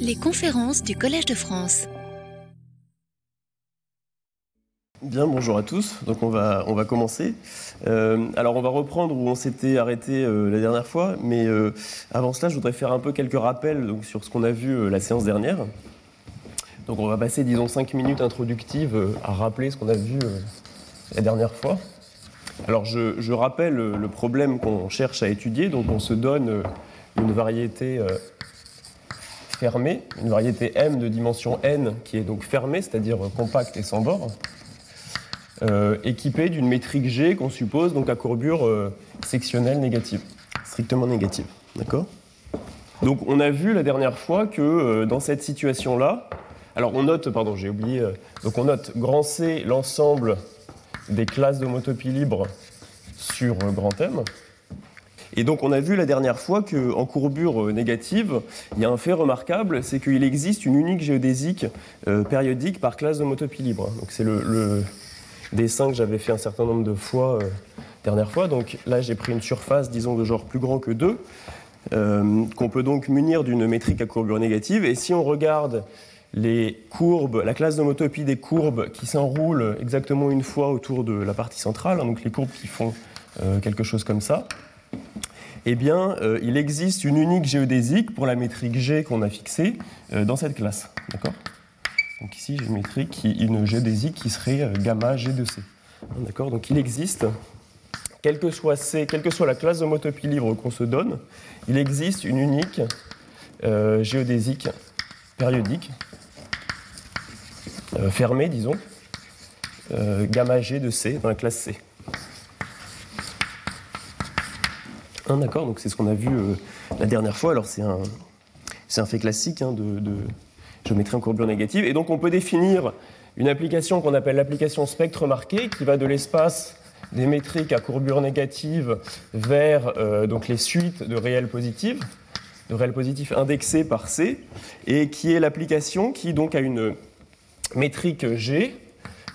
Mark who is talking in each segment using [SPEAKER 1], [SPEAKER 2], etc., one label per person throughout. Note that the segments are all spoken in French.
[SPEAKER 1] Les conférences du Collège de France.
[SPEAKER 2] Bien, bonjour à tous. Donc on va, on va commencer. Euh, alors on va reprendre où on s'était arrêté euh, la dernière fois, mais euh, avant cela, je voudrais faire un peu quelques rappels sur ce qu'on a vu la séance dernière. Donc on va passer, disons, cinq minutes introductives à rappeler ce qu'on a vu la dernière fois. Alors je, je rappelle le problème qu'on cherche à étudier. Donc on se donne une variété fermée, une variété M de dimension n qui est donc fermée, c'est-à-dire compacte et sans bord. Euh, équipé d'une métrique G qu'on suppose donc à courbure euh, sectionnelle négative, strictement négative. D'accord? Donc on a vu la dernière fois que euh, dans cette situation-là, alors on note, pardon, j'ai oublié, donc on note grand C l'ensemble des classes d'homotopie libre sur grand M. Et donc on a vu la dernière fois qu'en courbure négative, il y a un fait remarquable, c'est qu'il existe une unique géodésique périodique par classe d'homotopie libre. Donc c'est le, dessin que j'avais fait un certain nombre de fois euh, dernière fois. Donc là, j'ai pris une surface, disons, de genre plus grand que 2, euh, qu'on peut donc munir d'une métrique à courbure négative. Et si on regarde les courbes, la classe d'homotopie des courbes qui s'enroulent exactement une fois autour de la partie centrale, hein, donc les courbes qui font euh, quelque chose comme ça, eh bien, il existe une unique géodésique pour la métrique G qu'on a fixée dans cette classe. D'accord? Donc ici, j'ai une métrique, une géodésique qui serait euh, gamma G de C. D'accord? Donc il existe, quelle que soit C, quelle que soit la classe d'homotopie libre qu'on se donne, il existe une unique euh, géodésique périodique, euh, fermée, disons, gamma G de C dans la classe C. Hein, d'accord Donc c'est ce qu'on a vu la dernière fois. Alors c'est un, un fait classique hein, de géométrie en courbure négative. Et donc on peut définir une application qu'on appelle l'application spectre marqué, qui va de l'espace des métriques à courbure négative vers euh, donc les suites de réels positifs, de réels positifs indexés par C, et qui est l'application qui donc a une métrique G,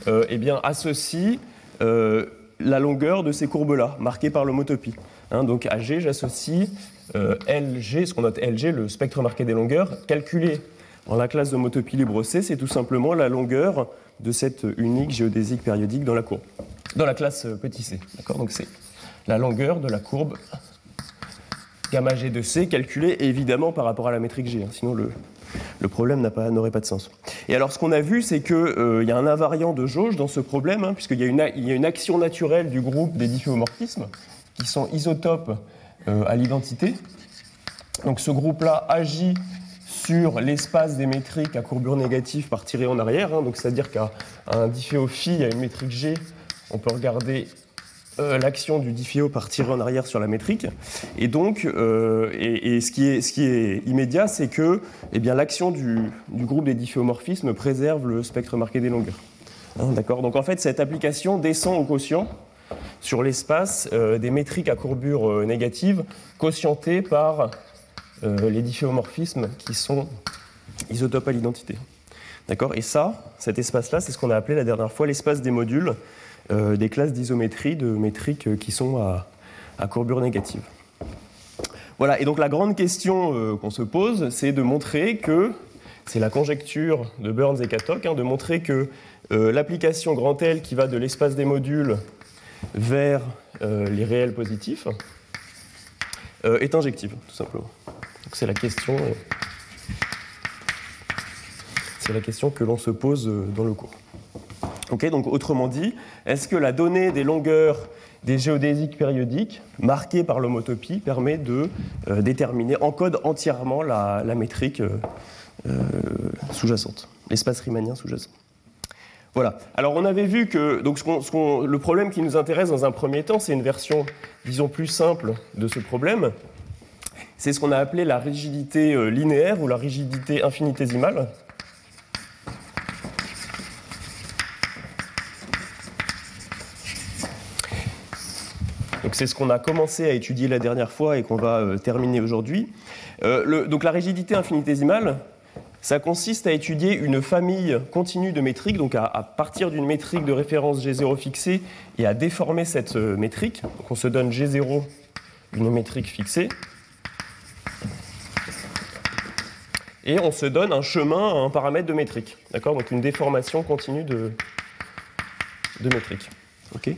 [SPEAKER 2] euh, eh bien associe euh, la longueur de ces courbes-là, marquées par l'homotopie. Hein, donc à G, j'associe LG, ce qu'on note LG, le spectre marqué des longueurs, calculé la classe d'homotopie libre C, c'est tout simplement la longueur de cette unique géodésique périodique dans la courbe, dans la classe euh, petit c. D'accord Donc c'est la longueur de la courbe gamma G de C calculée évidemment par rapport à la métrique G, hein. sinon le, le problème n'aurait pas, de sens. Et alors ce qu'on a vu, c'est qu'il euh, y a un invariant de jauge dans ce problème, hein, puisqu'il y, y, a une action naturelle du groupe des difféomorphismes qui sont isotopes euh, à l'identité. Donc ce groupe-là agit sur l'espace des métriques à courbure négative par tirer en arrière. Hein. donc c'est-à-dire qu'à un difféo phi, à une métrique G, on peut regarder euh, l'action du difféo par tirer en arrière sur la métrique. Et donc, euh, et, ce, qui est, ce, qui est, immédiat, c'est que eh bien, l'action du, groupe des difféomorphismes préserve le spectre marqué des longueurs. Hein, d'accord? Donc en fait, cette application descend au quotient sur l'espace euh, des métriques à courbure négative, quotienté par euh, les difféomorphismes qui sont isotopes à l'identité. D'accord? Et ça, cet espace-là, c'est ce qu'on a appelé la dernière fois l'espace des modules euh, des classes d'isométrie de métriques euh, qui sont à, courbure négative. Voilà, et donc la grande question qu'on se pose, c'est de montrer que, c'est la conjecture de Burns et Katok, hein, de montrer que l'application grand L qui va de l'espace des modules vers les réels positifs est injective, tout simplement c'est la question. Euh, c'est la question que l'on se pose euh, dans le cours. donc autrement dit, est-ce que la donnée des longueurs des géodésiques périodiques marquées par l'homotopie permet de euh, déterminer, en code entièrement la, métrique sous-jacente, l'espace riemanien sous-jacent? Voilà. Alors on avait vu que donc le problème qui nous intéresse dans un premier temps, c'est une version, disons, plus simple de ce problème, c'est ce qu'on a appelé la rigidité euh, linéaire ou la rigidité infinitésimale. c'est ce qu'on a commencé à étudier la dernière fois et qu'on va euh, terminer aujourd'hui. Euh, donc la rigidité infinitésimale, ça consiste à étudier une famille continue de métriques, donc à, partir d'une métrique de référence G0 fixée et à déformer cette métrique. Donc on se donne G0, une métrique fixée. et on se donne un chemin un paramètre de métrique. D'accord? Donc une déformation continue de, de métrique. OK?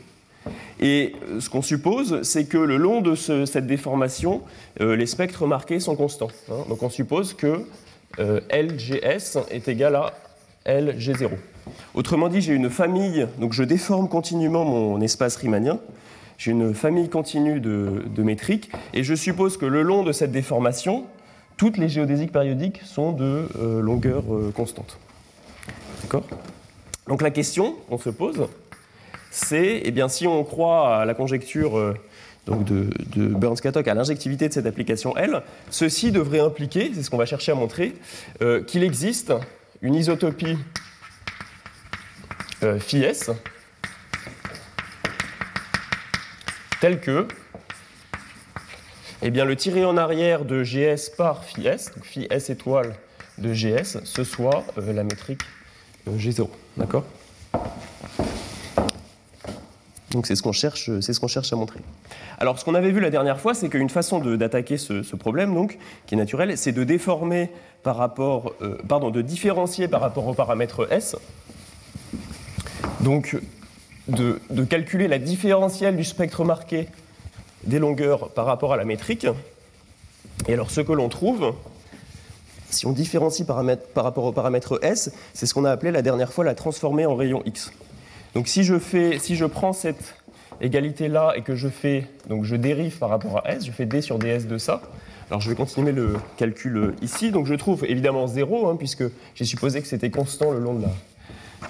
[SPEAKER 2] Et euh, ce qu'on suppose, c'est que le long de cette déformation, euh, les spectres marqués sont constants. Hein. Donc on suppose que euh, LGS est égal à LG0. Autrement dit, j'ai une famille, donc je déforme continuellement mon espace riemanien, j'ai une famille continue de, métriques, et je suppose que le long de cette déformation, toutes les géodésiques périodiques sont de longueur constante. D'accord? Donc la question qu'on se pose, c'est, eh bien, si on croit à la conjecture euh, donc de, de Burns-Katok, à l'injectivité de cette application L, ceci devrait impliquer, c'est ce qu'on va chercher à montrer, euh, qu'il existe une isotopie euh, phi S telle que eh bien, le tiré en arrière de GS par phi S, donc phi S étoile de GS, ce soit la métrique G0. D'accord? Donc c'est ce qu'on cherche, à montrer. Alors ce qu'on avait vu la dernière fois, c'est qu'une façon d'attaquer ce, problème, donc, qui est naturel, c'est de déformer par rapport, euh, pardon, de différencier par rapport au paramètre S. Donc de, calculer la différentielle du spectre marqué des longueurs par rapport à la métrique. Et alors ce que l'on trouve, si on différencie par rapport au paramètre S, c'est ce qu'on a appelé la dernière fois la transformée en rayon X. Donc si je, fais, si je prends cette égalité-là et que je fais, donc je dérive par rapport à S, je fais D sur ds de ça, alors je vais continuer le calcul ici, donc je trouve évidemment 0, hein, puisque j'ai supposé que c'était constant le long de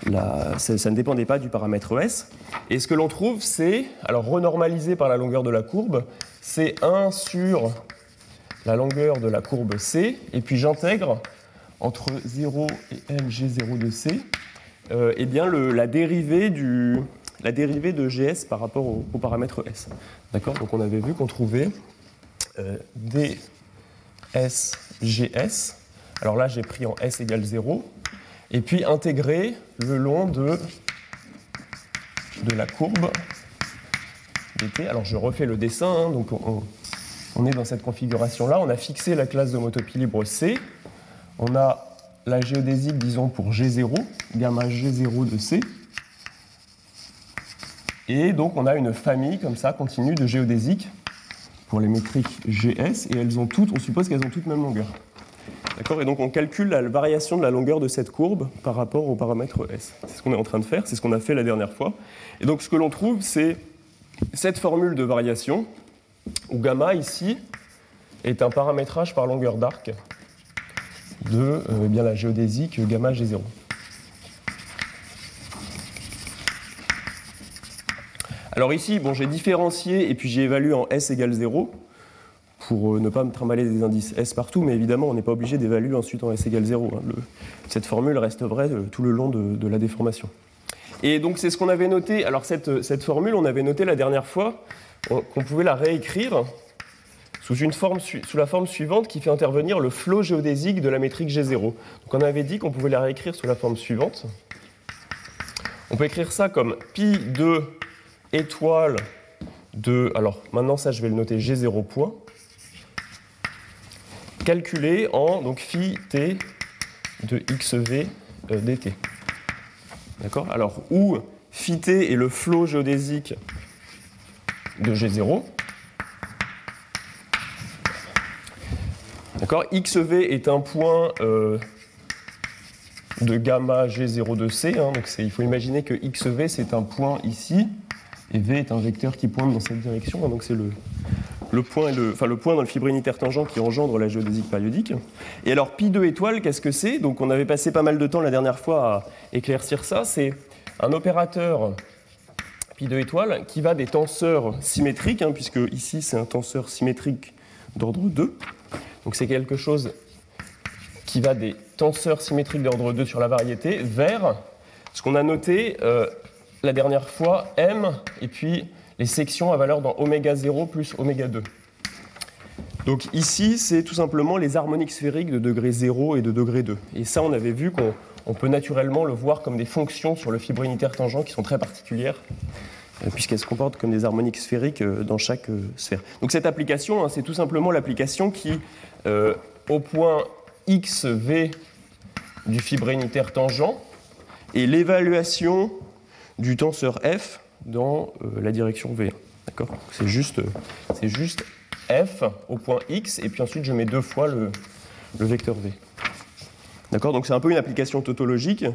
[SPEAKER 2] la, ça, ça, ne dépendait pas du paramètre S. Et ce que l'on trouve, c'est, alors renormalisé par la longueur de la courbe, c'est 1 sur la longueur de la courbe C, et puis j'intègre entre 0 et LG0 de C, euh, eh bien la, dérivée de GS par rapport au, paramètre S. D'accord? Donc on avait vu qu'on trouvait euh, dsGS. Alors là, j'ai pris en S égale 0. Et puis intégrer le long de, de la courbe dt. Alors je refais le dessin. Hein. donc on, est dans cette configuration-là. On a fixé la classe d'homotopie libre C. On a la géodésique, disons, pour G0, gamma G0 de C. Et donc, on a une famille comme ça, continue, de géodésiques pour les métriques GS, et elles ont toutes, on suppose qu'elles ont toutes même longueur. D'accord? Et donc, on calcule la variation de la longueur de cette courbe par rapport au paramètre S. C'est ce qu'on est en train de faire, c'est ce qu'on a fait la dernière fois. Et donc, ce que l'on trouve, c'est cette formule de variation, où gamma, ici, est un paramétrage par longueur d'arc de euh, eh bien, la géodésique gamma G0. Alors ici, bon, j'ai différencié et puis j'ai évalué en S égale 0 pour euh, ne pas me trimballer des indices S partout, mais évidemment, on n'est pas obligé d'évaluer ensuite en S égale 0. Hein. cette formule reste vraie euh, tout le long de, la déformation. Et donc, c'est ce qu'on avait noté. Alors, cette, cette, formule, on avait noté la dernière fois qu'on pouvait la réécrire sous, la forme suivante qui fait intervenir le flot géodésique de la métrique G0. Donc on avait dit qu'on pouvait la réécrire sous la forme suivante. On peut écrire ça comme pi 2 étoile de... Alors maintenant ça je vais le noter G0 point. Calculé en donc, phi t de xv euh, dt. D'accord? Alors où phi t est le flot géodésique de G0 D'accord XV est un point euh, de gamma G0 de C. Hein, donc il faut imaginer que XV, c'est un point ici, et V est un vecteur qui pointe dans cette direction. Hein, donc c'est le, point le, point dans le fibre unitaire tangent qui engendre la géodésique périodique. Et alors, pi 2 étoile, qu'est-ce que c'est? Donc on avait passé pas mal de temps la dernière fois à éclaircir ça. C'est un opérateur pi 2 étoile qui va des tenseurs symétriques, hein, puisque ici c'est un tenseur symétrique d'ordre 2. Donc c'est quelque chose qui va des tenseurs symétriques d'ordre 2 sur la variété vers ce qu'on a noté euh, la dernière fois, m, et puis les sections à valeur dans oméga 0 plus oméga 2. Donc ici, c'est tout simplement les harmoniques sphériques de degré 0 et de degré 2. Et ça, on avait vu qu'on peut naturellement le voir comme des fonctions sur le fibre unitaire tangent qui sont très particulières. Euh, puisqu'elles se comportent comme des harmoniques sphériques euh, dans chaque euh, sphère. Donc cette application, hein, c'est tout simplement l'application qui, au point xv du fibré unitaire tangent et l'évaluation du tenseur f dans la direction v1. D'accord? C'est juste, c'est juste f au point x, et puis ensuite je mets deux fois le, le vecteur v. D'accord? Donc c'est un peu une application tautologique,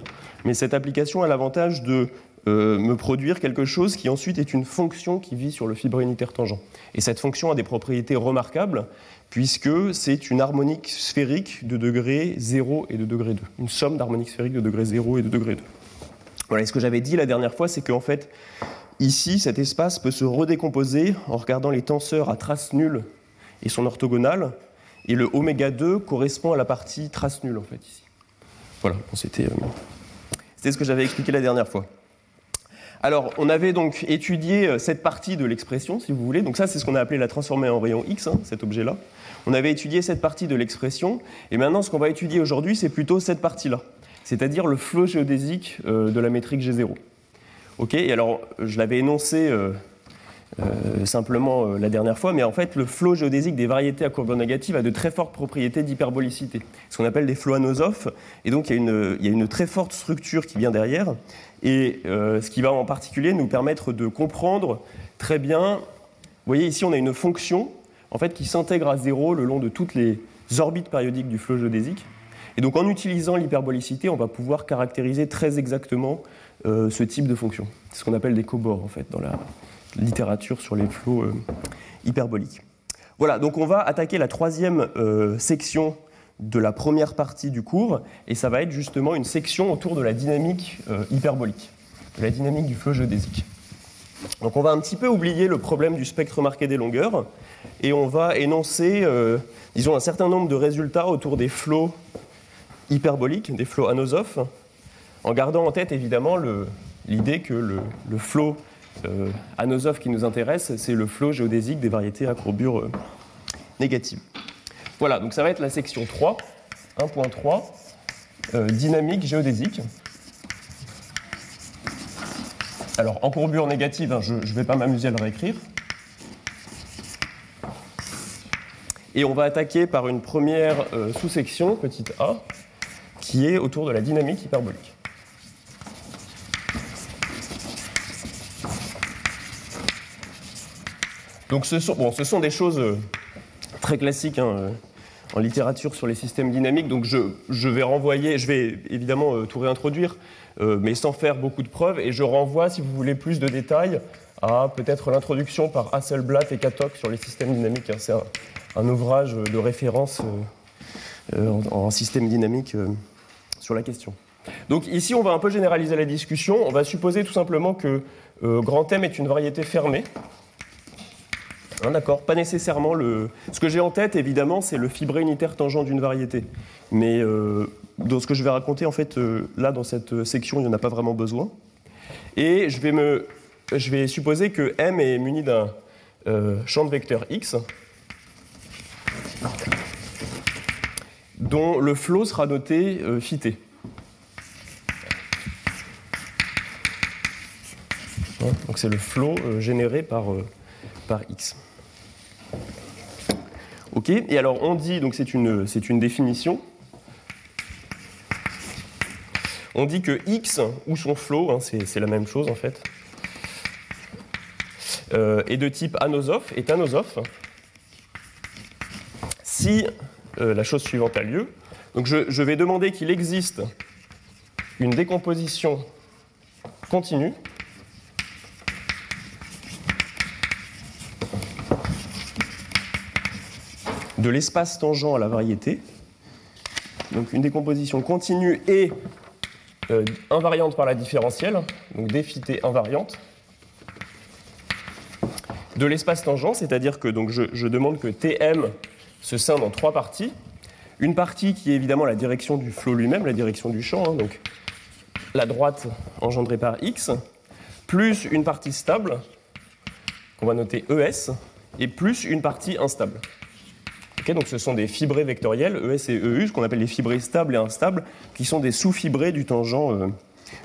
[SPEAKER 2] mais cette application a l'avantage de euh, me produire quelque chose qui ensuite est une fonction qui vit sur le fibre unitaire tangent. Et cette fonction a des propriétés remarquables, puisque c'est une harmonique sphérique de degré 0 et de degré 2. Une somme d'harmoniques sphériques de degré 0 et de degré 2. Voilà, et ce que j'avais dit la dernière fois, c'est qu'en fait, ici, cet espace peut se redécomposer en regardant les tenseurs à trace nulle et son orthogonale, et le oméga 2 correspond à la partie trace nulle, en fait, ici. Voilà, bon, c'était euh, ce que j'avais expliqué la dernière fois. Alors, on avait donc étudié euh, cette partie de l'expression, si vous voulez. Donc ça, c'est ce qu'on a appelé la transformée en rayon X, hein, cet objet-là. On avait étudié cette partie de l'expression, et maintenant, ce qu'on va étudier aujourd'hui, c'est plutôt cette partie-là, c'est-à-dire le flot géodésique euh, de la métrique G0. Ok, et alors, je l'avais énoncé euh, simplement la dernière fois, mais en fait, le flot géodésique des variétés à courbure négative a de très fortes propriétés d'hyperbolicité, ce qu'on appelle des flots anosophes, et donc il y, a une, très forte structure qui vient derrière, et euh, ce qui va en particulier nous permettre de comprendre très bien, vous voyez ici on a une fonction en fait, qui s'intègre à zéro le long de toutes les orbites périodiques du flot géodésique, et donc en utilisant l'hyperbolicité, on va pouvoir caractériser très exactement euh, ce type de fonction. C'est ce qu'on appelle des cobores en fait dans la, littérature sur les flots euh, hyperboliques. Voilà, donc on va attaquer la troisième section de la première partie du cours, et ça va être justement une section autour de la dynamique euh, hyperbolique, de la dynamique du flot géodésique. Donc on va un petit peu oublier le problème du spectre marqué des longueurs, et on va énoncer, disons, un certain nombre de résultats autour des flots hyperboliques, des flots anosophes, en gardant en tête évidemment l'idée que le, le flot euh, anosophe qui nous intéresse, c'est le flot géodésique des variétés à courbure euh, négative. Voilà, donc ça va être la section 3, 1.3, euh, dynamique géodésique. Alors, en courbure négative, hein, je ne vais pas m'amuser à le réécrire. Et on va attaquer par une première sous-section, petite a, qui est autour de la dynamique hyperbolique. Donc ce sont, bon, ce sont des choses euh, très classiques hein, euh, en littérature sur les systèmes dynamiques. Donc je, vais renvoyer, je vais évidemment euh, tout réintroduire, mais sans faire beaucoup de preuves. Et je renvoie, si vous voulez plus de détails, à peut-être l'introduction par Hasselblatt et Katok sur les systèmes dynamiques. Hein. C'est un, ouvrage de référence en, en, système dynamique sur la question. Donc ici, on va un peu généraliser la discussion. On va supposer tout simplement que grand M est une variété fermée. Hein, d'accord, pas nécessairement le. Ce que j'ai en tête, évidemment, c'est le fibré unitaire tangent d'une variété. Mais euh, dans ce que je vais raconter, en fait, euh, là, dans cette section, il n'y en a pas vraiment besoin. Et je vais, me... je vais supposer que M est muni d'un euh, champ de vecteur X, dont le flot sera noté φt. Hein, donc c'est le flot généré par, par X. Ok, et alors on dit, donc c'est une, une définition, on dit que X ou son flot, hein, c'est la même chose en fait, euh, est de type anosophe, est anosophe, si euh, la chose suivante a lieu. Donc je vais demander qu'il existe une décomposition continue de l'espace tangent à la variété. Donc une décomposition continue et euh, invariante par la différentielle, donc défité invariante, de l'espace tangent, c'est-à-dire que donc, je, demande que Tm se scinde en trois parties. Une partie qui est évidemment la direction du flot lui-même, la direction du champ, hein, donc la droite engendrée par x, plus une partie stable, qu'on va noter ES, et plus une partie instable donc ce sont des fibrés vectoriels, ES et EU, ce qu'on appelle les fibrés stables et instables, qui sont des sous-fibrés du tangent euh,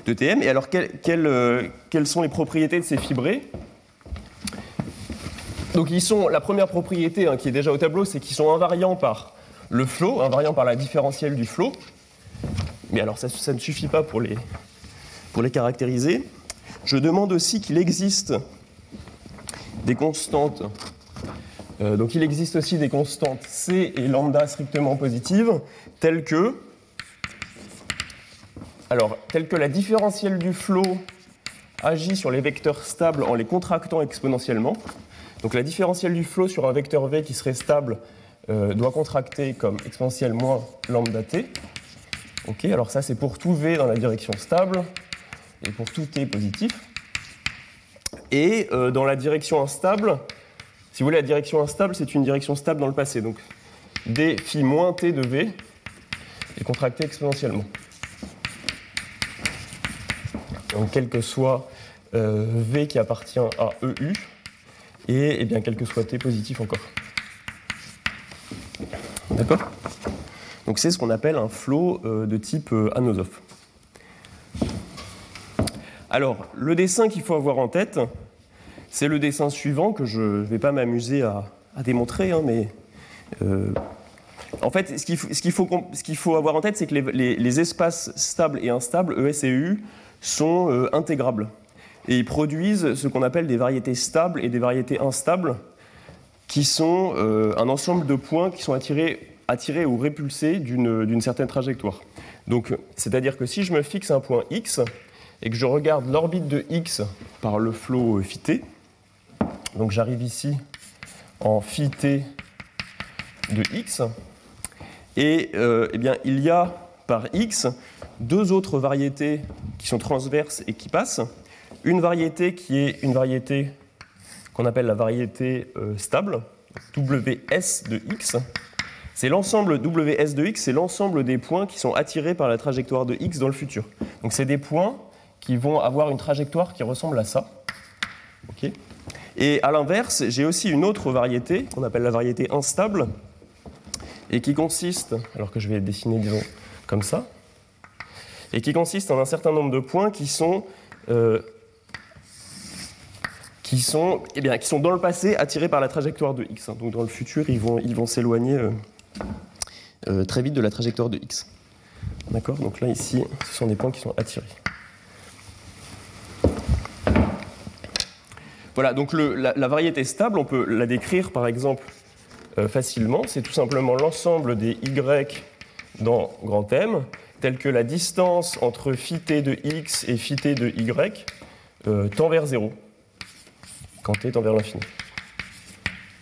[SPEAKER 2] de TM. Et alors, euh, quelles, sont les propriétés de ces fibrés? Donc ils sont, la première propriété hein, qui est déjà au tableau, c'est qu'ils sont invariants par le flow, invariant par la différentielle du flow. Mais alors ça, ça ne suffit pas pour les, pour les caractériser. Je demande aussi qu'il existe des constantes. Euh, donc il existe aussi des constantes C et lambda strictement positives, telles que, alors, telles que la différentielle du flot agit sur les vecteurs stables en les contractant exponentiellement. Donc la différentielle du flot sur un vecteur V qui serait stable euh, doit contracter comme exponentielle moins lambda t. Ok, alors ça c'est pour tout V dans la direction stable et pour tout T positif. Et euh, dans la direction instable, si vous voulez, la direction instable, c'est une direction stable dans le passé. Donc d phi moins t de V est contracté exponentiellement. Donc quel que soit euh, V qui appartient à EU, et, eh bien quel que soit T positif encore. D'accord? Donc c'est ce qu'on appelle un flot euh, de type euh, Anosov. Alors, le dessin qu'il faut avoir en tête, c'est le dessin suivant que je ne vais pas m'amuser à, démontrer, hein, mais euh, en fait, ce qu'il faut, avoir en tête, c'est que les, espaces stables et instables, ES et EU, sont euh, intégrables. Et ils produisent ce qu'on appelle des variétés stables et des variétés instables, qui sont euh, un ensemble de points qui sont attirés, ou répulsés d'une, d'une certaine trajectoire. Donc, c'est-à-dire que si je me fixe un point X, et que je regarde l'orbite de x par le flot phi t, donc j'arrive ici en phi t de x, et euh, eh bien, il y a par x deux autres variétés qui sont transverses et qui passent. Une variété qui est une variété qu'on appelle la variété euh, stable, ws de x. C'est l'ensemble ws de x, c'est l'ensemble des points qui sont attirés par la trajectoire de x dans le futur. Donc c'est des points qui vont avoir une trajectoire qui ressemble à ça. Okay. Et à l'inverse, j'ai aussi une autre variété qu'on appelle la variété instable et qui consiste, alors que je vais dessiner comme ça, et qui consiste en un certain nombre de points qui sont, euh, qui sont, eh bien, qui sont dans le passé attirés par la trajectoire de x. Donc dans le futur, ils vont, ils vont s'éloigner euh, euh, très vite de la trajectoire de x. D'accord? Donc là, ici, ce sont des points qui sont attirés. Voilà, donc la, variété stable, on peut la décrire par exemple euh, facilement. C'est tout simplement l'ensemble des y dans grand M, tel que la distance entre phi t de x et phi t de y euh, tend vers 0, quand t tend vers l'infini.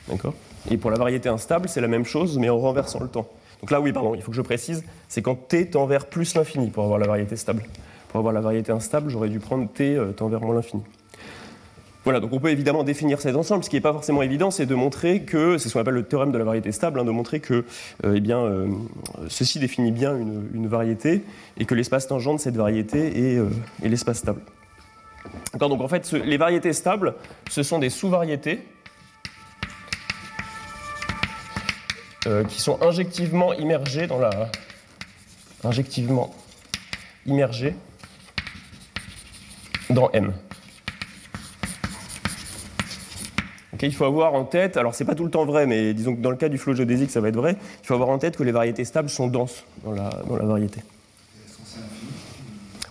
[SPEAKER 2] D'accord? Et pour la variété instable, c'est la même chose, mais en renversant le temps. Donc là, oui, pardon, il faut que je précise, c'est quand t tend vers plus l'infini pour avoir la variété stable. Pour avoir la variété instable, j'aurais dû prendre t euh, tend vers moins l'infini. Voilà, donc on peut évidemment définir cet ensemble. Ce qui n'est pas forcément évident, c'est de montrer que, c'est ce qu'on appelle le théorème de la variété stable, hein, de montrer que euh, eh bien, euh, ceci définit bien une, variété et que l'espace tangent de cette variété est, euh, l'espace stable. Donc en fait, les variétés stables, ce sont des sous-variétés qui sont injectivement immergées dans la. injectivement immergées dans M. Il faut avoir en tête, alors c'est pas tout le temps vrai, mais disons que dans le cas du flot géodésique, ça va être vrai, il faut avoir en tête que les variétés stables sont denses dans la, variété.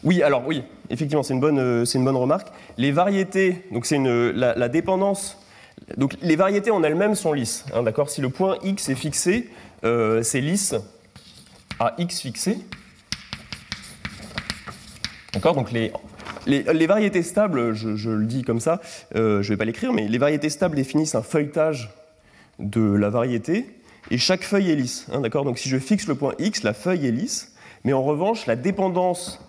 [SPEAKER 2] Oui, alors oui, effectivement, c'est une, bonne, euh, une bonne remarque. Les variétés, donc c'est une, la, la, dépendance, donc les variétés en elles-mêmes sont lisses, hein, d'accord? Si le point x est fixé, euh, c'est lisse à x fixé. D'accord? Donc les, les, variétés stables, je, le dis comme ça, euh, je ne vais pas l'écrire, mais les variétés stables définissent un feuilletage de la variété, et chaque feuille est lisse. Hein, Donc si je fixe le point x, la feuille est lisse, mais en revanche, la dépendance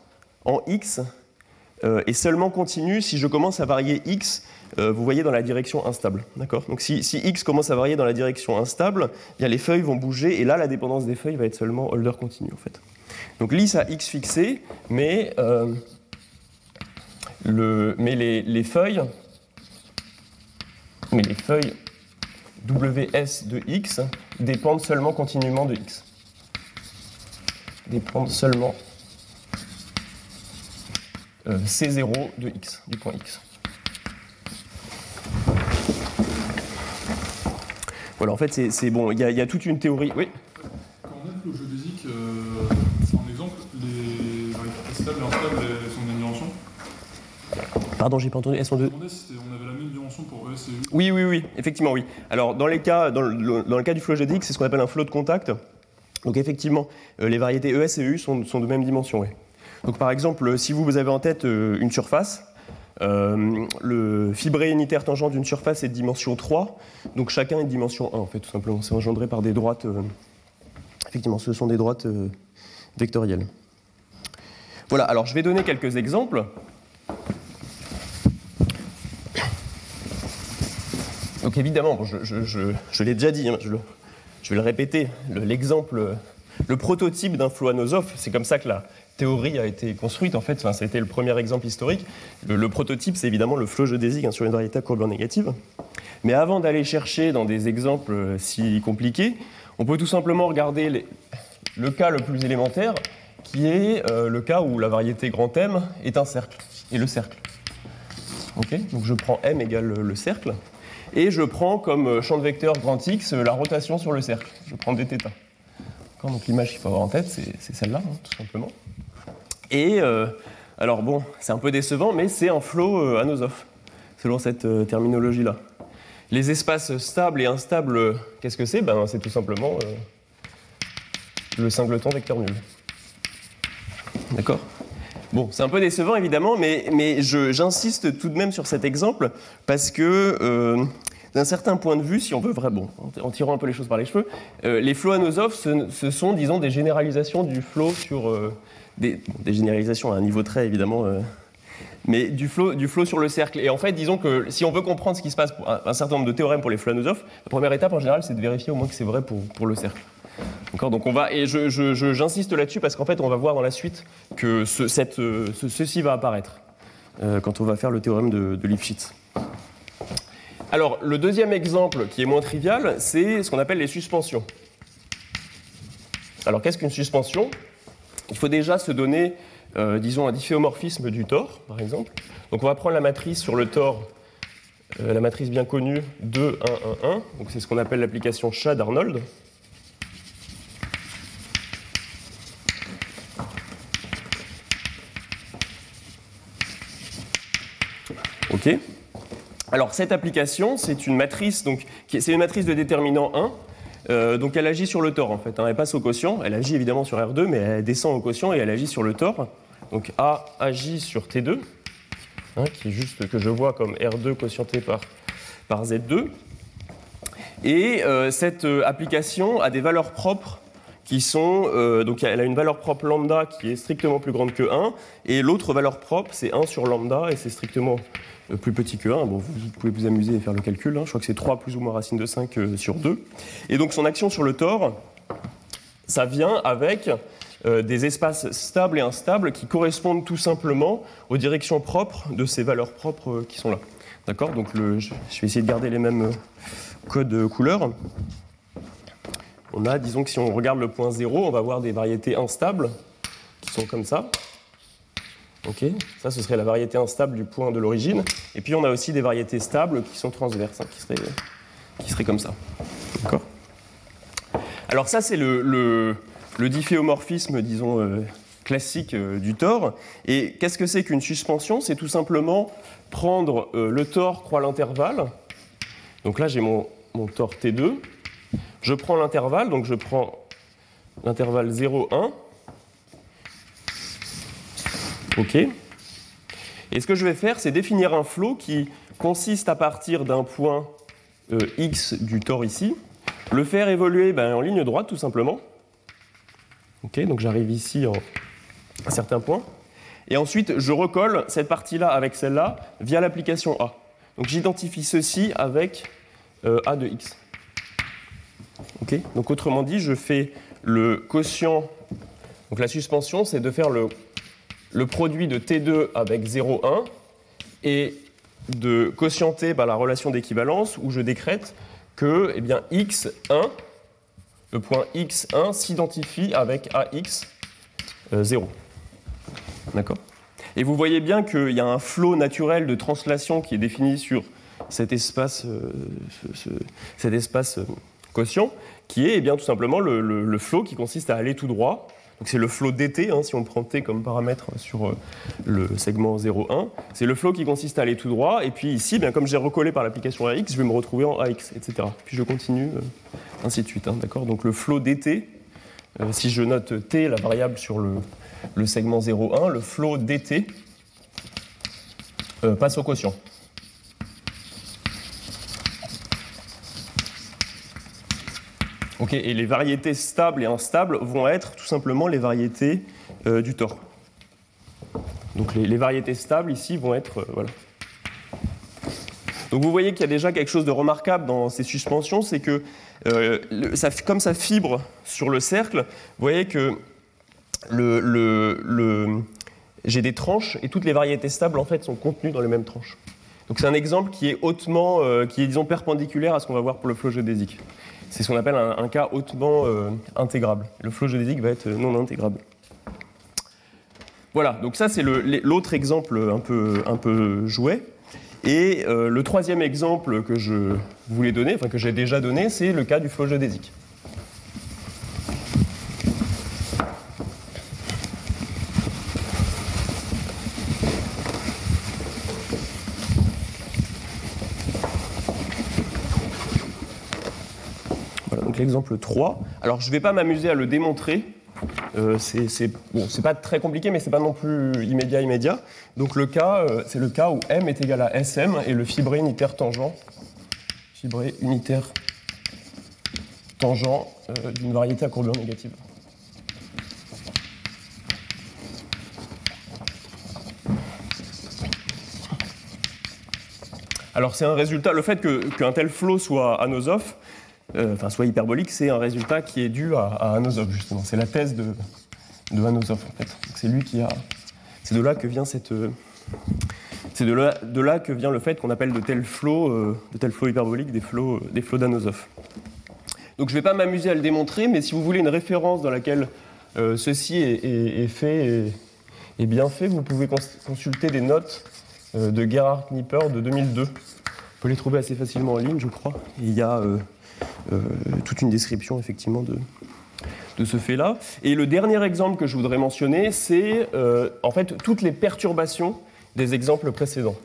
[SPEAKER 2] en x euh, est seulement continue si je commence à varier x, euh, vous voyez, dans la direction instable. Donc si, x commence à varier dans la direction instable, bien, les feuilles vont bouger, et là, la dépendance des feuilles va être seulement holder continu, en fait. Donc lisse à x fixé, mais... le, mais les, les, feuilles, mais les feuilles WS de X dépendent seulement continuellement de X. Dépendent seulement euh, C0 de X, du point X. Voilà, en fait, c'est bon. Il y, y, a toute une théorie. Oui Pardon, j'ai pas entendu. Elles sont deux.
[SPEAKER 3] on avait la même dimension pour ES et U.
[SPEAKER 2] Oui, oui, oui, effectivement, oui. Alors, dans, les cas, dans, le, dans le cas du flow GDX, c'est ce qu'on appelle un flow de contact. Donc, effectivement, euh, les variétés ES et U sont, sont de même dimension, oui. Donc, par exemple, si vous avez en tête euh, une surface, euh, le fibré unitaire tangent d'une surface est de dimension 3, donc chacun est de dimension 1, en fait, tout simplement. C'est engendré par des droites. euh, effectivement, ce sont des droites euh, vectorielles. Voilà, alors je vais donner quelques exemples. Donc évidemment, je, je- l'ai déjà dit, hein, je, vais le répéter, le- l'exemple, le prototype d'un flow anosophe, c'est comme ça que la théorie a été construite en fait, enfin, été le premier exemple historique. Le, prototype, c'est évidemment le flow géodésique hein, sur une variété à courbure négative. Mais avant d'aller chercher dans des exemples euh, si compliqués, on peut tout simplement regarder le cas le plus élémentaire, qui est euh, le cas où la variété grand M est un cercle, et le cercle. Ok? Donc je prends M égale le- le cercle, et je prends comme euh, champ de vecteur grand X euh, la rotation sur le cercle. Je prends dθ. Donc l'image qu'il faut avoir en tête, c'est celle-là, hein, tout simplement. Et euh, alors bon, c'est un peu décevant, mais c'est un flow euh, anosophe, selon cette terminologie-là. Les espaces stables et instables, qu'est-ce que c'est? Ben, C'est tout simplement le singleton vecteur nul. D'accord? Bon, c'est un peu décevant évidemment, mais, mais j'insiste tout de même sur cet exemple parce que, d'un certain point de vue, si on veut vraiment, en- en tirant un peu les choses par les cheveux, euh, les flows anosophes, ce, ce sont, disons, des généralisations du flow sur. euh, des, généralisations à un niveau très évidemment. euh, mais du flow, du flow sur le cercle. Et en fait, disons que si on veut comprendre ce qui se passe pour un, certain nombre de théorèmes pour les flows anosophes, la première étape en général, c'est de vérifier au moins que c'est vrai pour, pour le cercle. Donc on va, et je- je- j'insiste là-dessus parce qu'en fait, on va voir dans la suite que ceci va apparaître quand on va faire le théorème de, de Lipschitz. Alors, le deuxième exemple qui est moins trivial, c'est ce qu'on appelle les suspensions. Alors, qu'est-ce qu'une suspension? Il faut déjà se donner, euh, disons, un difféomorphisme du tor, par exemple. Donc, on va prendre la matrice sur le tor, euh, la matrice bien connue 2, 1, 1, 1. Donc, c'est ce qu'on appelle l'application chat d'Arnold. OK Alors, cette application, c'est une matrice, donc, c'est une matrice de déterminant 1. euh, donc, elle agit sur le tor, en fait. hein. elle passe au quotient. Elle agit évidemment sur R2, mais elle descend au quotient et elle agit sur le tor. Donc, A agit sur T2, hein, qui est juste que je vois comme R2 quotienté par, par Z2. Et euh, cette euh, application a des valeurs propres qui sont. donc, elle a une valeur propre lambda qui est strictement plus grande que 1, et l'autre valeur propre, c'est 1 sur lambda, et c'est strictement plus petit que 1. Bon, vous, pouvez vous amuser et faire le calcul. hein. Je crois que c'est 3 plus ou moins racine de 5 euh, sur 2. Et donc, son action sur le tor, ça vient avec euh, des espaces stables et instables qui correspondent tout simplement aux directions propres de ces valeurs propres euh, qui sont là. D'accord? Donc, je vais essayer de garder les mêmes euh, codes euh, couleurs. On a, disons que si on regarde le point 0, on va avoir des variétés instables qui sont comme ça. Ok, ça ce serait la variété instable du point de l'origine. Et puis on a aussi des variétés stables qui sont transverses, hein, qui, seraient, qui comme ça. D'accord? Alors ça c'est le, le, difféomorphisme, disons, euh, classique euh, du tor. Et qu'est-ce que c'est qu'une suspension? C'est tout simplement prendre euh, le tor croix l'intervalle. Donc là j'ai mon, mon tor T2. Je prends l'intervalle, donc je prends l'intervalle 0, 1. OK. Et ce que je vais faire, c'est définir un flow qui consiste à partir d'un point euh, x du tor ici, le faire évoluer ben, en ligne droite tout simplement. OK, donc j'arrive ici en un certain point. Et ensuite, je recolle cette partie-là avec celle-là via l'application A. Donc j'identifie ceci avec euh, A de x. OK Donc autrement dit, je fais le quotient. Donc la suspension, c'est de faire le, le produit de T2 avec 0,1 et de quotienter par la relation d'équivalence où je décrète que eh bien, x1, le point x1 s'identifie avec ax euh, 0. D'accord? Et vous voyez bien qu'il y a un flot naturel de translation qui est défini sur cet espace, euh, euh, quotient, qui est eh bien, tout simplement le, le, le flot qui consiste à aller tout droit C'est le flot dt, hein, si on prend t comme paramètre sur euh, le segment 0,1. C'est le flot qui consiste à aller tout droit. Et puis ici, bien, comme j'ai recollé par l'application AX, je vais me retrouver en AX, etc. Puis je continue, euh, ainsi de suite. Hein, d'accord Donc le flot dt, euh, si je note t, la variable sur le, le segment 0,1, le flot dt passe au quotient. Et les variétés stables et instables vont être tout simplement les variétés euh, du tort. Donc les, variétés stables ici vont être. Euh, voilà. Donc vous voyez qu'il y a déjà quelque chose de remarquable dans ces suspensions, c'est que euh, comme ça fibre sur le cercle, vous voyez que j'ai des tranches et toutes les variétés stables en fait sont contenues dans les mêmes tranches. Donc c'est un exemple qui est hautement, qui est disons perpendiculaire à ce qu'on va voir pour le flot géodésique. C'est ce qu'on appelle un, cas hautement euh, intégrable. Le flot géodésique va être non intégrable. Voilà, donc ça c'est l'autre exemple un peu, un. Et euh, le troisième exemple que je voulais donner, enfin que j'ai déjà donné, c'est le cas du flot géodésique. L'exemple 3. Alors, je ne vais pas m'amuser à le démontrer. Euh, c'est pas très compliqué, mais c'est pas non plus immédiat immédiat. Donc le cas, euh, c'est le cas où m est égal à sm et le fibré unitaire tangent, euh, d'une variété à courbure négative. Alors c'est un résultat, le fait qu'un tel flot soit anosophe, enfin soit hyperbolique, c'est un résultat qui est dû à, Anosov, justement. C'est la thèse de, Anosov, en fait. C'est lui qui a. C'est de là que vient cette. C'est de là, que vient le fait qu'on appelle de tels flots, euh, de tels flots hyperboliques des flots, euh, des flots d'Anosov. Donc je ne vais pas m'amuser à le démontrer, mais si vous voulez une référence dans laquelle ceci est, fait et, bien fait, vous pouvez consulter des notes de Gerhard Knipper de 2002. On peut les trouver assez facilement en ligne, je crois. il y a euh, toute une description effectivement de, de ce fait-là. Et le dernier exemple que je voudrais mentionner, c'est euh, en fait toutes les perturbations des exemples précédents.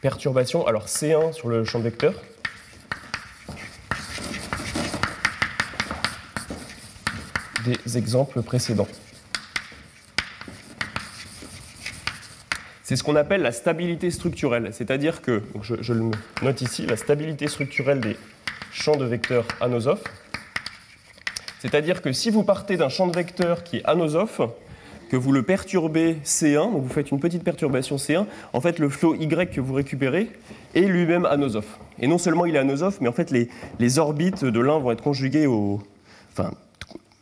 [SPEAKER 2] Perturbation, alors C1 sur le champ vecteur. des exemples précédents. C'est ce qu'on appelle la stabilité structurelle, c'est-à-dire que, je, le note ici, la stabilité structurelle des champs de vecteurs anosophes. C'est-à-dire que si vous partez d'un champ de vecteurs qui est anosophe, que vous le perturbez C1, donc vous faites une petite perturbation C1, en fait le flot Y que vous récupérez est lui-même anosophe. Et non seulement il est anosophe, mais en fait les, les orbites de l'un vont être conjuguées au, enfin,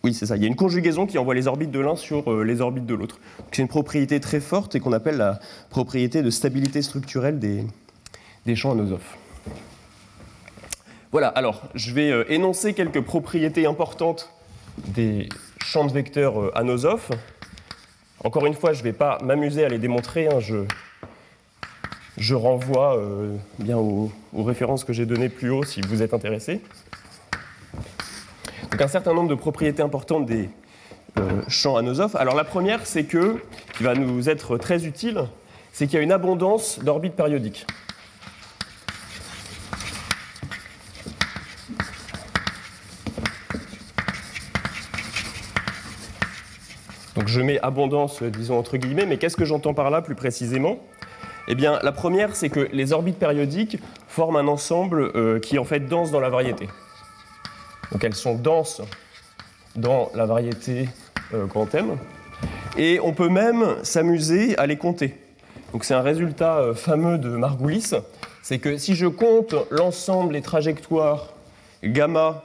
[SPEAKER 2] oui, c'est ça. Il y a une conjugaison qui envoie les orbites de l'un sur euh, les orbites de l'autre. C'est une propriété très forte et qu'on appelle la propriété de stabilité structurelle des, champs anosophes. Voilà, alors je vais euh, énoncer quelques propriétés importantes des champs de vecteurs euh, anosophes. Encore une fois, je ne vais pas m'amuser à les démontrer. Hein. je, renvoie bien aux, aux références que j'ai données plus haut si vous êtes intéressé. Donc un certain nombre de propriétés importantes des euh, champs anosophes. Alors la première, c'est que, qui va nous être très utile, c'est qu'il y a une abondance d'orbites périodiques. Donc je mets abondance, disons entre guillemets, mais qu'est-ce que j'entends par là plus précisément? Eh bien, la première, c'est que les orbites périodiques forment un ensemble euh, qui en fait dense dans la variété. Donc elles sont denses dans la variété euh, grand M. Et on peut même s'amuser à les compter. Donc c'est un résultat euh, fameux de Margulis, c'est que si je compte l'ensemble des trajectoires gamma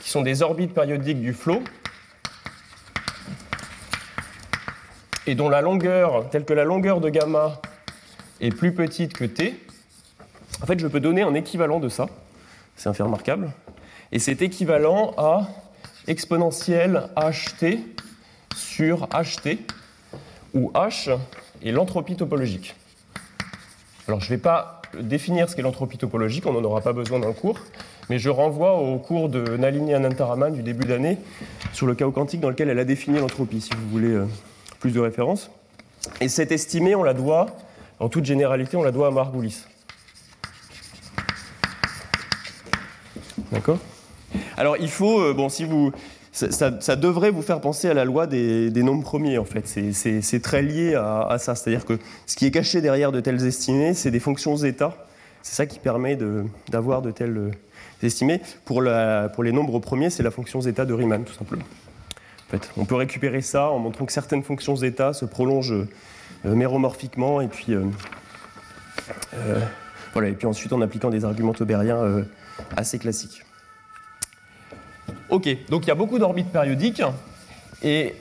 [SPEAKER 2] qui sont des orbites périodiques du flot, et dont la longueur, telle que la longueur de gamma est plus petite que t, en fait je peux donner un équivalent de ça. C'est un fait remarquable. Et c'est équivalent à exponentielle ht sur ht, où h est l'entropie topologique. Alors je ne vais pas définir ce qu'est l'entropie topologique, on n'en aura pas besoin dans le cours, mais je renvoie au cours de Nalini Anantaraman du début d'année sur le chaos quantique dans lequel elle a défini l'entropie, si vous voulez euh, plus de références. Et cette estimée, on la doit, en toute généralité, on la doit à Margulis. D'accord? Alors il faut, euh, bon, si vous, ça, devrait vous faire penser à la loi des, nombres premiers, en fait. C'est très lié à, ça. C'est-à-dire que ce qui est caché derrière de telles estimées, c'est des fonctions zeta. C'est ça qui permet d'avoir de, telles euh, estimées. Pour, les nombres premiers, c'est la fonction zeta de Riemann, tout simplement. En fait, on peut récupérer ça en montrant que certaines fonctions zeta se prolongent euh, méromorphiquement, et puis, voilà, et puis ensuite en appliquant des arguments taubériens assez classiques. Ok, donc il y a beaucoup d'orbites périodiques, et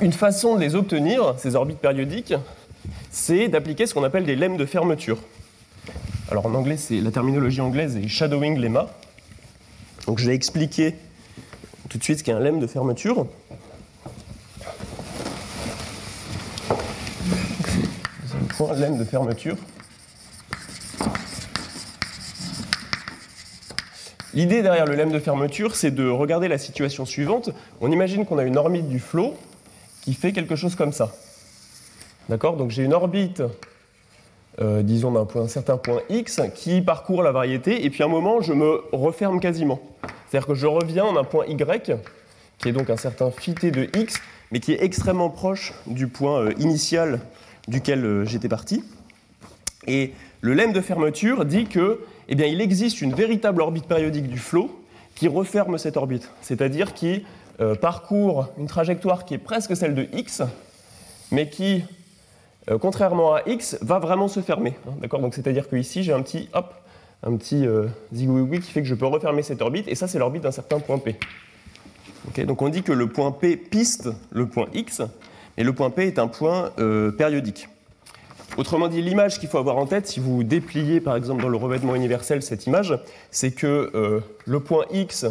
[SPEAKER 2] une façon de les obtenir, ces orbites périodiques, c'est d'appliquer ce qu'on appelle des lemmes de fermeture. Alors en anglais, c'est la terminologie anglaise est shadowing lemma. Donc je vais expliquer tout de suite ce qu'est un lemme de fermeture. Un lemme de fermeture. L'idée derrière le lemme de fermeture, c'est de regarder la situation suivante. On imagine qu'on a une orbite du flot qui fait quelque chose comme ça. D'accord? Donc j'ai une orbite, euh, disons d'un certain point x, qui parcourt la variété, et puis à un moment, je me referme quasiment. C'est-à-dire que je reviens d'un point y, qui est donc un certain phi de x, mais qui est extrêmement proche du point euh, initial duquel euh, j'étais parti. Et le lemme de fermeture dit que eh il existe une véritable orbite périodique du flot qui referme cette orbite, c'est-à-dire qui euh, parcourt une trajectoire qui est presque celle de x, mais qui, euh, contrairement à x, va vraiment se fermer. Hein, d'accord? Donc c'est-à-dire que ici j'ai un petit hop, un petit euh, qui fait que je peux refermer cette orbite, et ça c'est l'orbite d'un certain point P. Donc on dit que le point P piste le point x, et le point P est un point euh, périodique. Autrement dit, l'image qu'il faut avoir en tête, si vous dépliez par exemple dans le revêtement universel cette image, c'est que euh, le point X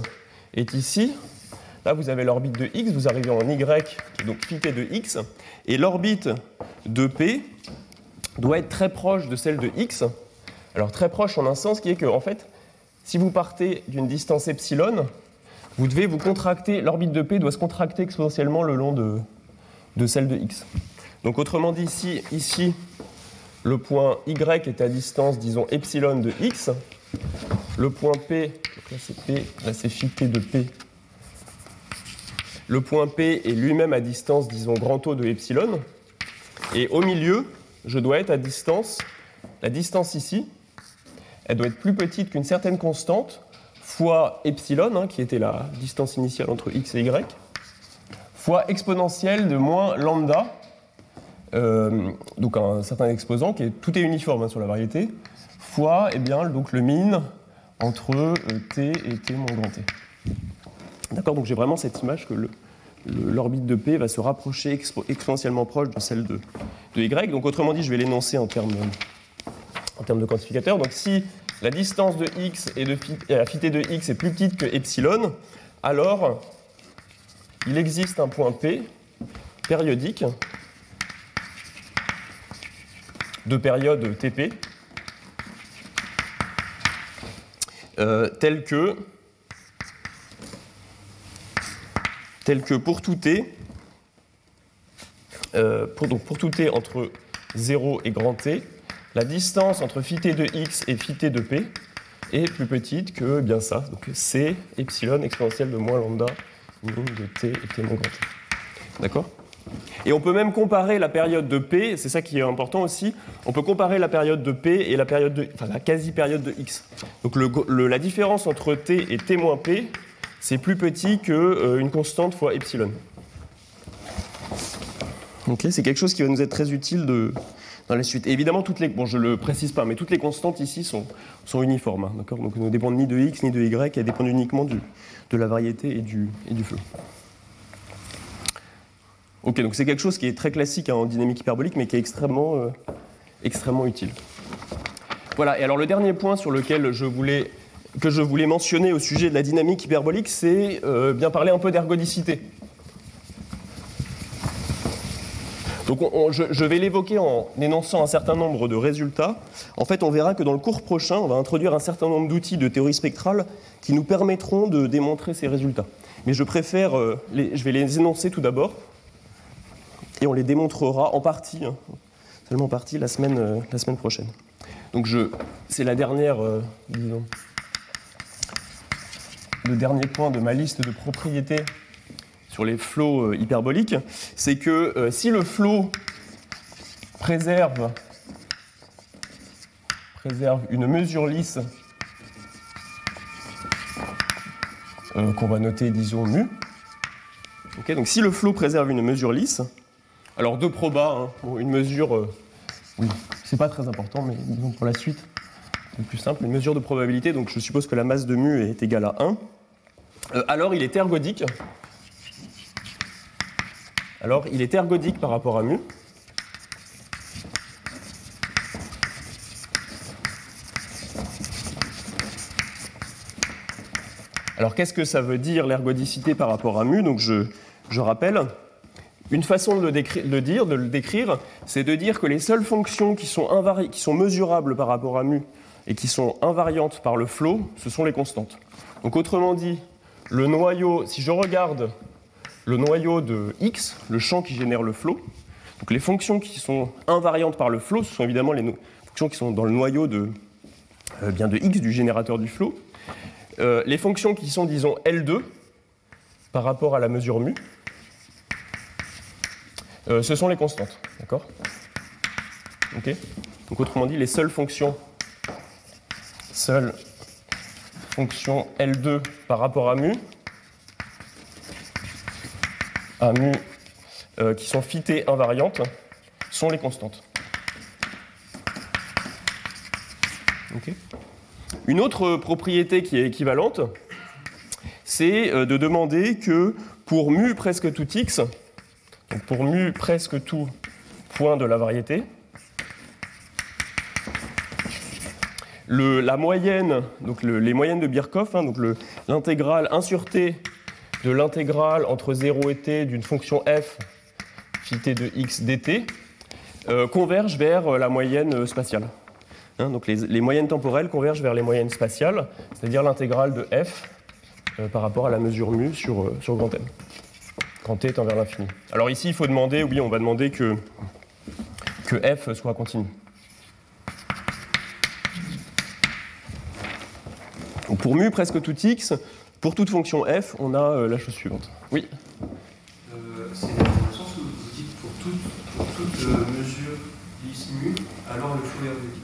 [SPEAKER 2] est ici. Là, vous avez l'orbite de X, vous arrivez en Y, donc phi de X, et l'orbite de P doit être très proche de celle de X. Alors très proche en un sens qui est que, en fait, si vous partez d'une distance epsilon, vous devez vous contracter, l'orbite de P doit se contracter exponentiellement le long de, de celle de X. Donc autrement dit, ici, ici le point Y est à distance, disons, epsilon de x. Le point P, là c'est P, là c'est phi t de P. Le point P est lui-même à distance, disons, grand O de epsilon. Et au milieu, je dois être à distance, la distance ici, elle doit être plus petite qu'une certaine constante, fois epsilon, hein, qui était la distance initiale entre x et y, fois exponentielle de moins lambda, donc un certain exposant qui est tout est uniforme hein, sur la variété, fois eh bien, donc le min entre euh, t et t moins grand t. D'accord Donc j'ai vraiment cette image que l'orbite de P va se rapprocher exponentiellement proche de celle de, Y. Donc autrement dit, je vais l'énoncer en termes, en de quantificateur. Donc si la distance de x et de la phi t de x est plus petite que epsilon, alors il existe un point P périodique de période TP, euh, telles que, tel que pour tout T, euh, pour, tout T entre 0 et grand T, la distance entre phi t de x et phi t de p est plus petite que bien ça, donc c epsilon exponentielle de moins lambda de t et t moins grand t. D'accord? Et on peut même comparer la période de P, c'est ça qui est important aussi, on peut comparer la période de P et la, période de, enfin, la quasi-période de X. Donc la différence entre T et T moins P, c'est plus petit qu'une euh, constante fois epsilon. c'est quelque chose qui va nous être très utile dans la suite. évidemment, toutes les, bon, je le précise pas, mais toutes les constantes ici sont, uniformes. Hein, Donc, elles ne dépendent ni de x ni de y, elles dépendent uniquement de la variété et du, et du flux. Ok, donc c'est quelque chose qui est très classique hein, en dynamique hyperbolique, mais qui est extrêmement, euh, extrêmement utile. Voilà, et alors le dernier point sur lequel je voulais, que je voulais mentionner au sujet de la dynamique hyperbolique, c'est euh, bien parler un peu d'ergodicité. Donc je, vais l'évoquer en énonçant un certain nombre de résultats. En fait, on verra que dans le cours prochain, on va introduire un certain nombre d'outils de théorie spectrale qui nous permettront de démontrer ces résultats. Mais je préfère, euh, je vais les énoncer tout d'abord, et on les démontrera en partie, hein, seulement en partie, la semaine, euh, prochaine. Donc c'est la dernière, euh, disons, le dernier point de ma liste de propriétés sur les flots hyperboliques, c'est que si le flot préserve, une mesure lisse Euh, qu'on va noter, disons, mu. donc si le flot préserve une mesure lisse, alors deux probas, hein, une mesure, euh, oui, c'est pas très important, mais pour la suite, c'est plus simple, une mesure de probabilité, donc je suppose que la masse de mu est égale à 1, euh, alors il est ergodique. Alors il est ergodique par rapport à mu. Alors qu'est-ce que ça veut dire l'ergodicité par rapport à mu? Donc je, rappelle, une façon de le, dire, de le décrire, c'est de dire que les seules fonctions qui sont, mesurables par rapport à mu et qui sont invariantes par le flot, ce sont les constantes. Donc autrement dit, le noyau, si je regarde le noyau de x, le champ qui génère le flot, donc les fonctions qui sont invariantes par le flot, ce sont évidemment les fonctions qui sont dans le noyau de, euh, bien de x du générateur du flot. Euh, les fonctions qui sont, disons, L2 par rapport à la mesure mu, euh, ce sont les constantes. D'accord Donc autrement dit, les seules fonctions, seules fonctions L2 par rapport à mu, à mu euh, qui sont fitées invariantes, sont les constantes. Ok une autre propriété qui est équivalente, c'est euh, de demander que pour mu presque tout x, pour mu presque tout point de la variété, la moyenne, donc les moyennes de Birkhoff, hein, donc l'intégrale insurtée de l'intégrale entre 0 et t d'une fonction f phi t de x dt, euh, converge vers la moyenne spatiale. Hein, donc les, moyennes temporelles convergent vers les moyennes spatiales, c'est-à-dire l'intégrale de f euh, par rapport à la mesure mu sur, euh, sur grand M, quand t est envers l'infini. Alors ici, il faut demander, oui, on va demander que, que f soit continu. pour mu presque tout x, pour toute fonction f, on a euh, la chose suivante. Oui
[SPEAKER 4] C'est dans le sens où vous dites pour toute, mesure lisse mu, alors le flot ergodique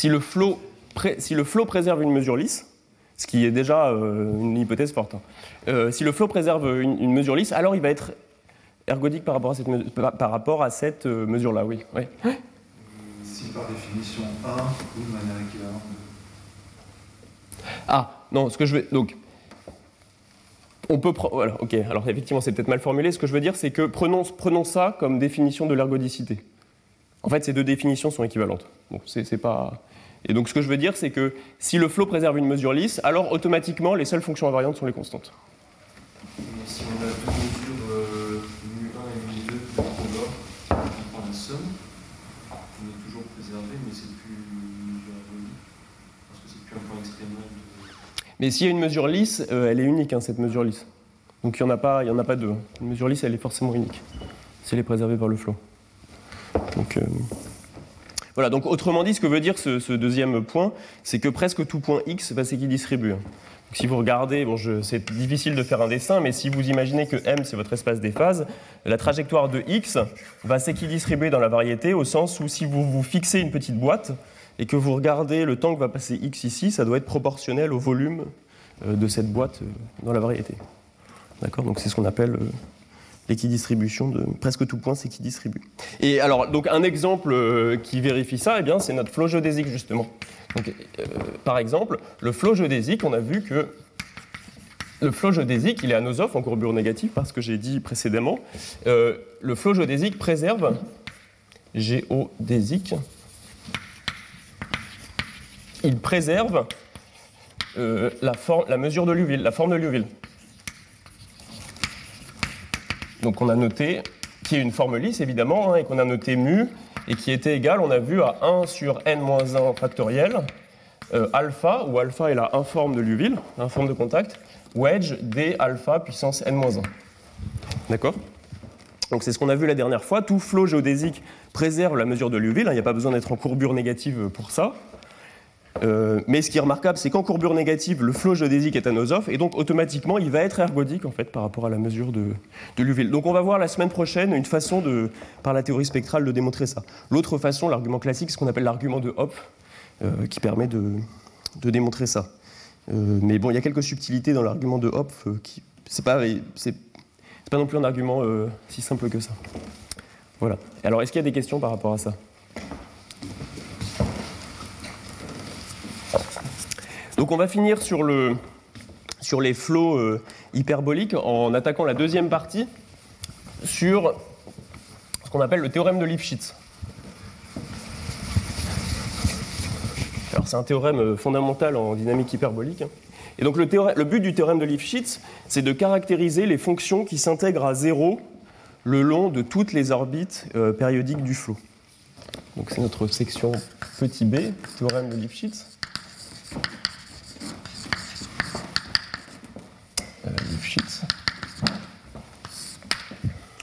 [SPEAKER 2] si le flot, si le flot préserve une mesure lisse, ce qui est déjà euh, une hypothèse forte, hein, euh, si le flot préserve une, mesure lisse, alors il va être ergodique par rapport à cette, par, rapport à cette euh, mesure-là, oui. oui.
[SPEAKER 4] Si par définition 1 ou de manière équivalente
[SPEAKER 2] Ah, non, ce que je veux... Donc, on peut... Voilà, ok, alors effectivement c'est peut-être mal formulé. Ce que je veux dire, c'est que prenons, prenons ça comme définition de l'ergodicité. En fait, ces deux définitions sont équivalentes. Bon, c'est pas... Et donc ce que je veux dire, c'est que si le flot préserve une mesure lisse, alors automatiquement les seules fonctions invariantes sont les constantes.
[SPEAKER 4] Mais si on a deux mesures euh, mu1 et mu2 on prend la somme, on est toujours préservé, mais c'est plus une mesure parce que c'est plus un point extrémement.
[SPEAKER 2] Mais s'il y a une mesure lisse, euh, elle est unique, hein, cette mesure lisse. Donc il n'y en, a pas, en a pas deux. Une mesure lisse, elle est forcément unique, si elle est préservée par le flot. Donc, euh, voilà, donc autrement dit, ce que veut dire ce, deuxième point, c'est que presque tout point x va s'équidistribuer. Si vous regardez, bon, c'est difficile de faire un dessin, mais si vous imaginez que M c'est votre espace des phases, la trajectoire de x va s'équidistribuer dans la variété au sens où si vous vous fixez une petite boîte et que vous regardez le temps que va passer x ici, ça doit être proportionnel au volume euh, de cette boîte euh, dans la variété. D'accord? Donc c'est ce qu'on appelle l'équidistribution de presque tout point s'équidistribue. Et alors, donc un exemple euh, qui vérifie ça, eh c'est notre flot géodésique justement. Euh, par exemple, le flot géodésique, on a vu que le flot géodésique, il est anosophe en courbure négative, parce que j'ai dit précédemment. Euh, le flot géodésique préserve géodésique. Il préserve la, la mesure de Liouville, la forme de Liouville. Donc on a noté qui est une forme lisse évidemment, hein, et qu'on a noté mu, et qui était égal, on a vu, à 1 sur n-1 factoriel, euh, alpha, où alpha est la informe de Liouville, l'informe de contact, wedge d alpha puissance n-1. D'accord? Donc c'est ce qu'on a vu la dernière fois. Tout flot géodésique préserve la mesure de Liouville. hein, Il n'y a pas besoin d'être en courbure négative pour ça. Euh, mais ce qui est remarquable, c'est qu'en courbure négative, le flot géodésique est anosophe, et donc automatiquement, il va être ergodique en fait par rapport à la mesure de, de. Donc on va voir la semaine prochaine une façon de, par la théorie spectrale de démontrer ça. L'autre façon, l'argument classique, c'est ce qu'on appelle l'argument de Hopf, euh, qui permet de, de démontrer ça. Euh, mais bon, il y a quelques subtilités dans l'argument de Hopf qui, c'est pas, c'est, pas non plus un argument si simple que ça. Voilà. Alors, est-ce qu'il y a des questions par rapport à ça? Donc, on va finir sur, le, sur les flots euh, hyperboliques en attaquant la deuxième partie sur ce qu'on appelle le théorème de. Alors, c'est un théorème euh, fondamental en dynamique hyperbolique. Et donc, le, théorème- le but du théorème de Lifshitz, c'est de caractériser les fonctions qui s'intègrent à zéro le long de toutes les orbites euh, périodiques du flot. Donc, c'est notre section petit b, théorème de Lifshitz.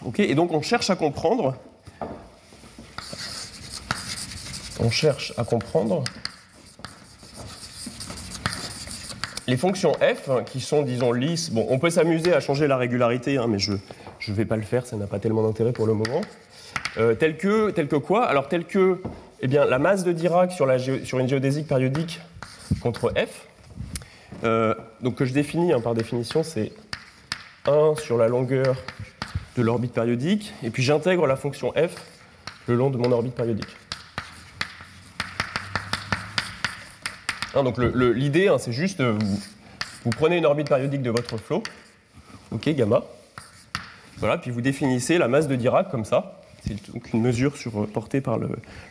[SPEAKER 2] Ok, et donc on cherche à comprendre. On cherche à comprendre les fonctions f hein, qui sont, disons, lisses. Bon, on peut s'amuser à changer la régularité, hein, mais je ne vais pas le faire, ça n'a pas tellement d'intérêt pour le moment. Euh, tel que, quoi? Alors, tel que eh bien, la masse de Dirac sur une géodésique périodique contre f. Euh, donc, que je définis hein, par définition, c'est 1 sur la longueur de l'orbite périodique, et puis j'intègre la fonction f le long de mon orbite périodique. Hein, donc l'idée, hein, c'est juste, euh, vous, vous prenez une orbite périodique de votre flot, ok, gamma, voilà, puis vous définissez la masse de Dirac comme ça. C'est donc une mesure sur, euh, portée par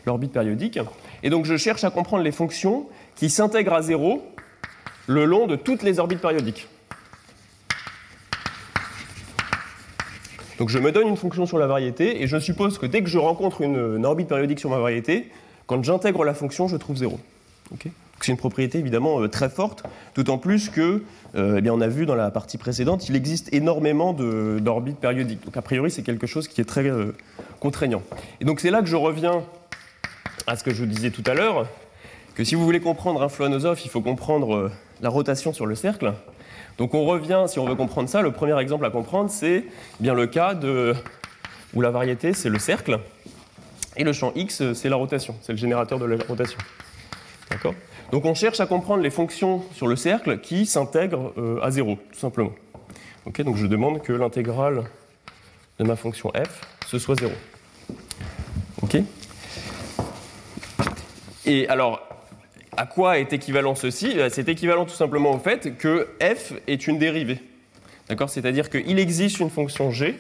[SPEAKER 2] l'orbite périodique. Et donc je cherche à comprendre les fonctions qui s'intègrent à zéro le long de toutes les orbites périodiques. Donc je me donne une fonction sur la variété et je suppose que dès que je rencontre une, orbite périodique sur ma variété, quand j'intègre la fonction, je trouve zéro. Ok? Donc c'est une propriété évidemment euh, très forte, d'autant plus que, euh, eh bien, on a vu dans la partie précédente, il existe énormément d'orbites périodiques. Donc a priori, c'est quelque chose qui est très euh, contraignant. Et donc c'est là que je reviens à ce que je vous disais tout à l'heure, que si vous voulez comprendre un flot anosophe, il faut comprendre la rotation sur le cercle. Donc on revient, si on veut comprendre ça, le premier exemple à comprendre, c'est bien le cas de, où la variété, c'est le cercle, et le champ x, c'est la rotation, c'est le générateur de la rotation. D'accord? Donc on cherche à comprendre les fonctions sur le cercle qui s'intègrent euh, à zéro, tout simplement. Ok? Donc je demande que l'intégrale de ma fonction f, ce soit zéro. Ok? Et alors, à quoi est équivalent ceci Euh, C'est équivalent tout simplement au fait que f est une dérivée. D'accord? C'est-à-dire qu'il existe une fonction g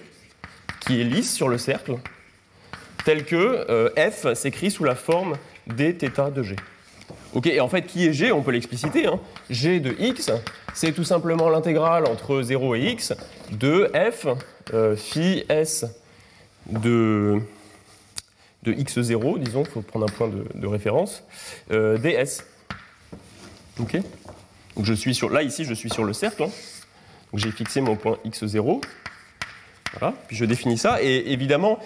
[SPEAKER 2] qui est lisse sur le cercle, telle que euh, f s'écrit sous la forme dθ de g. Ok, et en fait, qui est g? On peut l'expliciter. hein. g de x, c'est tout simplement l'intégrale entre 0 et x de f euh, phi s de, de x0, disons, il faut prendre un point de, référence, euh, ds. Ok Donc je suis là, ici, je suis sur le cercle. hein. J'ai fixé mon point x0. Voilà, puis je définis ça. Et évidemment,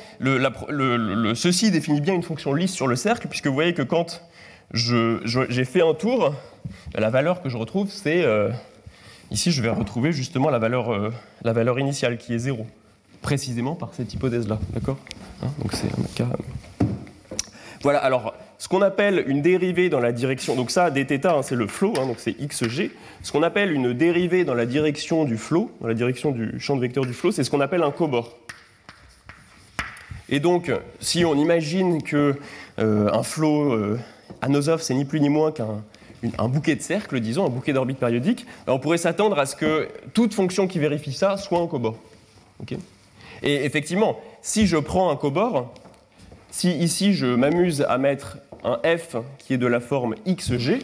[SPEAKER 2] ceci définit bien une fonction lisse sur le cercle, puisque vous voyez que quand j'ai fait un tour, la valeur que je retrouve, c'est. euh, ici, je vais retrouver justement la valeur, euh, la valeur initiale qui est 0, précisément par cette hypothèse-là. D'accord Hein, Donc c'est un cas. Voilà, alors ce qu'on appelle une dérivée dans la direction, donc ça, dθ, hein, c'est le flot, hein, donc c'est xg. Ce qu'on appelle une dérivée dans la direction du flot, dans la direction du champ de vecteur du flot, c'est ce qu'on appelle un cobord. Et donc, si on imagine que euh, flot euh, anosophe, c'est ni plus ni moins qu'un bouquet de cercles, disons, un bouquet d'orbites périodiques, ben, on pourrait s'attendre à ce que toute fonction qui vérifie ça soit un cobord. Ok? Et effectivement, si je prends un cobord, si ici je m'amuse à mettre un f qui est de la forme xg,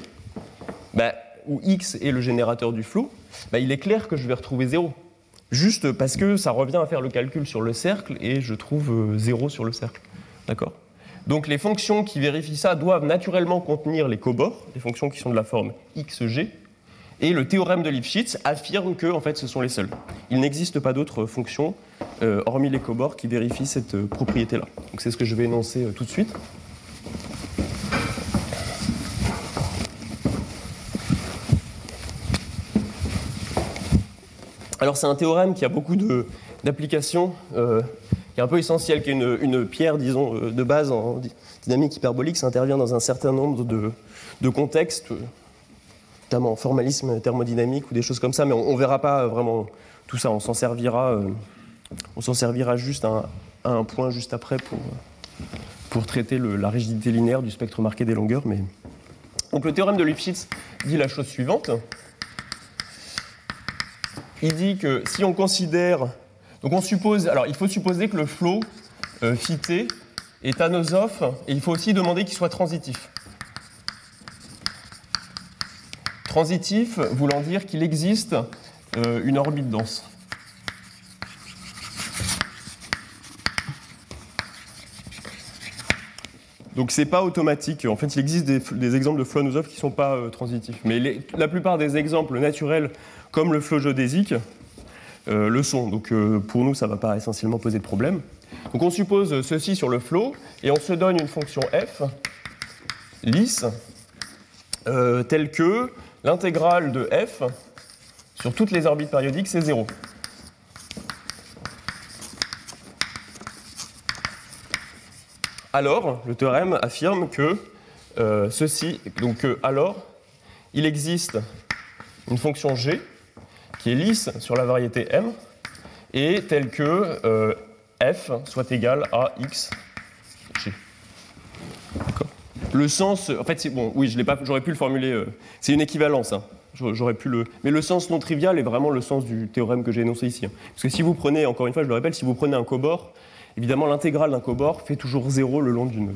[SPEAKER 2] bah, où x est le générateur du flot, bah, il est clair que je vais retrouver 0. juste parce que ça revient à faire le calcul sur le cercle et je trouve 0 sur le cercle. D'accord? Donc les fonctions qui vérifient ça doivent naturellement contenir les cobords, les fonctions qui sont de la forme xg, et le théorème de Lifshitz affirme que en fait, ce sont les seuls. Il n'existe pas d'autres fonctions, euh, hormis les cobords, qui vérifient cette euh, propriété-là. Donc c'est ce que je vais énoncer euh, tout de suite. Alors c'est un théorème qui a beaucoup d'applications, qui est un peu essentiel, qui est une, pierre, disons, de base en dynamique hyperbolique. Ça intervient dans un certain nombre de, contextes notamment en formalisme thermodynamique ou des choses comme ça, mais on ne verra pas vraiment tout ça. On s'en servira, on s'en servira juste à un, point juste après pour, traiter la rigidité linéaire du spectre marqué des longueurs. Mais... Donc le théorème de Lipschitz dit la chose suivante. Il dit que si on considère, donc on suppose, alors il faut supposer que le flot euh, φt est anosophe et il faut aussi demander qu'il soit transitif. Transitif voulant dire qu'il existe euh, une orbite dense. Donc c'est pas automatique. En fait, il existe des, exemples de flots anosophes qui ne sont pas euh, transitifs. Mais la plupart des exemples naturels, comme le flot géodésique, euh, le sont. Donc pour nous, ça ne va pas essentiellement poser de problème. Donc on suppose ceci sur le flot et on se donne une fonction f lisse telle que L'intégrale de f sur toutes les orbites périodiques, c'est 0. Alors, le théorème affirme que euh, ceci, donc alors, il existe une fonction g qui est lisse sur la variété m et telle que euh, f soit égal à x g. Le sens, en fait, bon, oui, je pas, j'aurais pu le formuler. Euh, c'est une équivalence. Hein. J'aurais pu mais le sens non trivial est vraiment le sens du théorème que j'ai énoncé ici. Hein. Parce que si vous prenez, encore une fois, je le rappelle, si vous prenez un cobord, évidemment l'intégrale d'un cobord fait toujours zéro le long d'une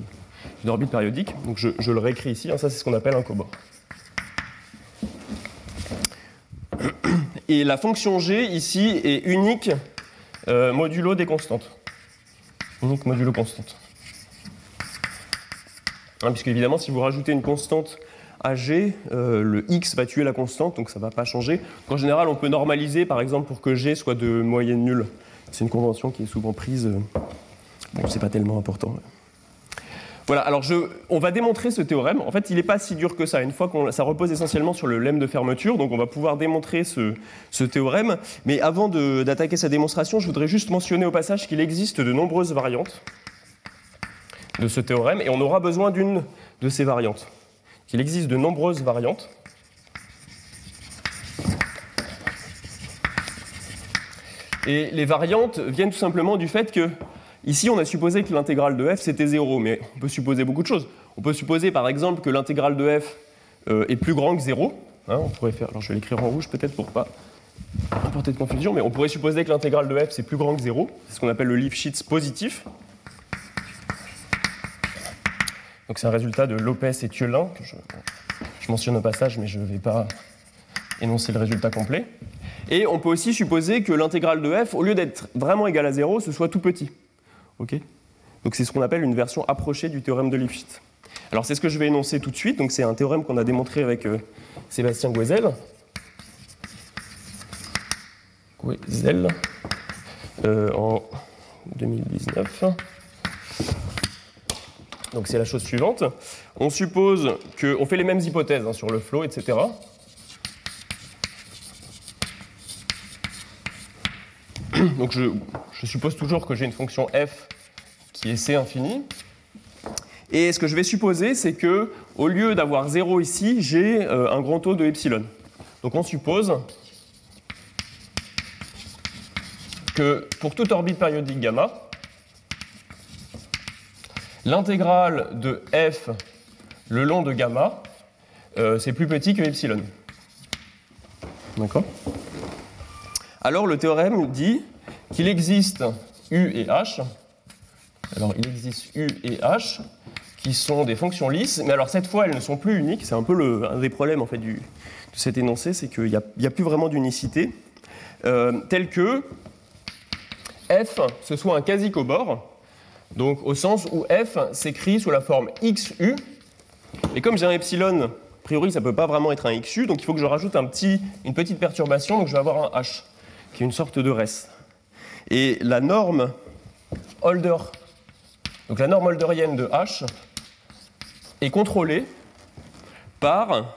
[SPEAKER 2] orbite périodique. Donc je, le réécris ici. Hein. ça, c'est ce qu'on appelle un cobord. Et la fonction g ici est unique euh, modulo des constantes. Unique modulo constante. Hein, puisque évidemment, si vous rajoutez une constante à g, euh, le x va tuer la constante, donc ça ne va pas changer. En général, on peut normaliser, par exemple, pour que g soit de moyenne nulle. C'est une convention qui est souvent prise. Euh, bon, c'est pas tellement important. Voilà, alors on va démontrer ce théorème. En fait, il n'est pas si dur que ça. Une fois qu'on, ça repose essentiellement sur le lemme de fermeture, donc on va pouvoir démontrer ce, théorème. Mais avant d'attaquer sa démonstration, je voudrais juste mentionner au passage qu'il existe de nombreuses variantes de ce théorème, et on aura besoin d'une de ces variantes. Il existe de nombreuses variantes. Et les variantes viennent tout simplement du fait que, ici, on a supposé que l'intégrale de f, c'était 0, mais on peut supposer beaucoup de choses. On peut supposer, par exemple, que l'intégrale de f euh, est plus grand que 0. Hein, on pourrait faire, alors je vais l'écrire en rouge peut-être pour pas apporter de confusion, mais on pourrait supposer que l'intégrale de f, c'est plus grand que 0. C'est ce qu'on appelle le Lifshitz positif. Donc c'est un résultat de Lopez et Thielin, que je, mentionne au passage, mais je ne vais pas énoncer le résultat complet. Et on peut aussi supposer que l'intégrale de f, au lieu d'être vraiment égale à 0, ce soit tout petit. Ok? Donc c'est ce qu'on appelle une version approchée du théorème de Lifshitz. Alors c'est ce que je vais énoncer tout de suite. Donc c'est un théorème qu'on a démontré avec euh, Sébastien Guezel. Guezel euh, en 2019. Donc c'est la chose suivante. On suppose qu'on fait les mêmes hypothèses hein, sur le flot, etc. Donc je, suppose toujours que j'ai une fonction f qui est c infini. Et ce que je vais supposer, c'est que au lieu d'avoir 0 ici, j'ai euh, un grand taux de epsilon. Donc on suppose que pour toute orbite périodique gamma, L'intégrale de f le long de gamma, euh, c'est plus petit que epsilon. D'accord? Alors le théorème dit qu'il existe u et h. Alors il existe u et h qui sont des fonctions lisses, mais alors cette fois elles ne sont plus uniques. C'est un peu un des problèmes en fait de cet énoncé, c'est qu'il n'y a, plus vraiment d'unicité. euh, tel que f, ce soit un quasi-cobord, donc au sens où f s'écrit sous la forme xu, et comme j'ai un epsilon, a priori ça ne peut pas vraiment être un xu, donc il faut que je rajoute une petite perturbation, donc je vais avoir un h, qui est une sorte de res. Et la norme Holder, donc la norme holderienne de h, est contrôlée par,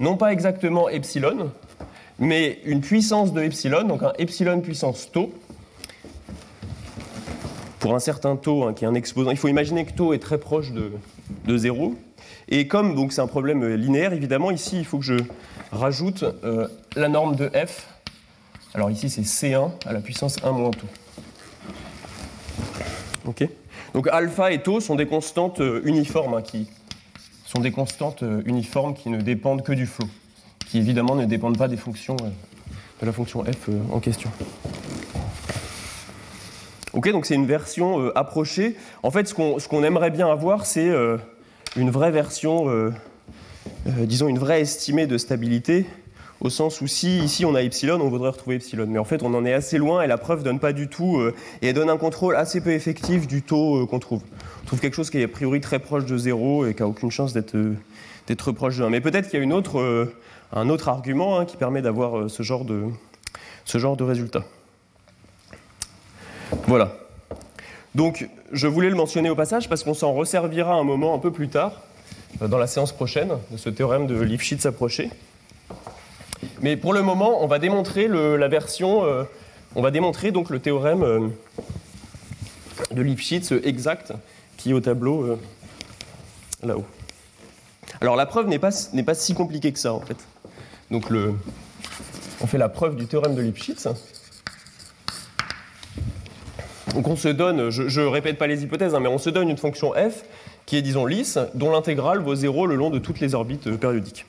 [SPEAKER 2] non pas exactement epsilon, mais une puissance de epsilon, donc un epsilon puissance tau, pour un certain taux hein, qui est un exposant. Il faut imaginer que taux est très proche de, de 0. Et comme donc c'est un problème linéaire, évidemment, ici il faut que je rajoute euh, la norme de f. Alors ici c'est C1 à la puissance 1 moins taux. Ok Donc alpha et tau sont des constantes euh, uniformes hein, qui sont des constantes euh, uniformes qui ne dépendent que du flot, qui évidemment ne dépendent pas des fonctions de la fonction f en question. Ok, donc c'est une version euh, approchée. En fait, ce qu'on aimerait bien avoir, c'est euh, une vraie version, euh, disons une vraie estimée de stabilité, au sens où si ici on a epsilon, on voudrait retrouver epsilon. Mais en fait, on en est assez loin et la preuve donne pas du tout, et elle donne un contrôle assez peu effectif du taux qu'on trouve. On trouve quelque chose qui est a priori très proche de 0 et qui a aucune chance d'être proche de 1. Mais peut-être qu'il y a un autre argument hein, qui permet d'avoir ce, genre de, ce genre de résultat. Voilà. Donc, je voulais le mentionner au passage parce qu'on s'en resservira un moment un peu plus tard, euh, dans la séance prochaine, de ce théorème de Lifshitz approché. Mais pour le moment, on va démontrer la version, euh, on va démontrer donc le théorème euh, de Lifshitz exact qui est au tableau là-haut. Alors la preuve n'est pas, si compliquée que ça en fait. Donc le, on fait la preuve du théorème de Lipschitz. Donc on se donne, je ne répète pas les hypothèses, hein, mais on se donne une fonction f qui est, disons, lisse, dont l'intégrale vaut 0 le long de toutes les orbites euh, périodiques.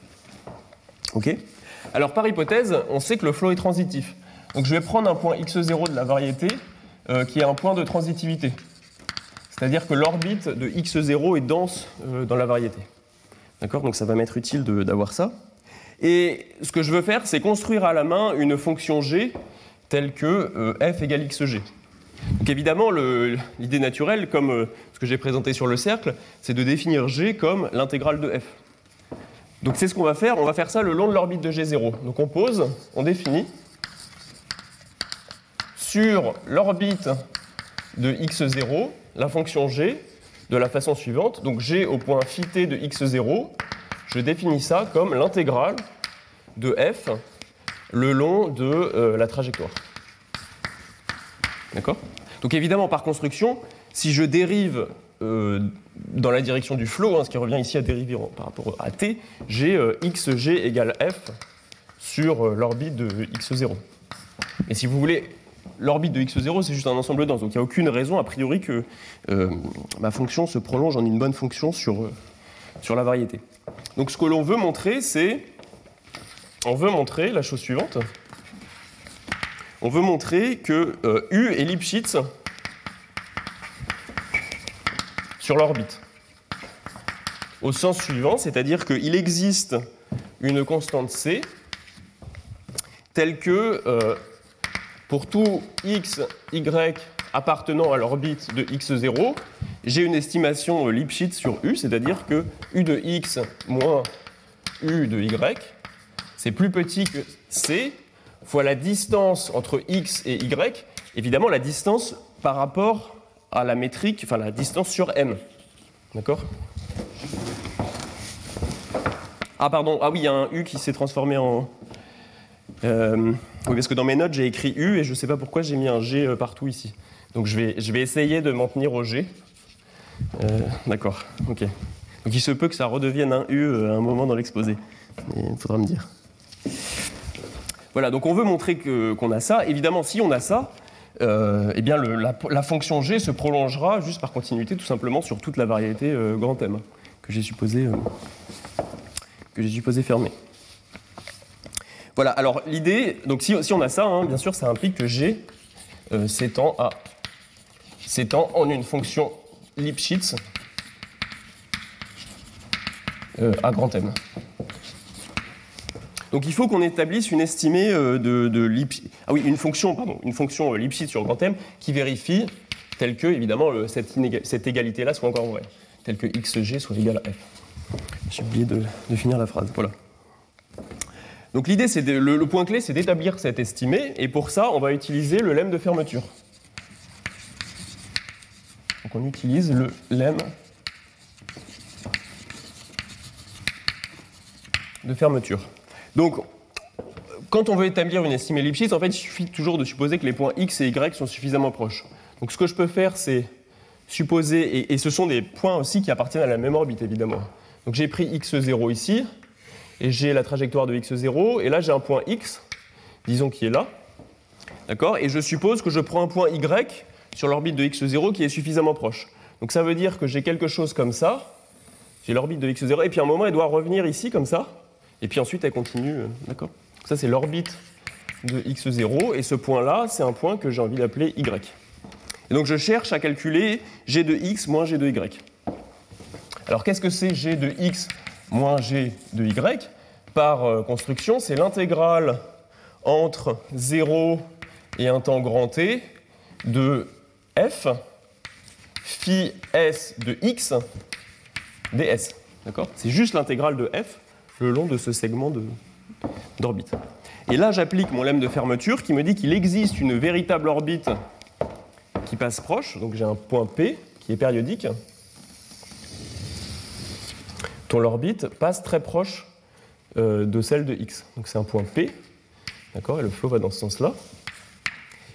[SPEAKER 2] OK? Alors par hypothèse, on sait que le flot est transitif. Donc je vais prendre un point x0 de la variété euh, qui est un point de transitivité. C'est-à-dire que l'orbite de x0 est dense euh, dans la variété. D'accord? Donc ça va m'être utile d'avoir ça. Et ce que je veux faire, c'est construire à la main une fonction g telle que f égale xg. Donc évidemment, l'idée naturelle, comme euh, ce que j'ai présenté sur le cercle, c'est de définir G comme l'intégrale de f. Donc c'est ce qu'on va faire, on va faire ça le long de l'orbite de G0. Donc on pose, on définit sur l'orbite de x0 la fonction g de la façon suivante. Donc g au point phi t de x0, je définis ça comme l'intégrale de f le long de euh, la trajectoire. D'accord? Donc évidemment, par construction, si je dérive euh, dans la direction du flot, hein, ce qui revient ici à dériver par rapport à t, j'ai euh, xg égale f sur euh, l'orbite de x0. Et si vous voulez, l'orbite de x0, c'est juste un ensemble dense, donc il n'y a aucune raison, a priori, que ma fonction se prolonge en une bonne fonction sur, sur la variété. Donc ce que l'on veut montrer, c'est... On veut montrer la chose suivante on veut montrer que euh, U est Lipschitz sur l'orbite. Au sens suivant, c'est-à-dire qu'il existe une constante C telle que euh, pour tout x, y appartenant à l'orbite de x0, j'ai une estimation euh, Lipschitz sur U, c'est-à-dire que U de x moins U de y, c'est plus petit que C fois la distance entre x et y, évidemment la distance par rapport à la métrique, enfin la distance sur m. D'accord? Ah pardon, ah oui, il y a un u qui s'est transformé en... Euh, oui, parce que dans mes notes, j'ai écrit u et je ne sais pas pourquoi j'ai mis un g euh, partout ici. Donc je vais, je vais essayer de m'en tenir au g. Euh, d'accord, ok. Donc il se peut que ça redevienne un u à un moment dans l'exposé. Il faudra me dire. Voilà, donc on veut montrer qu'on a ça. Évidemment, si on a ça, eh bien la, fonction g se prolongera juste par continuité, tout simplement, sur toute la variété euh, grand M que j'ai supposé, euh, que fermer. Voilà, alors l'idée, donc si, on a ça, hein, bien sûr, ça implique que g s'étend à s'étend en une fonction Lipschitz à grand M. Donc il faut qu'on établisse une estimée euh, de, de Lipschitz. Ah oui, une fonction, pardon, une fonction euh, Lipschitz sur grand M qui vérifie tel que, évidemment, le- cette, égalité-là soit encore vraie, telle que xg soit égal à f. J'ai oublié de, de finir la phrase. Voilà. Donc l'idée, c'est le, le point clé, c'est d'établir cette estimée, et pour ça, on va utiliser le lemme de fermeture. Donc on utilise le lemme de fermeture. Donc, quand on veut établir une estimée Lipschitz, en fait, il suffit toujours de supposer que les points x et y sont suffisamment proches. Donc, ce que je peux faire, c'est supposer, et, et ce sont des points aussi qui appartiennent à la même orbite, évidemment. Donc, j'ai pris x0 ici, et j'ai la trajectoire de x0, et là, j'ai un point x, disons qui est là, d'accord? Et je suppose que je prends un point y sur l'orbite de x0 qui est suffisamment proche. Donc, ça veut dire que j'ai quelque chose comme ça, j'ai l'orbite de x0, et puis à un moment, elle doit revenir ici, comme ça, et puis ensuite, elle continue, euh, d'accord Ça, c'est l'orbite de x0, et ce point-là, c'est un point que j'ai envie d'appeler y. Et donc, je cherche à calculer g de x moins g de y. Alors, qu'est-ce que c'est g de x moins g de y? Par euh, construction, c'est l'intégrale entre 0 et un temps grand t de f phi s de x ds. D'accord C'est juste l'intégrale de f le long de ce segment d'orbite. Et là, j'applique mon lemme de fermeture qui me dit qu'il existe une véritable orbite qui passe proche. Donc j'ai un point P qui est périodique, dont l'orbite passe très proche euh, de celle de x. Donc c'est un point P, d'accord? Et le flot va dans ce sens-là.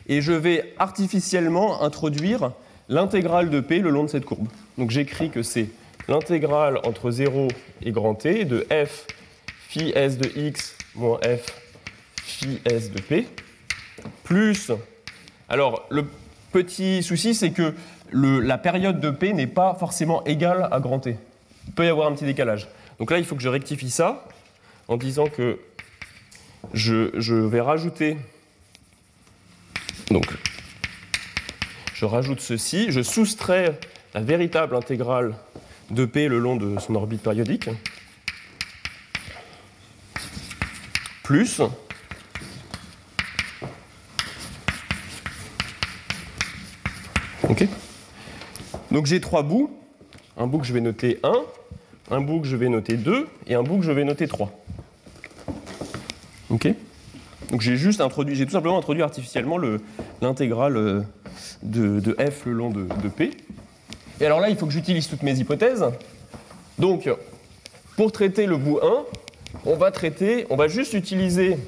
[SPEAKER 2] Et je vais artificiellement introduire l'intégrale de P le long de cette courbe. Donc j'écris que c'est l'intégrale entre 0 et grand T de f phi s de x moins f phi s de p, plus... Alors, le petit souci, c'est que la période de p n'est pas forcément égale à grand T. Il peut y avoir un petit décalage. Donc là, il faut que je rectifie ça en disant que je, je vais rajouter... Donc, je rajoute ceci, je soustrais la véritable intégrale de P le long de son orbite périodique, plus Ok Donc j'ai trois bouts. Un bout que je vais noter 1, un bout que je vais noter 2 et un bout que je vais noter 3. Ok Donc j'ai juste introduit, j'ai tout simplement introduit artificiellement le- l'intégrale euh, de, f le long de P. Et alors là, il faut que j'utilise toutes mes hypothèses. Donc, pour traiter le bout 1, on va traiter, on va juste utiliser,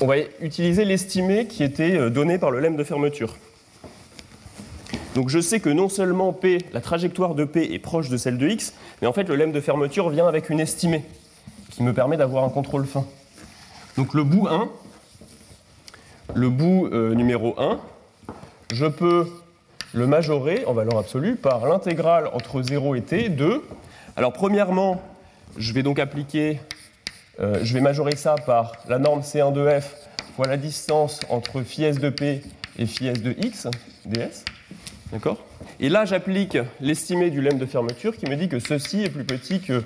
[SPEAKER 2] on va utiliser l'estimé qui était euh, donné par le lemme de fermeture. Donc je sais que non seulement P, la trajectoire de P est proche de celle de X, mais en fait le lemme de fermeture vient avec une estimée qui me permet d'avoir un contrôle fin. Donc le bout 1, le bout euh, numéro 1, je peux le majorer en valeur absolue par l'intégrale entre 0 et t de. Alors premièrement, je vais donc appliquer, euh, je vais majorer ça par la norme C1 de f fois la distance entre phi s de p et phi s de x ds. D'accord? Et là, j'applique l'estimé du lemme de fermeture qui me dit que ceci est plus petit que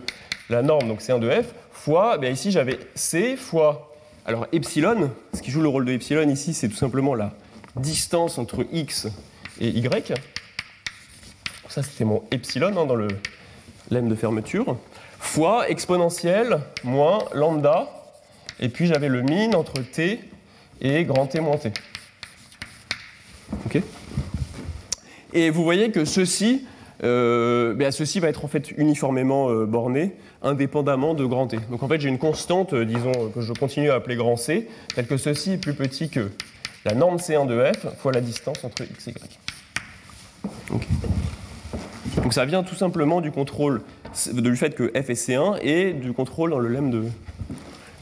[SPEAKER 2] la norme, donc C1 de f, fois, ben ici j'avais c fois, alors epsilon, ce qui joue le rôle de epsilon ici, c'est tout simplement la distance entre x y. Ça, c'était mon epsilon hein, dans le lemme de fermeture, fois exponentielle moins lambda, et puis j'avais le min entre t et grand T moins T. Ok Et vous voyez que ceci, euh, ben, ceci va être en fait uniformément euh, borné, indépendamment de grand T. Donc en fait j'ai une constante, euh, disons, que je continue à appeler grand C, telle que ceci est plus petit que la norme C1 de f fois la distance entre x et y. Donc ça vient tout simplement du contrôle, du fait que f est C1 et du contrôle dans le lemme de,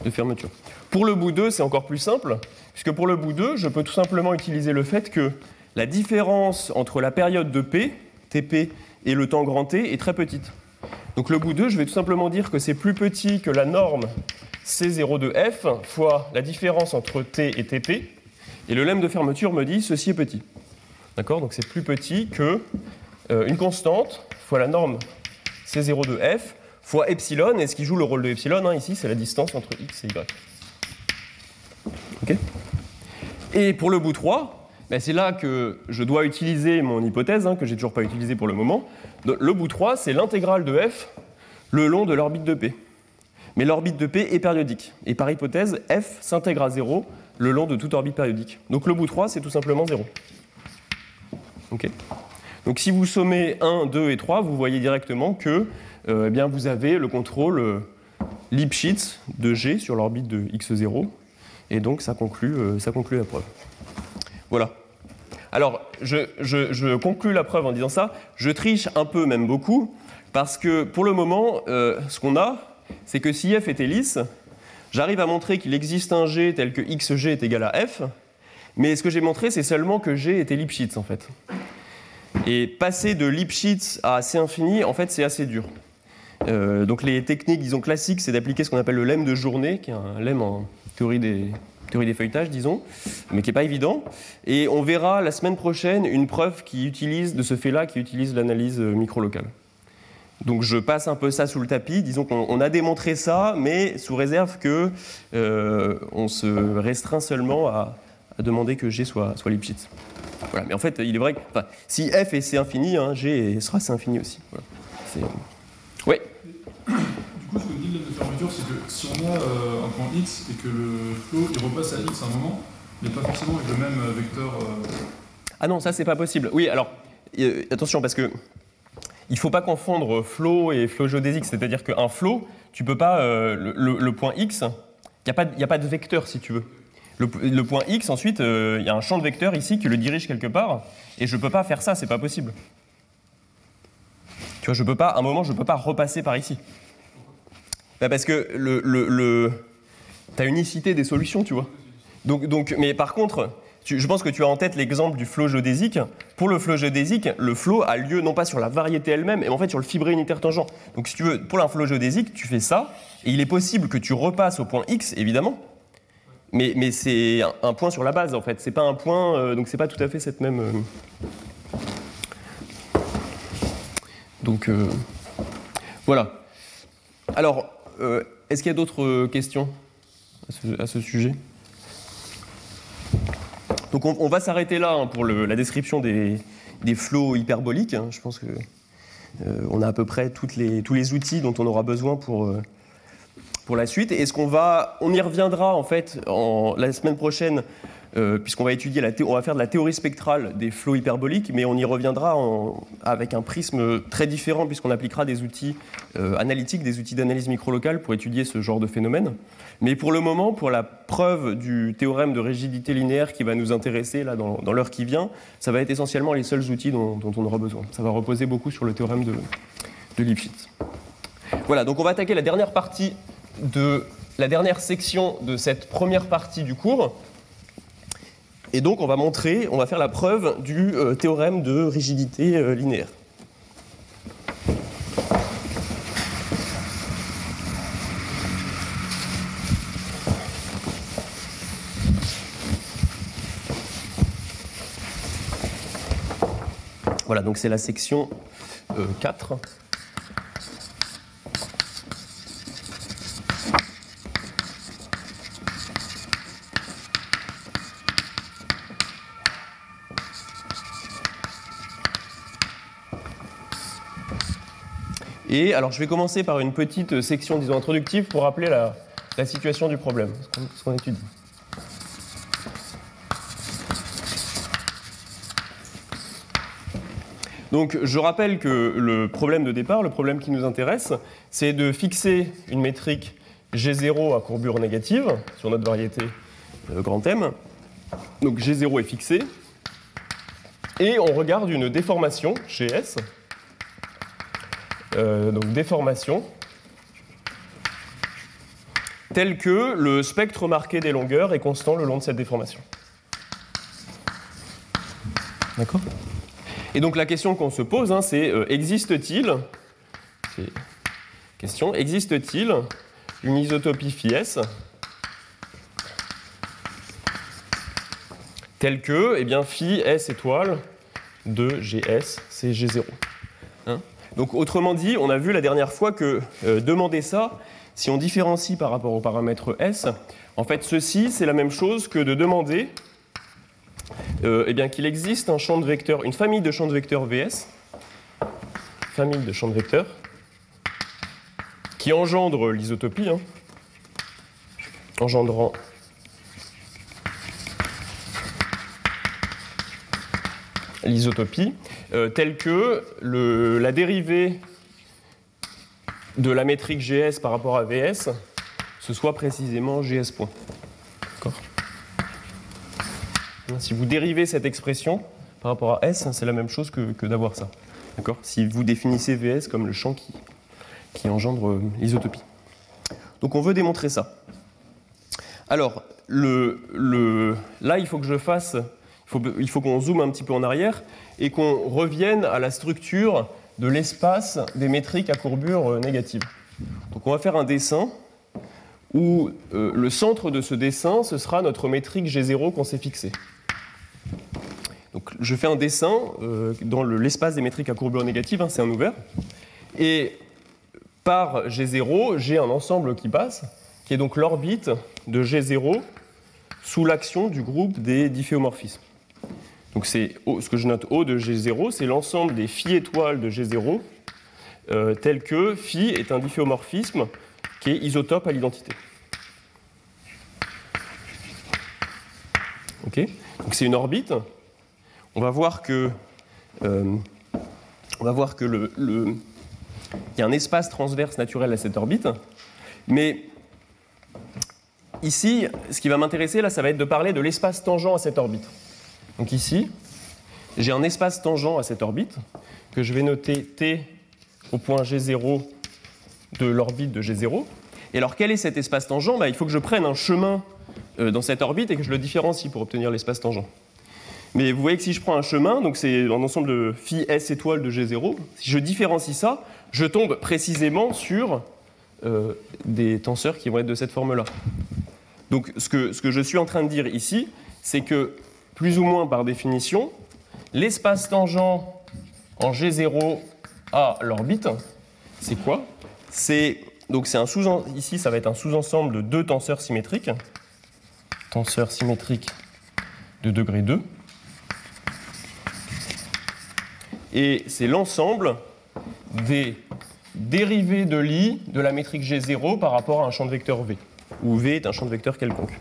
[SPEAKER 2] de fermeture. Pour le bout 2, c'est encore plus simple, puisque pour le bout 2, je peux tout simplement utiliser le fait que la différence entre la période de P, TP, et le temps grand T est très petite. Donc le bout 2, je vais tout simplement dire que c'est plus petit que la norme C0 de F fois la différence entre T et TP, et le lemme de fermeture me dit ceci est petit. D'accord Donc c'est plus petit que euh, une constante fois la norme C0 de F fois epsilon, et ce qui joue le rôle de epsilon, hein, ici, c'est la distance entre x et y. Et pour le bout 3, ben c'est là que je dois utiliser mon hypothèse, hein, que j'ai toujours pas utilisée pour le moment. Le bout 3, c'est l'intégrale de f le long de l'orbite de P. Mais l'orbite de P est périodique. Et par hypothèse, f s'intègre à 0 le long de toute orbite périodique. Donc le bout 3, c'est tout simplement 0. Donc si vous sommez 1, 2 et 3, vous voyez directement que euh, eh bien, vous avez le contrôle euh, Lipschitz de G sur l'orbite de x0 et donc ça conclut, euh, ça conclut la preuve. Voilà. Alors, je, conclus la preuve en disant ça. Je triche un peu, même beaucoup, parce que pour le moment, ce qu'on a, c'est que si f était lisse, j'arrive à montrer qu'il existe un g tel que xg est égal à f, mais ce que j'ai montré, c'est seulement que g était Lipschitz, en fait. Et passer de Lipschitz à C infini, en fait, c'est assez dur. Euh, donc les techniques, disons, classiques, c'est d'appliquer ce qu'on appelle le lemme de journée, qui est un lemme en, théorie des, théorie des feuilletages, disons, mais qui n'est pas évident. Et on verra la semaine prochaine une preuve qui utilise, de ce fait-là, qui utilise l'analyse euh, micro-locale. Donc je passe un peu ça sous le tapis. Disons qu'on a démontré ça, mais sous réserve que euh, on se restreint seulement à, demander que G soit, soit Lipschitz. Voilà. Mais en fait, il est vrai que si f est C infini, hein, G sera C infini aussi. Voilà. Oui
[SPEAKER 3] coup, ce que dit de fermeture, c'est que si on a euh, un point x et que le flow il repasse à x à un moment, mais pas forcément avec le même euh, vecteur. Euh,
[SPEAKER 2] ah non, ça c'est pas possible. Oui, alors attention parce que il faut pas confondre flow et flow géodésique. C'est-à-dire qu'un flow, tu peux pas le, point x, il n'y a, a, pas de vecteur si tu veux. Le, point x, ensuite, il y a un champ de vecteur ici qui le dirige quelque part, et je peux pas faire ça, c'est pas possible. Tu vois, je peux pas, à un moment, je peux pas repasser par ici. Bah, parce que le, le, tu as unicité des solutions, tu vois. Donc, donc, mais par contre, je pense que tu as en tête l'exemple du flow géodésique. Pour le flow géodésique, le flow a lieu non pas sur la variété elle-même, mais en fait sur le fibré unitaire tangent. Donc si tu veux, pour un flow géodésique, tu fais ça, et il est possible que tu repasses au point X, évidemment, mais, c'est un, point sur la base, en fait. C'est pas un point, euh, donc c'est pas tout à fait cette même... Euh, donc, euh, voilà. Alors, est-ce qu'il y a d'autres questions à ce, sujet? Donc on, va s'arrêter là hein, pour la description des, flots hyperboliques. Hein. Je pense qu'on euh, a à peu près tous les outils dont on aura besoin pour, pour la suite. Est-ce qu'on va, on y reviendra en fait la semaine prochaine euh, puisqu'on va étudier on va faire de la théorie spectrale des flots hyperboliques, mais on y reviendra avec un prisme très différent, puisqu'on appliquera des outils euh, analytiques, des outils d'analyse microlocale pour étudier ce genre de phénomène. Mais pour le moment, pour la preuve du théorème de rigidité linéaire qui va nous intéresser là, dans, l'heure qui vient, ça va être essentiellement les seuls outils dont, on aura besoin. Ça va reposer beaucoup sur le théorème de Lipschitz. Voilà, donc on va attaquer la dernière partie de la dernière section de cette première partie du cours. Et donc on va montrer, on va faire la preuve du euh, théorème de rigidité euh, linéaire. Voilà, donc c'est la section 4. Alors, je vais commencer par une petite section, disons, introductive pour rappeler la, situation du problème, ce qu'on étudie. Donc, je rappelle que le problème de départ, le problème qui nous intéresse, c'est de fixer une métrique G0 à courbure négative sur notre variété euh, grand M. Donc, G0 est fixé. Et on regarde une déformation chez S euh, donc déformation, telle que le spectre marqué des longueurs est constant le long de cette déformation. D'accord? Et donc la question qu'on se pose, hein, c'est euh, existe-t-il question existe-t-il une isotopie phi s telle que eh bien, phi s étoile de gs c'est g0 Donc autrement dit, on a vu la dernière fois que euh, demander ça, si on différencie par rapport au paramètre S, en fait ceci c'est la même chose que de demander euh, eh qu'il existe un champ de vecteurs, une famille de champs de vecteurs VS, famille de champs de vecteurs, qui engendre l'isotopie, hein, engendrant l'isotopie, euh, telle que la dérivée de la métrique GS par rapport à VS, ce soit précisément GS point. D'accord Si vous dérivez cette expression par rapport à S, c'est la même chose que, d'avoir ça. D'accord Si vous définissez VS comme le champ qui, engendre euh, l'isotopie. Donc on veut démontrer ça. Alors, là, il faut que je fasse, il faut qu'on zoome un petit peu en arrière et qu'on revienne à la structure de l'espace des métriques à courbure euh, négative. Donc on va faire un dessin où euh, le centre de ce dessin, ce sera notre métrique G0 qu'on s'est fixée. Donc je fais un dessin euh, dans le- l'espace des métriques à courbure négative, hein, c'est un ouvert, et par G0, j'ai un ensemble qui passe, qui est donc l'orbite de G0 sous l'action du groupe des difféomorphismes. Donc c'est ce que je note O de G0, c'est l'ensemble des phi étoiles de G0, euh, tel que phi est un difféomorphisme qui est isotope à l'identité. Ok? Donc c'est une orbite. On va voir que, euh, on va voir que le- y a un espace transverse naturel à cette orbite, mais ici, ce qui va m'intéresser là, ça va être de parler de l'espace tangent à cette orbite. Donc ici, j'ai un espace tangent à cette orbite que je vais noter t au point G0 de l'orbite de G0. Et alors quel est cet espace tangent? Bah, Il faut que je prenne un chemin euh, dans cette orbite et que je le différencie pour obtenir l'espace tangent. Mais vous voyez que si je prends un chemin, donc c'est un ensemble de phi s étoiles de G0, si je différencie ça, je tombe précisément sur euh, des tenseurs qui vont être de cette forme-là. Donc ce que, ce que je suis en train de dire ici, c'est que, plus ou moins par définition, l'espace tangent en G0 à l'orbite, c'est quoi? C'est donc c'est un sous ici ça va être un sous-ensemble de deux tenseurs symétriques, tenseurs symétriques de degré 2. Et c'est l'ensemble des dérivés de l'i de la métrique G0 par rapport à un champ de vecteur V, où V est un champ de vecteur quelconque.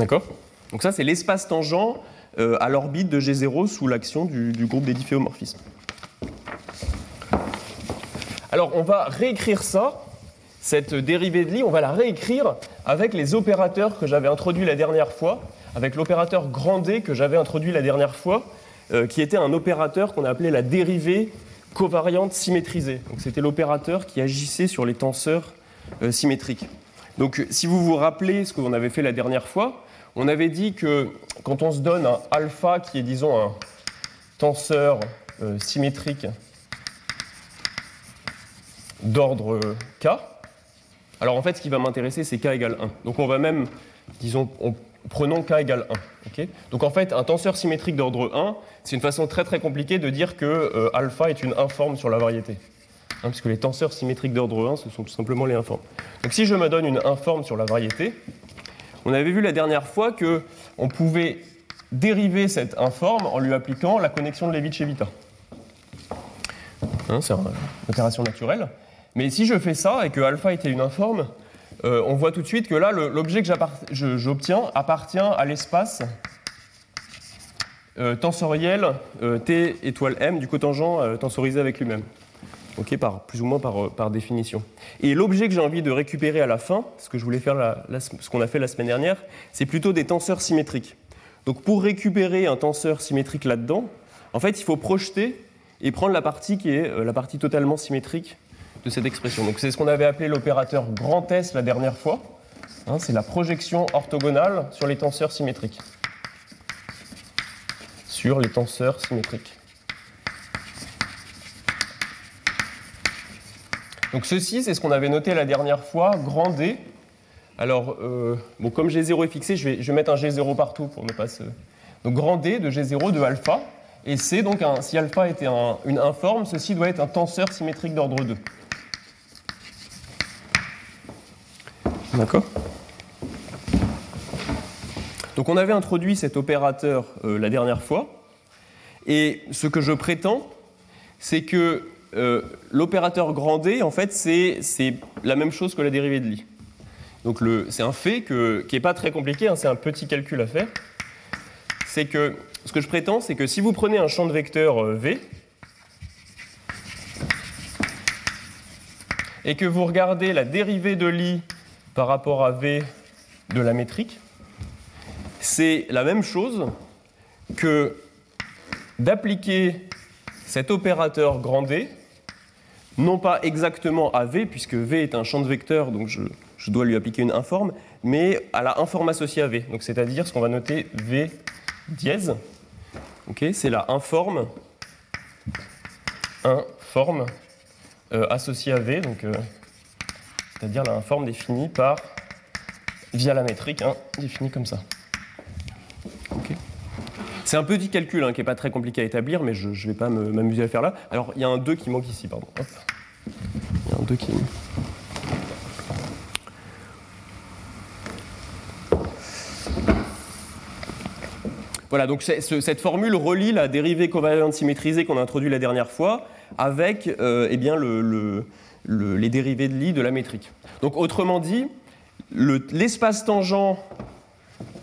[SPEAKER 2] D'accord Donc ça, c'est l'espace tangent euh, à l'orbite de G0 sous l'action du, groupe des difféomorphismes. Alors, on va réécrire ça, cette dérivée de Lie, on va la réécrire avec les opérateurs que j'avais introduits la dernière fois, avec l'opérateur grand D que j'avais introduit la dernière fois, euh, qui était un opérateur qu'on a appelé la dérivée covariante symétrisée. Donc, c'était l'opérateur qui agissait sur les tenseurs euh, symétriques. Donc, si vous vous rappelez ce qu'on avait fait la dernière fois, on avait dit que quand on se donne un alpha qui est, disons, un tenseur euh, symétrique d'ordre k, alors en fait, ce qui va m'intéresser, c'est k égale 1. Donc on va même, disons, on- prenons k égale 1. ok? Donc en fait, un tenseur symétrique d'ordre 1, c'est une façon très très compliquée de dire que euh, alpha est une informe sur la variété. Hein, puisque les tenseurs symétriques d'ordre 1, ce sont tout simplement les informes. Donc si je me donne une informe sur la variété, on avait vu la dernière fois que on pouvait dériver cette informe en lui appliquant la connexion de Levi-Cevita. Hein, c'est une opération naturelle. Mais si je fais ça et que alpha était une informe, euh, on voit tout de suite que là, l'objet que j'obtiens appartient à l'espace euh, tensoriel euh, T étoile M du cotangent tensorisé avec lui-même. Ok, par, plus ou moins par, euh, par définition. Et l'objet que j'ai envie de récupérer à la fin, ce que ce qu'on a fait la semaine dernière, c'est plutôt des tenseurs symétriques. Donc pour récupérer un tenseur symétrique là-dedans, en fait, il faut projeter et prendre la partie qui est euh, la partie totalement symétrique de cette expression. Donc c'est ce qu'on avait appelé l'opérateur grand S la dernière fois. Hein, c'est la projection orthogonale sur les tenseurs symétriques. Sur les tenseurs symétriques. Donc ceci, c'est ce qu'on avait noté la dernière fois, grand D. Alors, euh, bon, comme G0 est fixé, je vais, mettre un G0 partout pour ne pas se. Donc, grand D de G0 de alpha. Et c'est donc, un, si alpha était un- une informe, ceci doit être un tenseur symétrique d'ordre 2. D'accord? Donc on avait introduit cet opérateur euh, la dernière fois, et ce que je prétends, c'est que euh, l'opérateur grand D, en fait, c'est la même chose que la dérivée de Lie. Donc c'est un fait que- qui n'est pas très compliqué, hein, c'est un petit calcul à faire. C'est que ce que je prétends, c'est que si vous prenez un champ de vecteurs euh, V, et que vous regardez la dérivée de Lie par rapport à V de la métrique, c'est la même chose que d'appliquer cet opérateur grand D, non pas exactement à V, puisque V est un champ de vecteurs, donc je, dois lui appliquer une informe, mais à la informe associée à V, c'est-à-dire ce qu'on va noter V dièse. Ok, c'est la informe, euh, associée à V, euh, c'est-à-dire la informe définie par via la métrique, hein, définie comme ça. C'est un petit calcul hein, qui n'est pas très compliqué à établir, mais je ne vais pas m'amuser à le faire là. Alors, il y a un 2 qui manque ici, pardon. Il y a un 2 qui. Voilà, donc cette formule relie la dérivée covariante symétrisée qu'on a introduite la dernière fois avec euh, eh bien, le- le- le- les dérivées de Lie de la métrique. Donc, autrement dit, le- l'espace tangent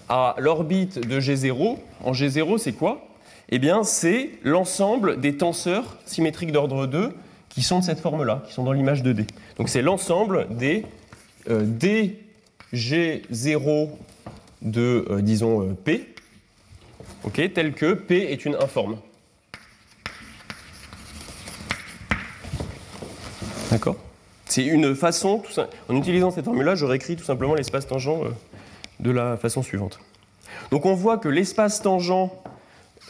[SPEAKER 2] à l'orbite de G0, en G0, c'est quoi? Eh bien, c'est l'ensemble des tenseurs symétriques d'ordre 2 qui sont de cette forme-là, qui sont dans l'image de D. Donc, c'est l'ensemble des euh, dG0 de, euh, disons, euh, P, tel que P est une informe. D'accord? C'est une façon, en utilisant cette formule-là, je réécris tout simplement l'espace tangent de la façon suivante. Donc on voit que l'espace tangent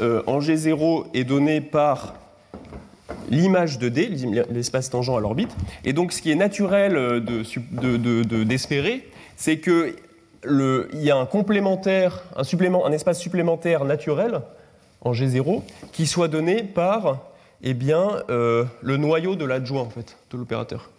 [SPEAKER 2] euh, en G0 est donné par l'image de D, l'espace tangent à l'orbite. Et donc ce qui est naturel euh, de sup- de- d'espérer, c'est qu'il y a un complémentaire, un espace supplémentaire naturel en G0 qui soit donné par eh bien, euh, le noyau de l'adjoint en fait, de l'opérateur.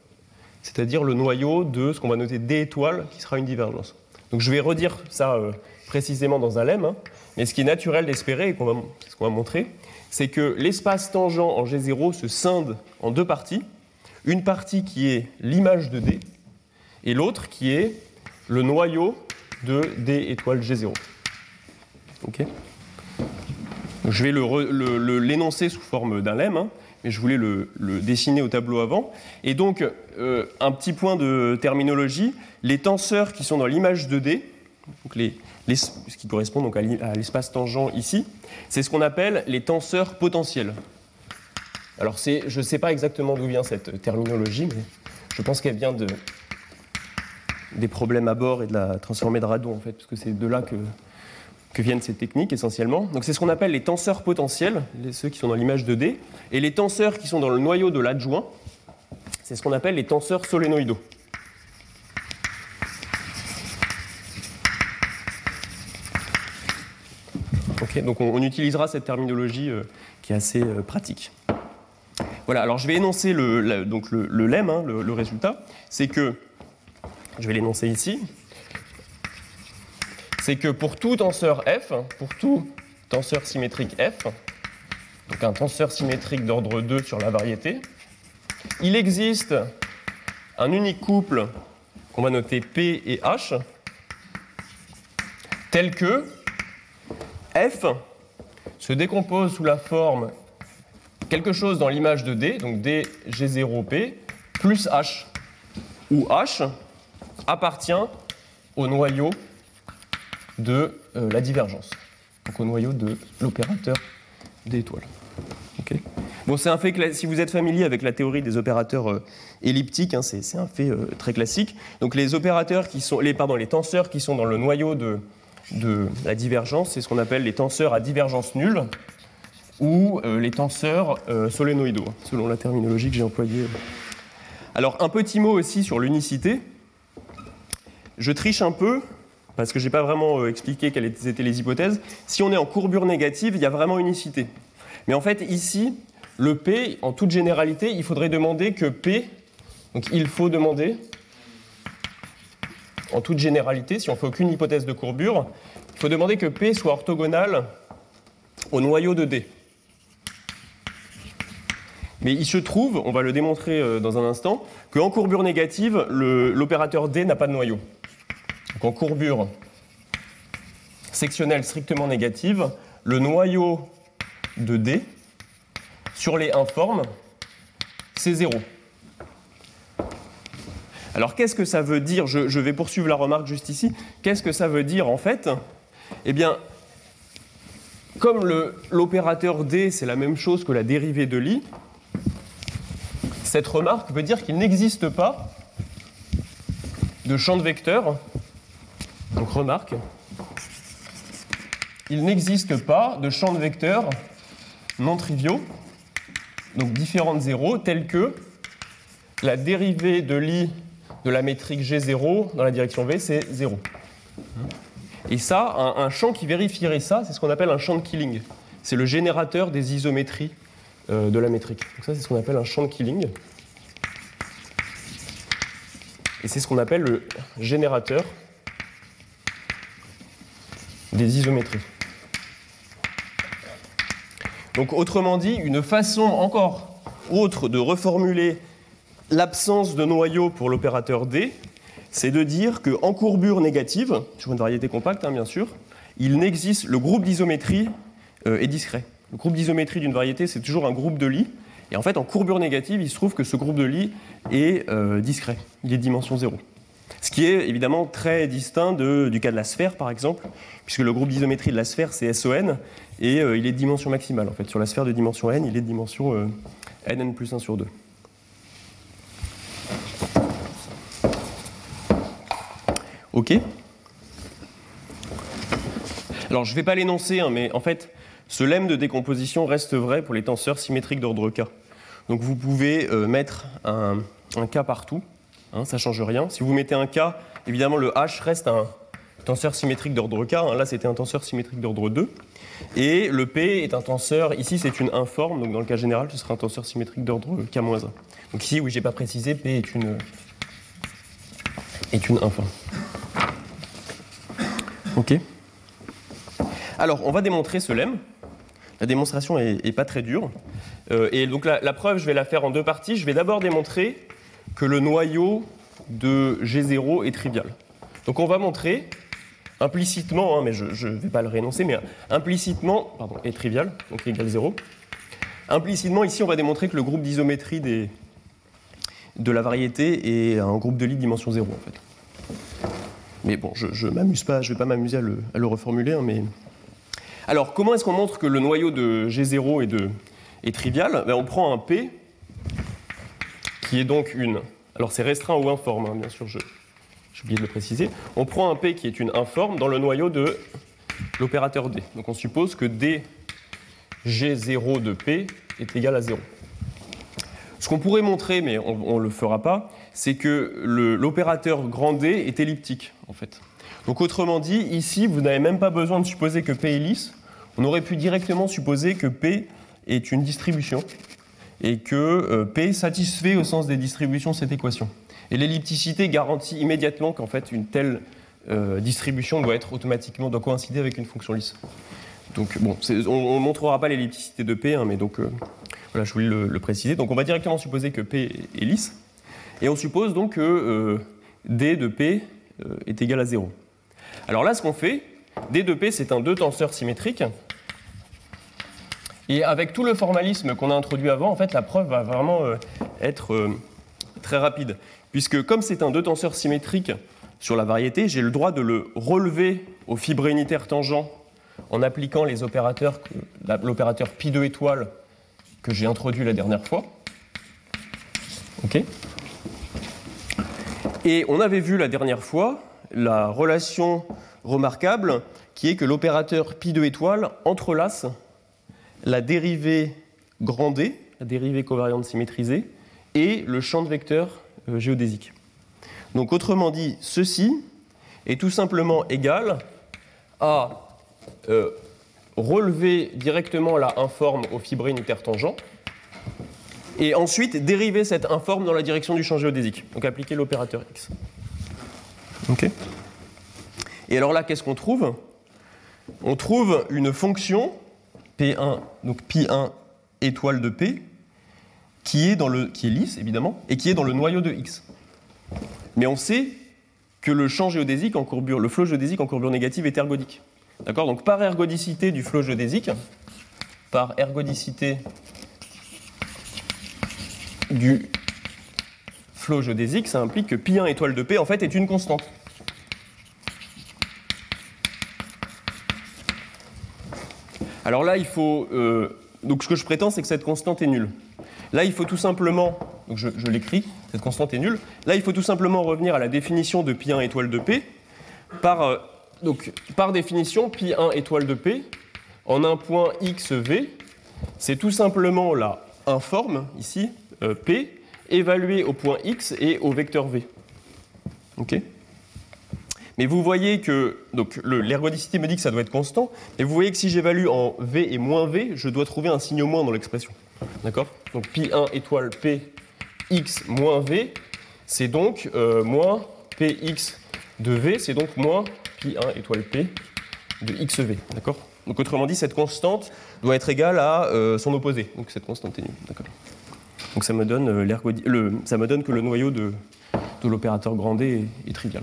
[SPEAKER 2] C'est-à-dire le noyau de ce qu'on va noter D étoile qui sera une divergence. Donc je vais redire ça euh, précisément dans un lemme, hein, mais ce qui est naturel d'espérer, et ce qu'on va montrer, c'est que l'espace tangent en G0 se scinde en deux parties. Une partie qui est l'image de D, et l'autre qui est le noyau de D étoile G0. Ok? Je vais l'énoncer sous forme d'un lemme, hein, mais je voulais le, dessiner au tableau avant. Et donc, euh, un petit point de terminologie, les tenseurs qui sont dans l'image de D, donc les, ce qui correspond donc à l'espace tangent ici, c'est ce qu'on appelle les tenseurs potentiels. Alors, je ne sais pas exactement d'où vient cette terminologie, mais je pense qu'elle vient de, des problèmes à bord et de la transformée de radon, en fait, parce que c'est de là que, que viennent ces techniques essentiellement. Donc, c'est ce qu'on appelle les tenseurs potentiels, ceux qui sont dans l'image de D, et les tenseurs qui sont dans le noyau de l'adjoint, c'est ce qu'on appelle les tenseurs solénoïdaux. Donc on, utilisera cette terminologie euh, qui est assez euh, pratique. Voilà, alors je vais énoncer le, donc le, le lemme, hein, le résultat. C'est que, je vais l'énoncer ici, c'est que pour tout tenseur f, pour tout tenseur symétrique f, donc un tenseur symétrique d'ordre 2 sur la variété, il existe un unique couple qu'on va noter P et H, tel que f se décompose sous la forme quelque chose dans l'image de D, donc D G0P, plus H, où H appartient au noyau de euh, la divergence, au noyau de l'opérateur D étoile. Ok bon, c'est un fait, cla- si vous êtes familier avec la théorie des opérateurs euh, elliptiques, hein, c'est un fait euh, très classique. Donc les opérateurs qui sont, les, pardon, les tenseurs qui sont dans le noyau de, la divergence, c'est ce qu'on appelle les tenseurs à divergence nulle ou les tenseurs solénoïdaux, selon la terminologie que j'ai employée. Alors, un petit mot aussi sur l'unicité. je triche un peu, parce que je n'ai pas vraiment euh, expliqué quelles étaient les hypothèses. Si on est en courbure négative, il y a vraiment unicité. Mais en fait, ici, le P, en toute généralité, il faudrait demander que P, donc il faut demander, en toute généralité, si on fait aucune hypothèse de courbure, il faut demander que P soit orthogonal au noyau de D. Mais il se trouve, on va le démontrer euh, dans un instant, qu'en courbure négative, l'opérateur D n'a pas de noyau. Donc en courbure sectionnelle strictement négative, le noyau de D sur les informes, c'est 0. Alors qu'est-ce que ça veut dire? Je, vais poursuivre la remarque juste ici. Qu'est-ce que ça veut dire en fait? Eh bien, comme l'opérateur D, c'est la même chose que la dérivée de l'I, cette remarque veut dire qu'il n'existe pas de champ de vecteurs. Donc remarque, il n'existe pas de champ de vecteurs non triviaux, donc différents de 0, tels que la dérivée de l'i de la métrique G0 dans la direction V, c'est 0. Et ça, un, un, champ qui vérifierait ça, c'est ce qu'on appelle un champ de Killing. C'est le générateur des isométries euh, de la métrique. Donc ça, c'est ce qu'on appelle un champ de Killing. Et c'est ce qu'on appelle le générateur des isométries. Donc autrement dit, une façon encore autre de reformuler l'absence de noyau pour l'opérateur D, c'est de dire qu'en courbure négative, sur une variété compacte hein, bien sûr, il n'existe, le groupe d'isométrie euh, est discret. Le groupe d'isométrie d'une variété, c'est toujours un groupe de Lie. Et en fait, en courbure négative, il se trouve que ce groupe de Lie est euh, discret. Il est dimension 0. Ce qui est évidemment très distinct du cas de la sphère, par exemple, puisque le groupe d'isométrie de la sphère, c'est SON, et euh, il est de dimension maximale. En fait, sur la sphère de dimension n, il est de dimension euh, nn plus 1 sur 2. OK Alors, je ne vais pas l'énoncer, hein, mais en fait, ce lemme de décomposition reste vrai pour les tenseurs symétriques d'ordre K. Donc, vous pouvez euh, mettre un K partout, hein, ça ne change rien. Si vous mettez un K, évidemment, le H reste un tenseur symétrique d'ordre K. Hein. Là, c'était un tenseur symétrique d'ordre 2. Et le P est un tenseur, ici c'est une informe, donc dans le cas général, ce sera un tenseur symétrique d'ordre K-1. Donc ici, oui, j'ai pas précisé, P est une, est une informe. OK Alors, on va démontrer ce lemme. La démonstration est, est pas très dure. Euh, et donc la, preuve, je vais la faire en deux parties. Je vais d'abord démontrer que le noyau de G0 est trivial. Donc on va montrer implicitement, hein, mais je ne vais pas le réénoncer, mais implicitement, pardon, est trivial, donc égal 0. Implicitement, ici, on va démontrer que le groupe d'isométrie des, de la variété est un groupe de Lie dimension 0, en fait. Mais bon, je ne m'amuse pas, je vais pas m'amuser à le, à le reformuler, hein, mais... Alors, comment est-ce qu'on montre que le noyau de G0 est, de, est trivial? Ben, On prend un P, qui est donc une... Alors, c'est restreint ou informe, hein, bien sûr, je, j'ai oublié de le préciser, on prend un P qui est une informe dans le noyau de l'opérateur D. Donc on suppose que D G0 de P est égal à 0. Ce qu'on pourrait montrer, mais on ne le fera pas, c'est que l'opérateur grand D est elliptique, en fait. Donc autrement dit, ici, vous n'avez même pas besoin de supposer que P est lisse. On aurait pu directement supposer que P est une distribution et que euh, P satisfait au sens des distributions cette équation. Et l'ellipticité garantit immédiatement qu'en fait une telle euh, distribution doit être automatiquement doit coïncider avec une fonction lisse. Donc bon, on ne montrera pas l'ellipticité de P, hein, mais donc euh, voilà, je voulais le, préciser. Donc on va directement supposer que P est lisse, et on suppose donc que D de P est égal à 0. Alors là, ce qu'on fait, D de P, c'est un deux tenseur symétrique. Et avec tout le formalisme qu'on a introduit avant, en fait, la preuve va vraiment euh, être très rapide puisque comme c'est un deux tenseur symétrique sur la variété, j'ai le droit de le relever au fibre unitaire tangent en appliquant l'opérateur pi2 étoile que j'ai introduit la dernière fois. Et on avait vu la dernière fois la relation remarquable qui est que l'opérateur pi2 étoile entrelace la dérivée grand D, la dérivée covariante symétrisée, et le champ de vecteurs géodésique. Donc autrement dit, ceci est tout simplement égal à euh, relever directement la informe au fibrine tangent et ensuite dériver cette informe dans la direction du champ géodésique. Donc appliquer l'opérateur x. Ok Et alors là, qu'est-ce qu'on trouve? On trouve une fonction P1, donc pi1 étoile de P, qui est, dans le, qui est lisse évidemment, et qui est dans le noyau de x. Mais on sait que le champ géodésique en courbure, le flot géodésique en courbure négative est ergodique. D'accord? Donc par ergodicité du flot géodésique, par ergodicité du flot géodésique, ça implique que pi1 étoile de P en fait est une constante. Alors là, il faut. Euh, donc ce que je prétends, c'est que cette constante est nulle. Là, il faut tout simplement. Donc je, l'écris, cette constante est nulle. Là, il faut tout simplement revenir à la définition de pi1 étoile de P par. Euh, définition, pi1 étoile de P, en un point xv, c'est tout simplement la informe, ici, euh, P, évaluée au point x et au vecteur v. OK? Mais vous voyez que donc l'ergodicité me dit que ça doit être constant, et vous voyez que si j'évalue en v et moins v, je dois trouver un signe moins dans l'expression. D'accord? Donc pi1 étoile p x moins v, c'est donc euh, moins px de v, c'est donc moins pi1 étoile p de xv. D'accord? Donc autrement dit, cette constante doit être égale à euh, son opposé. Donc cette constante est nulle. Donc ça me donne, euh, ça me donne que le noyau de l'opérateur grand D est, trivial.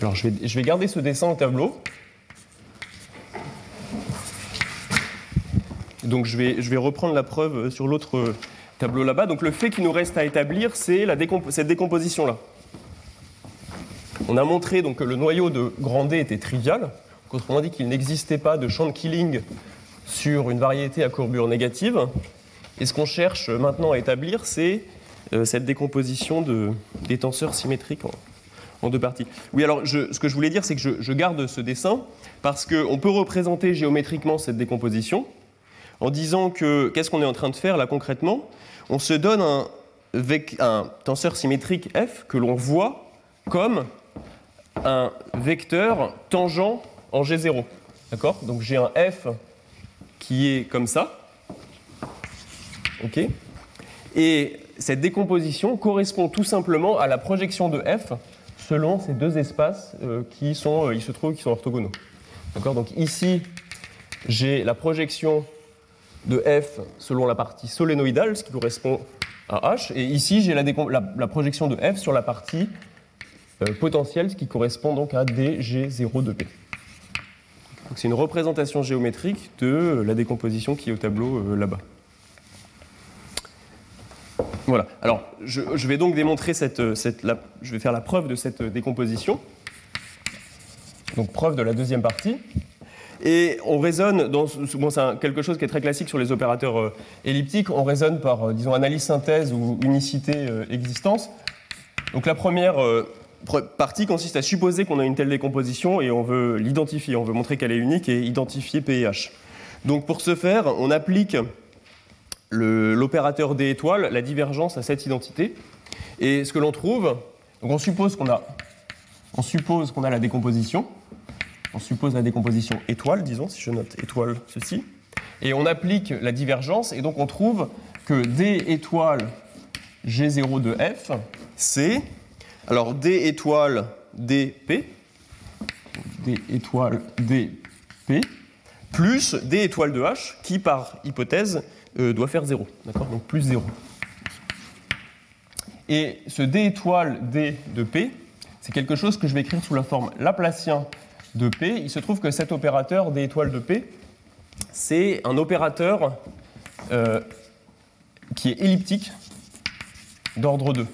[SPEAKER 2] Alors je vais, garder ce dessin au tableau. Donc je vais, reprendre la preuve sur l'autre tableau là-bas. Donc le fait qu'il nous reste à établir, c'est cette décomposition-là. On a montré donc, que le noyau de grand D était trivial, autrement dit qu'il n'existait pas de champ de Killing sur une variété à courbure négative. Et ce qu'on cherche maintenant à établir, c'est euh, cette décomposition de, des tenseurs symétriques deux parties. Oui, alors ce que je voulais dire, c'est que je, je, garde ce dessin parce qu'on peut représenter géométriquement cette décomposition en disant que qu'est-ce qu'on est en train de faire là concrètement? On se donne un, un tenseur symétrique f que l'on voit comme un vecteur tangent en G0. D'accord? Donc j'ai un f qui est comme ça. OK? Et cette décomposition correspond tout simplement à la projection de f selon ces deux espaces euh, qui sont, euh, il se trouve, qui sont orthogonaux. D'accord? Donc ici, j'ai la projection de f selon la partie solénoïdale, ce qui correspond à h. Et ici, j'ai la, projection de f sur la partie euh, potentielle, ce qui correspond donc à dg0 de p. C'est une représentation géométrique de la décomposition qui est au tableau là-bas. Voilà. Alors, je, vais donc démontrer cette, je vais faire la preuve de cette décomposition. Donc, preuve de la deuxième partie. Et on raisonne, dans, c'est quelque chose qui est très classique sur les opérateurs euh, elliptiques, on raisonne par, euh, disons, analyse synthèse ou unicité euh, existence. Donc la première partie consiste à supposer qu'on a une telle décomposition et on veut l'identifier, on veut montrer qu'elle est unique et identifier P et H. Donc pour ce faire, on applique l'opérateur D étoile, la divergence à cette identité. Et ce que l'on trouve, donc on suppose qu'on a, on suppose qu'on a la décomposition on suppose la décomposition étoile, disons, si je note étoile ceci, et on applique la divergence, et donc on trouve que D étoile G0 de F, c'est, alors D étoile DP, D étoile DP, plus D étoile de H, qui par hypothèse euh, doit faire 0, d'accord? Donc plus 0. Et ce D étoile D de P, c'est quelque chose que je vais écrire sous la forme laplacien de P, il se trouve que cet opérateur D étoile de P, c'est un opérateur euh, qui est elliptique d'ordre 2.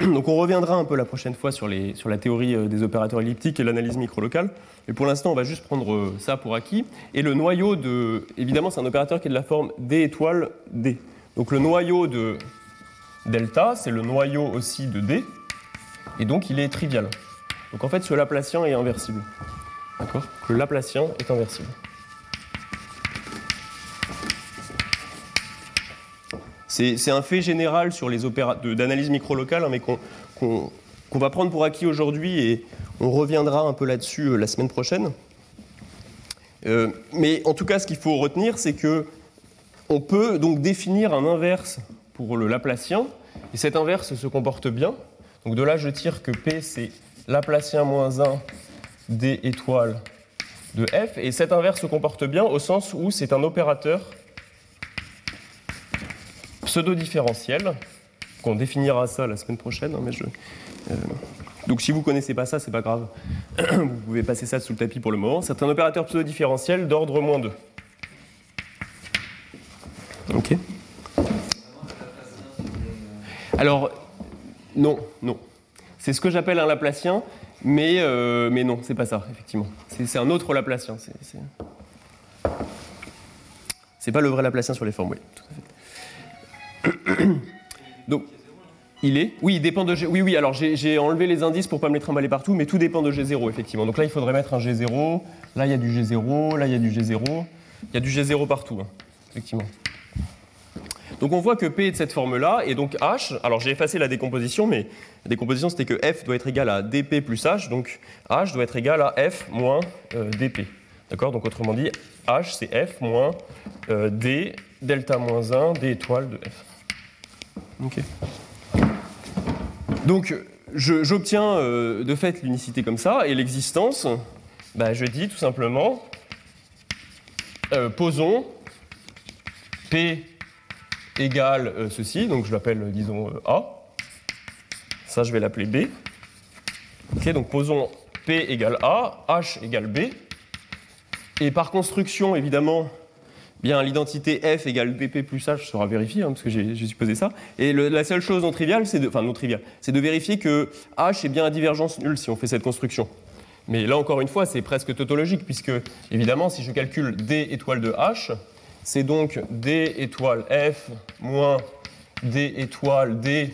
[SPEAKER 2] Donc on reviendra un peu la prochaine fois sur, sur la théorie euh, des opérateurs elliptiques et l'analyse microlocale. Mais pour l'instant, on va juste prendre euh, ça pour acquis. Et le noyau de... Évidemment, c'est un opérateur qui est de la forme D étoile D. Donc le noyau de delta, c'est le noyau aussi de D, et donc il est trivial. Donc en fait, ce Laplacien est inversible. D'accord? Le Laplacien est inversible. C'est un fait général sur les d'analyse micro-locale, hein, mais qu'on va prendre pour acquis aujourd'hui et on reviendra un peu là-dessus euh, la semaine prochaine. Euh, mais en tout cas, ce qu'il faut retenir, c'est que on peut donc définir un inverse pour le Laplacien, et cet inverse se comporte bien. Donc de là, je tire que P, c'est Laplacien moins 1 D étoile de F, et cet inverse se comporte bien au sens où c'est un opérateur pseudo-différentiel, qu'on définira ça la semaine prochaine, hein, mais je, donc si vous ne connaissez pas ça, c'est pas grave. vous pouvez passer ça sous le tapis pour le moment. C'est un opérateur pseudo-différentiel d'ordre moins 2. Ok Alors, non, non. C'est ce que j'appelle un Laplacien, mais, euh, mais non, c'est pas ça, effectivement. C'est un autre Laplacien. C'est pas le vrai Laplacien sur les formes, oui, tout à fait. Donc, il est Oui, il dépend de G. Oui, oui, alors j'ai enlevé les indices pour pas me les trimballer partout, mais tout dépend de G0, effectivement. Donc là, il faudrait mettre un G0. Là, il y a du G0. Là, il y a du G0. Il y a du G0 partout, hein, effectivement. Donc on voit que P est de cette forme-là, et donc H, alors j'ai effacé la décomposition, mais la décomposition c'était que F doit être égal à dP plus H, donc H doit être égal à F moins euh, dP. D'accord? Donc autrement dit, H c'est F moins euh, D delta moins 1 D étoile de F. Ok. Donc, j'obtiens euh, de fait l'unicité comme ça, et l'existence, bah, je dis tout simplement, euh, posons P égale euh, ceci, donc je l'appelle, disons, A. Ça, je vais l'appeler B. Ok, donc posons P égale A, H égale B. Et par construction, évidemment, bien l'identité f égale dp plus h sera vérifiée, hein, parce que j'ai supposé ça. Et la seule chose non triviale, c'est de, enfin non triviale, c'est de vérifier que h est bien à divergence nulle si on fait cette construction. Mais là encore une fois, c'est presque tautologique, puisque évidemment, si je calcule d étoile de h, c'est donc d étoile f moins d étoile d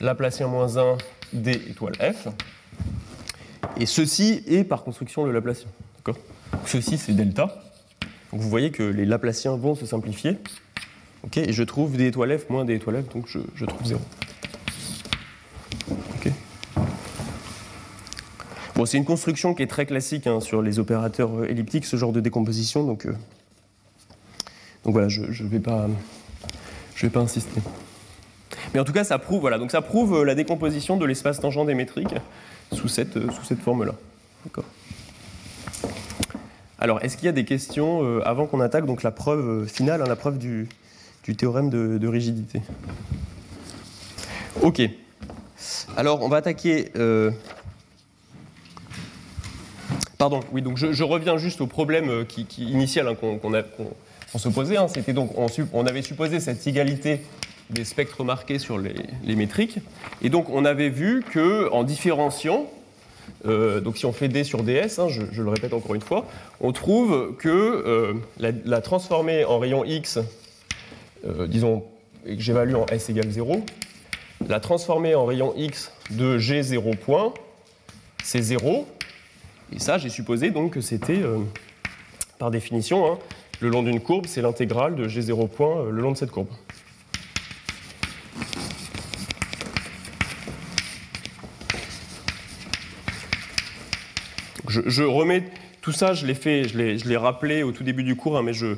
[SPEAKER 2] Laplacien moins 1 d étoile f. Et ceci est par construction le Laplacien. Ceci, c'est delta. Vous voyez que les Laplaciens vont se simplifier. et je trouve des étoiles f moins des étoiles f, donc je, trouve 0. Bon, c'est une construction qui est très classique hein, sur les opérateurs euh, elliptiques, ce genre de décomposition, donc, euh, donc voilà, je ne vais, pas, vais pas insister. Mais en tout cas, ça prouve, voilà, donc ça prouve euh, la décomposition de l'espace tangent démétrique sous cette, sous cette forme-là. D'accord alors, est-ce qu'il y a des questions euh, avant qu'on attaque donc la preuve euh, finale, hein, la preuve du, théorème de, rigidité? Ok. Alors, on va attaquer. Euh, pardon, oui, donc je, reviens juste au problème qui, initial hein, qu'on se posait. Hein. C'était donc, on, avait supposé cette égalité des spectres marqués sur les, les métriques. Et donc, on avait vu que en différenciant, euh, donc si on fait D sur DS, hein, je, le répète encore une fois, on trouve que euh, la, transformée en rayon X, euh, disons, que j'évalue en S égale 0, la transformée en rayon X de G0 point, c'est 0. Et ça, j'ai supposé donc que c'était, par définition, hein, le long d'une courbe, c'est l'intégrale de G0 point le long de cette courbe. Je, remets tout ça, je l'ai fait, je l'ai rappelé au tout début du cours, hein, mais je,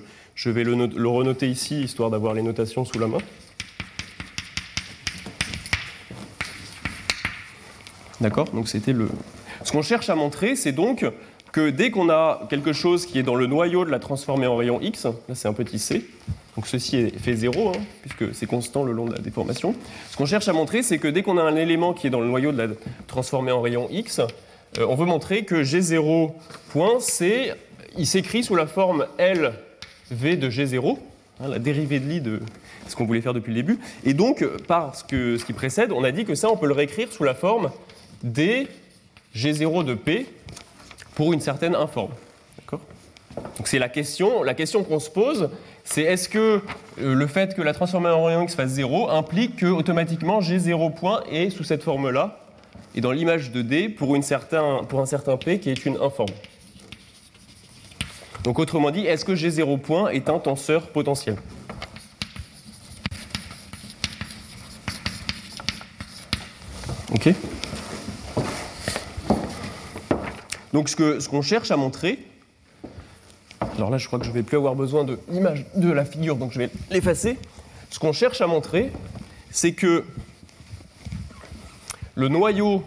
[SPEAKER 2] vais le, renoter ici, histoire d'avoir les notations sous la main. D'accord? Donc c'était le. Ce qu'on cherche à montrer, c'est donc que dès qu'on a quelque chose qui est dans le noyau de la transformée en rayon x, là c'est un petit c, donc ceci fait 0, hein, puisque c'est constant le long de la déformation. Ce qu'on cherche à montrer, c'est que dès qu'on a un élément qui est dans le noyau de la transformée en rayon x, euh, on veut montrer que G0 point, il s'écrit sous la forme LV de G0, hein, la dérivée de Lie de ce qu'on voulait faire depuis le début. Et donc, par ce, que, ce qui précède, on a dit que ça, on peut le réécrire sous la forme D G0 de P pour une certaine informe. Donc c'est la question, la question qu'on se pose, c'est est-ce que euh, le fait que la transformée en rayon x fasse 0 implique que automatiquement G0 point est sous cette forme-là et dans l'image de D pour, un certain P qui est une informe. Donc autrement dit, est-ce que G0 point est un tenseur potentiel? Ok. Donc ce qu'on ce cherche à montrer, alors là je crois que je ne vais plus avoir besoin de l'image de la figure, donc je vais l'effacer, ce qu'on cherche à montrer, c'est que le noyau,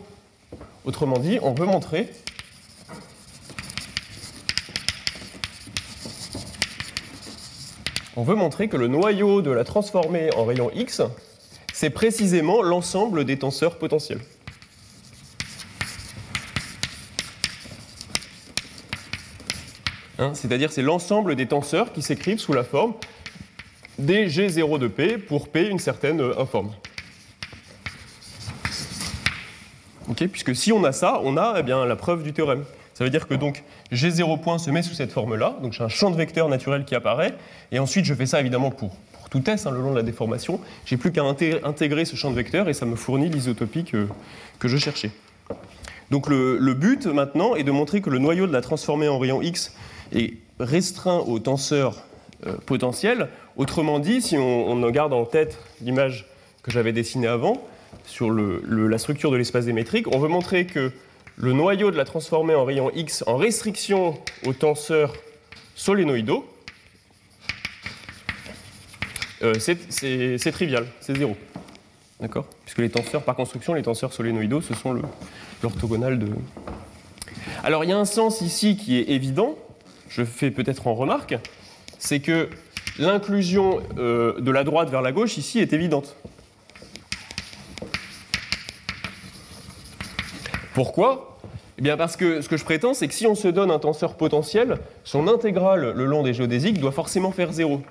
[SPEAKER 2] autrement dit, on veut montrer on veut montrer que le noyau de la transformée en rayon X, c'est précisément l'ensemble des tenseurs potentiels. Hein, C'est-à-dire c'est l'ensemble des tenseurs qui s'écrivent sous la forme des G0 de P pour P une certaine informe. Puisque si on a ça, on a eh bien, la preuve du théorème. Ça veut dire que donc G0 point se met sous cette forme-là, donc j'ai un champ de vecteurs naturel qui apparaît, et ensuite je fais ça évidemment pour, pour tout S hein, le long de la déformation. J'ai plus qu'à inté- intégrer ce champ de vecteurs et ça me fournit l'isotopie que, que je cherchais. Donc le, le but maintenant est de montrer que le noyau de la transformée en rayon X est restreint aux tenseurs euh, potentiels. Autrement dit, si on, on garde en tête l'image que j'avais dessinée avant, sur la structure de l'espace démétrique, on veut montrer que le noyau de la transformée en rayon X en restriction aux tenseurs solénoïdaux, euh, c'est- trivial, c'est zéro. D'accord? Puisque les tenseurs, par construction, les tenseurs solénoïdaux, ce sont l'orthogonal de. Alors, il y a un sens ici qui est évident, je fais peut-être en remarque, c'est que l'inclusion euh, de la droite vers la gauche ici est évidente. Pourquoi? Eh bien parce que ce que je prétends, c'est que si on se donne un tenseur potentiel, son intégrale le long des géodésiques doit forcément faire zéro.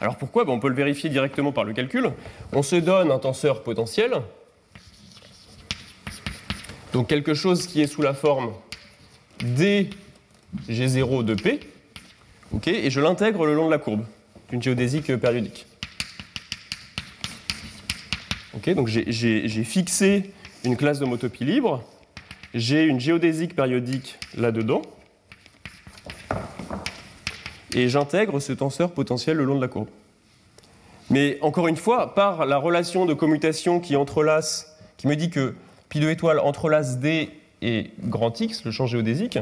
[SPEAKER 2] Alors pourquoi? Ben, On peut le vérifier directement par le calcul. On se donne un tenseur potentiel, donc quelque chose qui est sous la forme d G0 de P, ok, et je l'intègre le long de la courbe d'une géodésique périodique. Ok, donc j'ai fixé une classe d'homotopie libre, j'ai une géodésique périodique là-dedans, et j'intègre ce tenseur potentiel le long de la courbe. Mais encore une fois, par la relation de commutation qui entrelace, qui me dit que pi de étoile entrelace D et grand X, le champ géodésique,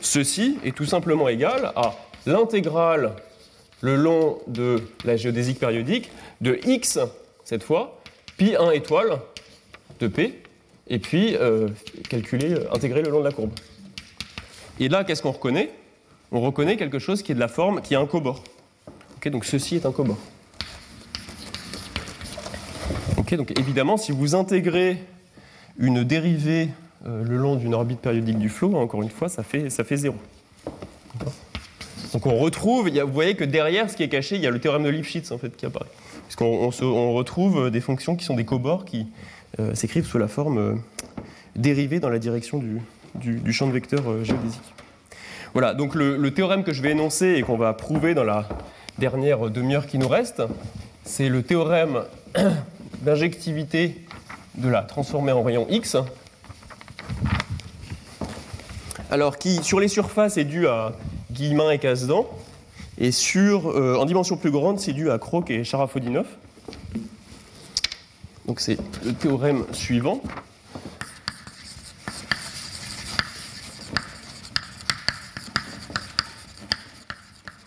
[SPEAKER 2] ceci est tout simplement égal à l'intégrale le long de la géodésique périodique de X, cette fois, pi 1 étoile de P, et puis euh, calculer, euh, intégrer le long de la courbe. Et là, qu'est-ce qu'on reconnaît? On reconnaît quelque chose qui est de la forme, qui a un cobord. Ok, donc ceci est un cobord. Ok, donc évidemment, si vous intégrez une dérivée euh, le long d'une orbite périodique du flot, encore une fois, ça fait, ça fait zéro. Donc on retrouve, vous voyez que derrière ce qui est caché, il y a le théorème de Lipschitz en fait qui apparaît. Puisqu'on on se- on retrouve des fonctions qui sont des cobords qui s'écrivent sous la forme euh, dérivée dans la direction du, champ de vecteurs euh, géodésique. Voilà, donc le, théorème que je vais énoncer et qu'on va prouver dans la dernière demi-heure qui nous reste, c'est le théorème d'injectivité de la transformée en rayon X. Alors, qui sur les surfaces est dû à Guillemin et Casdan, et sur, euh, en dimension plus grande, c'est dû à Kroc et Sharafodinov. Donc c'est le théorème suivant.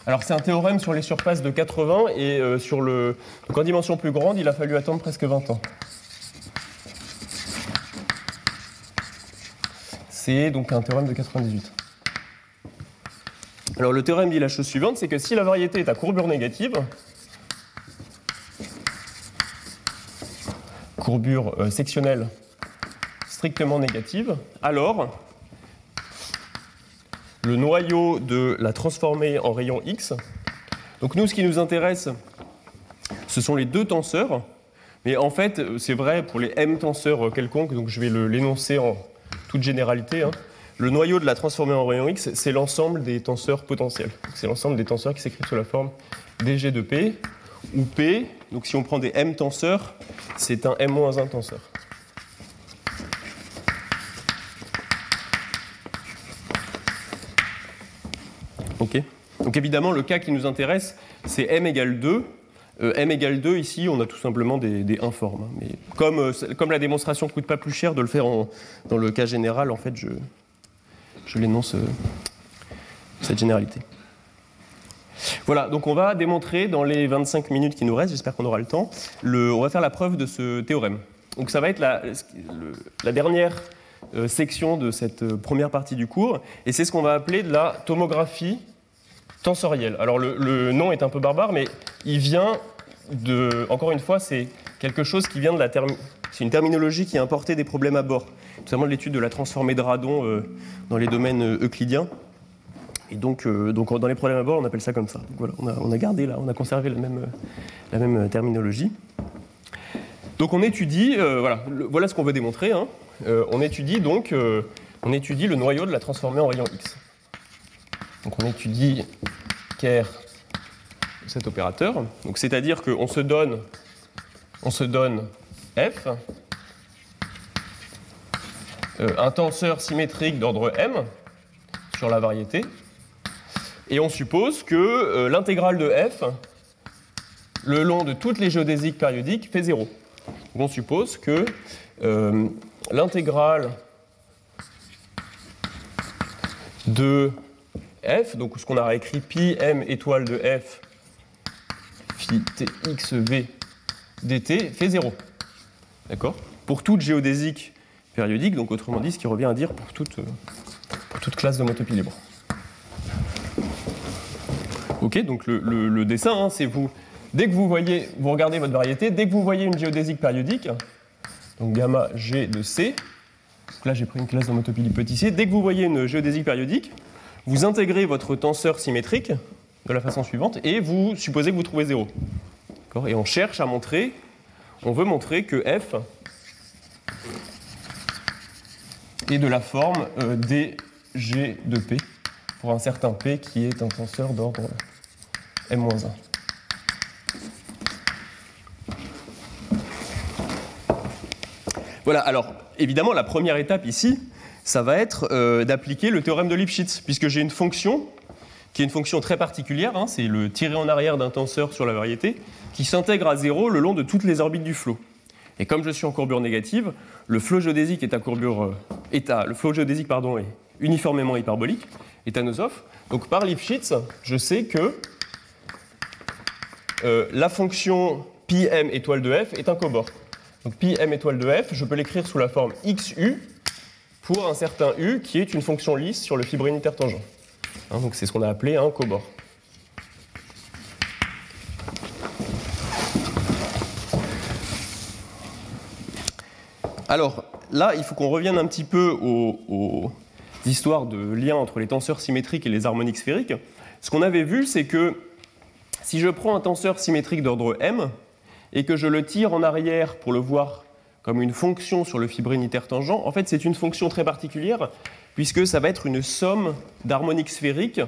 [SPEAKER 2] Alors c'est un théorème sur les surfaces de 80 et euh, sur le donc en dimension plus grande, il a fallu attendre presque 20 ans. C'est donc un théorème de 98. Alors le théorème dit la chose suivante, c'est que si la variété est à courbure négative, courbure euh, sectionnelle strictement négative, alors le noyau de la transformée en rayon X. Donc nous, ce qui nous intéresse, ce sont les deux tenseurs. Mais en fait, c'est vrai pour les m tenseurs quelconques, donc je vais l'énoncer en toute généralité. hein. Le noyau de la transformée en rayon X, c'est l'ensemble des tenseurs potentiels. C'est l'ensemble des tenseurs qui s'écrivent sous la forme dg de P, où P, donc si on prend des m tenseurs, c'est un m-1 tenseur. Ok Donc évidemment, le cas qui nous intéresse, c'est m égale 2, Euh, m égale 2, ici, on a tout simplement des, des informes. hein. Mais comme, euh, comme la démonstration ne coûte pas plus cher de le faire dans le cas général, en fait, je, je l'énonce euh, cette généralité. Voilà, donc on va démontrer dans les 25 minutes qui nous restent, j'espère qu'on aura le temps, on va faire la preuve de ce théorème. Donc ça va être la, dernière euh, section de cette euh, première partie du cours, et c'est ce qu'on va appeler de la tomographie tensorielle. Alors le, nom est un peu barbare, mais il vient de, encore une fois, c'est quelque chose qui vient de la c'est une terminologie qui a importé des problèmes à bord, notamment de l'étude de la transformée de radon euh, dans les domaines euclidiens. Et donc, euh, donc dans les problèmes à bord, on appelle ça comme ça. Donc voilà, on a, gardé là, on a conservé la même, terminologie. Donc on étudie, euh, voilà, voilà ce qu'on veut démontrer. hein. Euh, on étudie donc, on étudie le noyau de la transformée en rayon X. Donc on étudie ker cet opérateur. Donc c'est-à-dire qu'on se donne, on se donne f, un tenseur symétrique d'ordre m sur la variété, et on suppose que euh, l'intégrale de f le long de toutes les géodésiques périodiques fait 0. Donc on suppose que euh, l'intégrale de f, donc ce qu'on a écrit pi m étoile de f phi txv dt fait 0. D'accord? Pour toute géodésique périodique, donc autrement dit, ce qui revient à dire pour toute, euh, pour toute classe de motopi libre. Ok, donc le, dessin, hein, c'est vous. Dès que vous voyez, vous regardez votre variété, dès que vous voyez une géodésique périodique, donc gamma g de c, là j'ai pris une classe d'homotopie hypothétisée, dès que vous voyez une géodésique périodique, vous intégrez votre tenseur symétrique de la façon suivante et vous supposez que vous trouvez 0. D'accord? Et on cherche à montrer, on veut montrer que f est de la forme euh, dg de p pour un certain p qui est un tenseur d'ordre m-1. Voilà, alors évidemment, la première étape ici, ça va être euh, d'appliquer le théorème de Lipschitz, puisque j'ai une fonction qui est une fonction très particulière, hein, c'est le tiré en arrière d'un tenseur sur la variété, qui s'intègre à zéro le long de toutes les orbites du flot. Et comme je suis en courbure négative, le flot géodésique est courbure euh, à- le flot géodésique pardon est uniformément hyperbolique, est. Donc par Lipschitz, je sais que euh, la fonction pi m étoile de f est un cobord. Donc pi m étoile de f, je peux l'écrire sous la forme xu pour un certain u qui est une fonction lisse sur le fibre unitaire tangent. Hein, donc c'est ce qu'on a appelé un cobord. Alors là, il faut qu'on revienne un petit peu aux, histoires de lien entre les tenseurs symétriques et les harmoniques sphériques. Ce qu'on avait vu, c'est que si je prends un tenseur symétrique d'ordre m et que je le tire en arrière pour le voir comme une fonction sur le unitaire tangent, en fait c'est une fonction très particulière puisque ça va être une somme d'harmoniques sphériques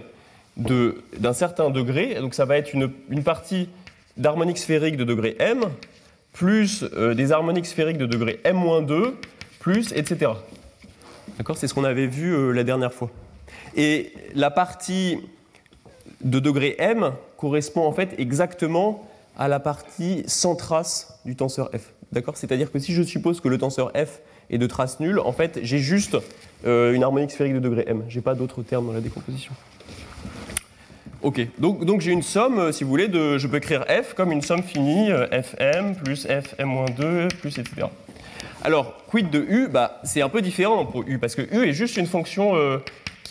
[SPEAKER 2] d'un certain degré. Donc ça va être une, une partie d'harmoniques sphériques de degré m plus euh, des harmoniques sphériques de degré m-2 plus etc. D'accord? C'est ce qu'on avait vu euh, la dernière fois. Et la partie de degré m correspond en fait exactement à la partie sans trace du tenseur f. D'accord? C'est-à-dire que si je suppose que le tenseur f est de trace nulle, en fait, j'ai juste euh, une harmonique sphérique de degré m. J'ai pas d'autres termes dans la décomposition. Ok, donc, donc j'ai une somme, euh, si vous voulez, de, je peux écrire f comme une somme finie, euh, fm plus fm-2 plus etc. Alors, quid de u? Bah, C'est un peu différent pour u, parce que u est juste une fonction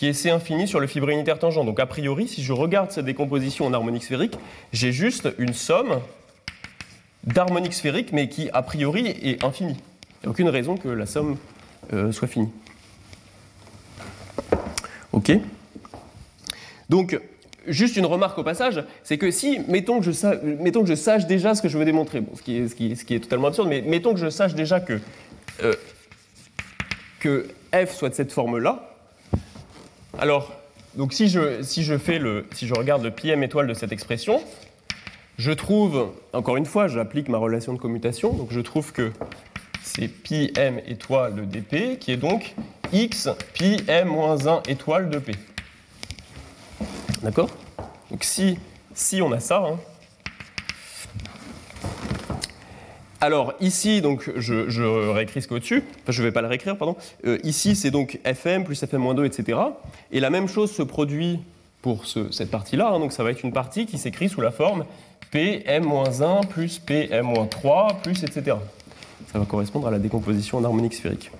[SPEAKER 2] qui est C infini sur le fibre unitaire tangent. Donc a priori, si je regarde cette décomposition en harmonique sphérique, j'ai juste une somme d'harmoniques sphériques, mais qui a priori est infinie. Il n'y a aucune raison que la somme euh, soit finie. Ok Donc, juste une remarque au passage, c'est que si, mettons que, je sa- mettons que je sache déjà ce que je veux démontrer, bon, ce qui est totalement absurde, mais mettons que je sache déjà que, euh, que f soit de cette forme-là, alors, donc si je, si je fais le, si je regarde le pi m étoile de cette expression, je trouve, encore une fois, j'applique ma relation de commutation, donc je trouve que c'est pi m étoile de dp, qui est donc x pi m moins 1 étoile de p. D'accord? Donc si, si on a ça, hein, Alors ici, donc, je, je réécris ce qu'au-dessus, enfin je ne vais pas le réécrire, pardon. Euh, ici, c'est donc fm plus fm-2, etc. Et la même chose se produit pour ce- cette partie-là, hein. donc ça va être une partie qui s'écrit sous la forme pm-1 plus pm-3 plus etc. Ça va correspondre à la décomposition en harmonique sphérique.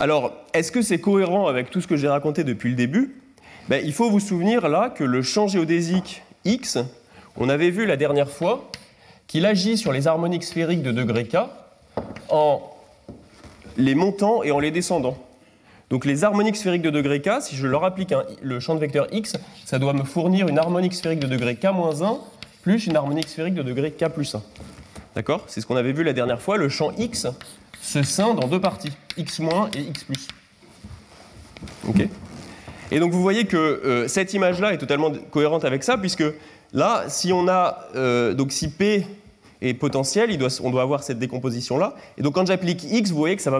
[SPEAKER 2] Alors, est-ce que c'est cohérent avec tout ce que j'ai raconté depuis le début? Ben, Il faut vous souvenir là que le champ géodésique X, on avait vu la dernière fois qu'il agit sur les harmoniques sphériques de degré K en les montant et en les descendant. Donc les harmoniques sphériques de degré K, si je leur applique le champ de vecteur X, ça doit me fournir une harmonique sphérique de degré K-1 plus une harmonique sphérique de degré K plus 1. D'accord? C'est ce qu'on avait vu la dernière fois. Le champ X se scinde en deux parties, X- et X+. Ok? Et donc vous voyez que euh, cette image-là est totalement cohérente avec ça, puisque là, si on a, euh, donc si P est potentiel, on doit avoir cette décomposition-là. Et donc quand j'applique X, vous voyez que ça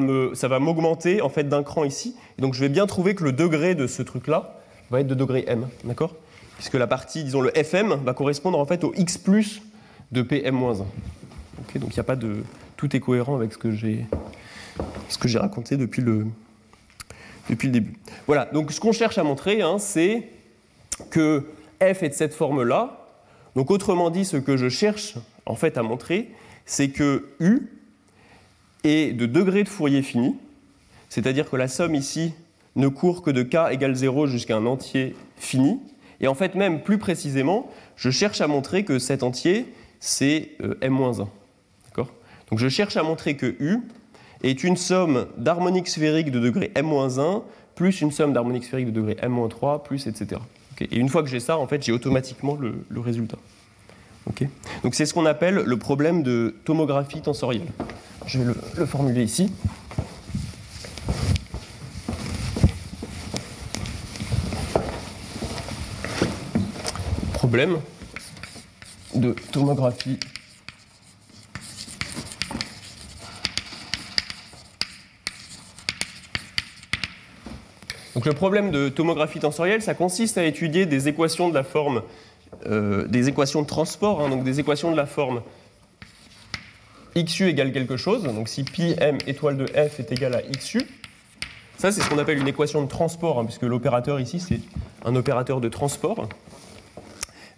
[SPEAKER 2] va m'augmenter en fait d'un cran ici. Et donc je vais bien trouver que le degré de ce truc-là va être de degré M, d'accord? Puisque la partie, disons le FM, va correspondre en fait au X plus de PM-1. Ok, donc il n'y a pas de... Tout est cohérent avec ce que j'ai ce que j'ai raconté depuis le, depuis le début. Voilà, donc ce qu'on cherche à montrer, hein, c'est que f est de cette forme-là. Donc autrement dit, ce que je cherche en fait à montrer, c'est que u est de degré de Fourier fini, c'est-à-dire que la somme ici ne court que de k égale 0 jusqu'à un entier fini. Et en fait, même plus précisément, je cherche à montrer que cet entier, c'est euh, m-1. D'accord? Donc je cherche à montrer que u est une somme d'harmoniques sphériques de degré m-1 plus une somme d'harmoniques sphériques de degré m-3 plus etc. Et une fois que j'ai ça, en fait, j'ai automatiquement le résultat. Donc c'est ce qu'on appelle le problème de tomographie tensorielle. Je vais le, le formuler ici. Problème de tomographie Donc le problème de tomographie tensorielle, ça consiste à étudier des équations de la forme, euh, des équations de transport, hein, donc des équations de la forme xu égale quelque chose. Donc si pi m étoile de f est égal à xu, ça c'est ce qu'on appelle une équation de transport, hein, puisque l'opérateur ici c'est un opérateur de transport.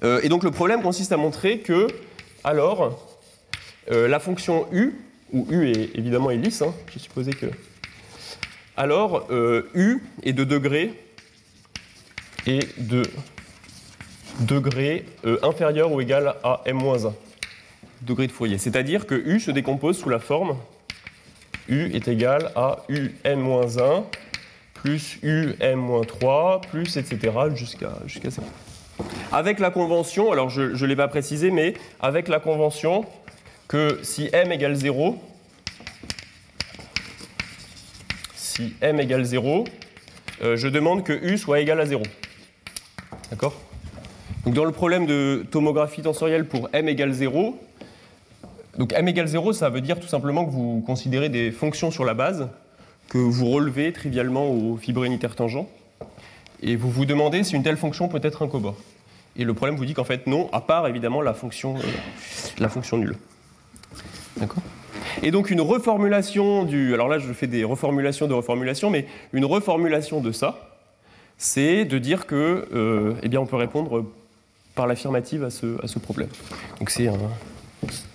[SPEAKER 2] Euh, et donc le problème consiste à montrer que, alors, euh, la fonction u, où u est évidemment lisse, hein, j'ai supposé que alors U est de degré et de degré euh, inférieur ou égal à m-1, degré de Fourier. C'est-à-dire que U se décompose sous la forme U est égal à UN-1 plus UM-3 plus etc. jusqu'à jusqu'à ça. Avec la convention, alors je ne l'ai pas précisé, mais avec la convention que si M égale 0, si m égale 0, euh, je demande que u soit égal à 0. D'accord? Donc dans le problème de tomographie tensorielle pour m égale 0, donc m égale 0, ça veut dire tout simplement que vous considérez des fonctions sur la base que vous relevez trivialement au fibre unitaire tangent, et vous vous demandez si une telle fonction peut être un cobord. Et le problème vous dit qu'en fait non, à part évidemment la fonction, euh, la fonction nulle. D'accord? Et donc une reformulation du... Alors là, je fais des reformulations de reformulation, mais une reformulation de ça, c'est de dire que, euh, eh bien, on peut répondre par l'affirmative à ce, à ce problème. Donc c'est un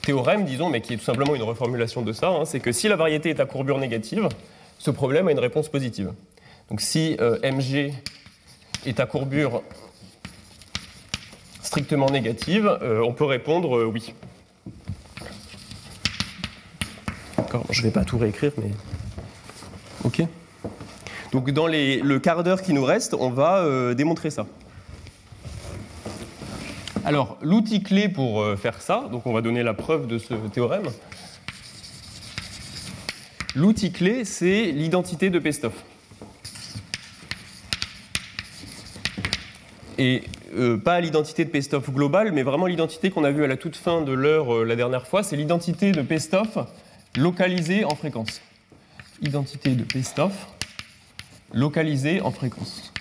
[SPEAKER 2] théorème, disons, mais qui est tout simplement une reformulation de ça. hein, c'est que si la variété est à courbure négative, ce problème a une réponse positive. Donc si euh, mg est à courbure strictement négative, euh, on peut répondre euh, oui. D'accord, je ne vais pas tout réécrire, mais. Ok. Donc, dans les- le quart d'heure qui nous reste, on va démontrer ça. Alors, l'outil clé pour euh, faire ça, donc on va donner la preuve de ce théorème. L'outil clé, c'est l'identité de Pestov. Et euh, pas l'identité de Pestov globale, mais vraiment l'identité qu'on a vue à la toute fin de l'heure euh, la dernière fois, c'est l'identité de Pestov localisée en fréquence. Identité de Pestov localisée en fréquence.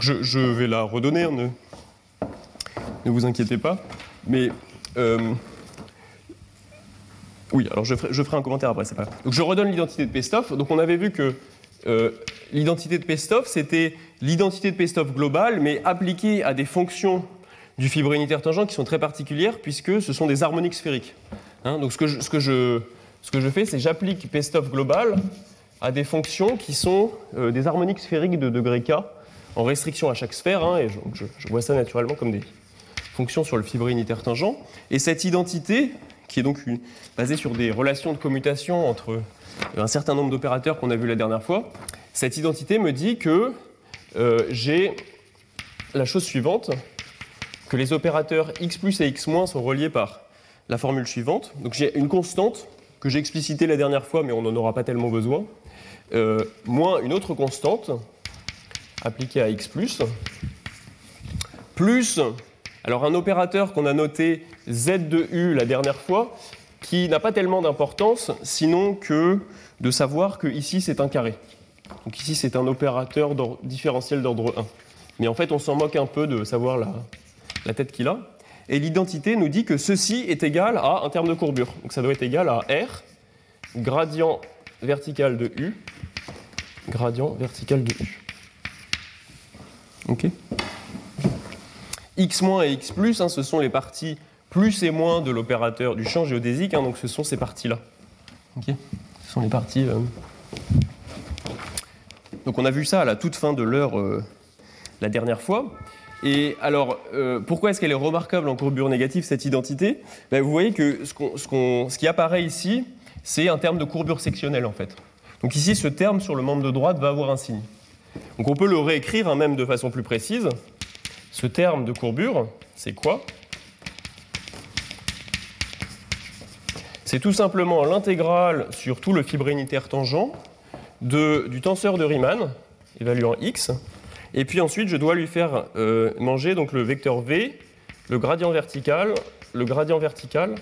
[SPEAKER 2] Je, vais la redonner, hein, ne, vous inquiétez pas. Mais euh, oui, alors je ferai, un commentaire après, c'est pas. Donc je redonne l'identité de Pestov. Donc on avait vu que euh, l'identité de Pestov, c'était l'identité de Pestov globale, mais appliquée à des fonctions du fibre unitaire tangent qui sont très particulières, puisque ce sont des harmoniques sphériques. Hein, donc ce que je, que fais, c'est j'applique Pestov global à des fonctions qui sont euh, des harmoniques sphériques de degré k en restriction à chaque sphère, hein, et je, vois ça naturellement comme des fonctions sur le fibre unitaire. Et cette identité, qui est donc basée sur des relations de commutation entre un certain nombre d'opérateurs qu'on a vu la dernière fois, cette identité me dit que euh, j'ai la chose suivante, que les opérateurs x plus et x moins sont reliés par la formule suivante. Donc j'ai une constante que j'ai explicitée la dernière fois, mais on n'en aura pas tellement besoin, euh, moins une autre constante appliquée à x plus, plus alors un opérateur qu'on a noté z de u la dernière fois, qui n'a pas tellement d'importance, sinon que de savoir que ici c'est un carré. Donc ici c'est un opérateur différentiel d'ordre 1. Mais en fait on s'en moque un peu de savoir la, la tête qu'il a. Et l'identité nous dit que ceci est égal à un terme de courbure. Donc ça doit être égal à R, gradient vertical de U, gradient vertical de U. Ok X- et X+, hein, ce sont les parties plus et moins de l'opérateur du champ géodésique, hein, donc ce sont ces parties-là. Ok ce sont les parties... euh, Donc on a vu ça à la toute fin de l'heure euh, la dernière fois. Et alors, euh, pourquoi est-ce qu'elle est remarquable en courbure négative, cette identité? Ben, Vous voyez que ce, ce qui apparaît ici, c'est un terme de courbure sectionnelle en fait. Donc ici, ce terme sur le membre de droite va avoir un signe. Donc on peut le réécrire hein, même de façon plus précise. Ce terme de courbure, c'est quoi? C'est tout simplement l'intégrale sur tout le fibre unitaire tangent du tenseur de Riemann, évaluant x, et puis ensuite je dois lui faire euh, manger donc le vecteur v, le gradient vertical, le gradient vertical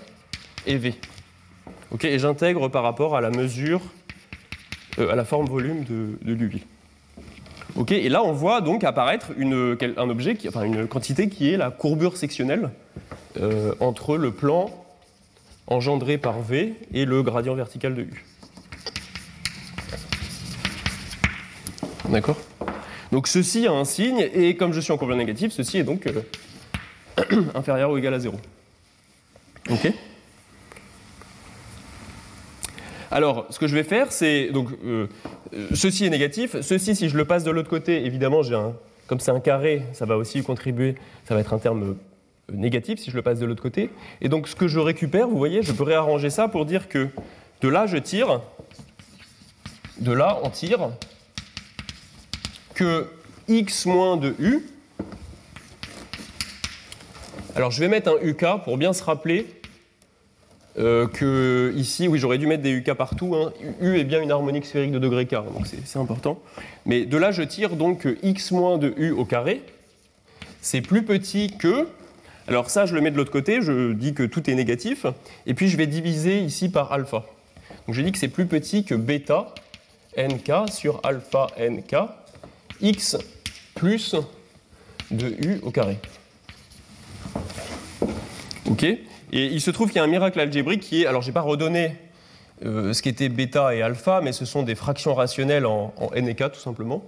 [SPEAKER 2] et v. Et j'intègre par rapport à la mesure, euh, à la forme volume de, de. Ok, et là on voit donc apparaître une quantité qui est la courbure sectionnelle euh, entre le plan engendré par V et le gradient vertical de U. D'accord? Donc ceci a un signe, et comme je suis en courbure négative, ceci est donc euh, inférieur ou égal à 0. Ok? Alors, ce que je vais faire, c'est donc euh, ceci est négatif. Ceci, si je le passe de l'autre côté, évidemment, j'ai un, comme c'est un carré, ça va aussi contribuer. Ça va être un terme euh, négatif si je le passe de l'autre côté. Et donc, ce que je récupère, vous voyez, je peux réarranger ça pour dire que de là, je tire. De là, on tire que x moins de u. Alors, je vais mettre un uk pour bien se rappeler euh, que ici, oui, j'aurais dû mettre des UK partout. hein. U est bien une harmonique sphérique de degré k, donc c'est important. Mais de là, je tire donc x moins de u au carré, c'est plus petit que. Alors ça, je le mets de l'autre côté, je dis que tout est négatif, et puis je vais diviser ici par alpha. Donc je dis que c'est plus petit que bêta nk sur alpha nk, x plus de u au carré. Ok? Et il se trouve qu'il y a un miracle algébrique qui est, alors j'ai pas redonné euh, ce qu'était bêta et alpha, mais ce sont des fractions rationnelles en, n et k tout simplement.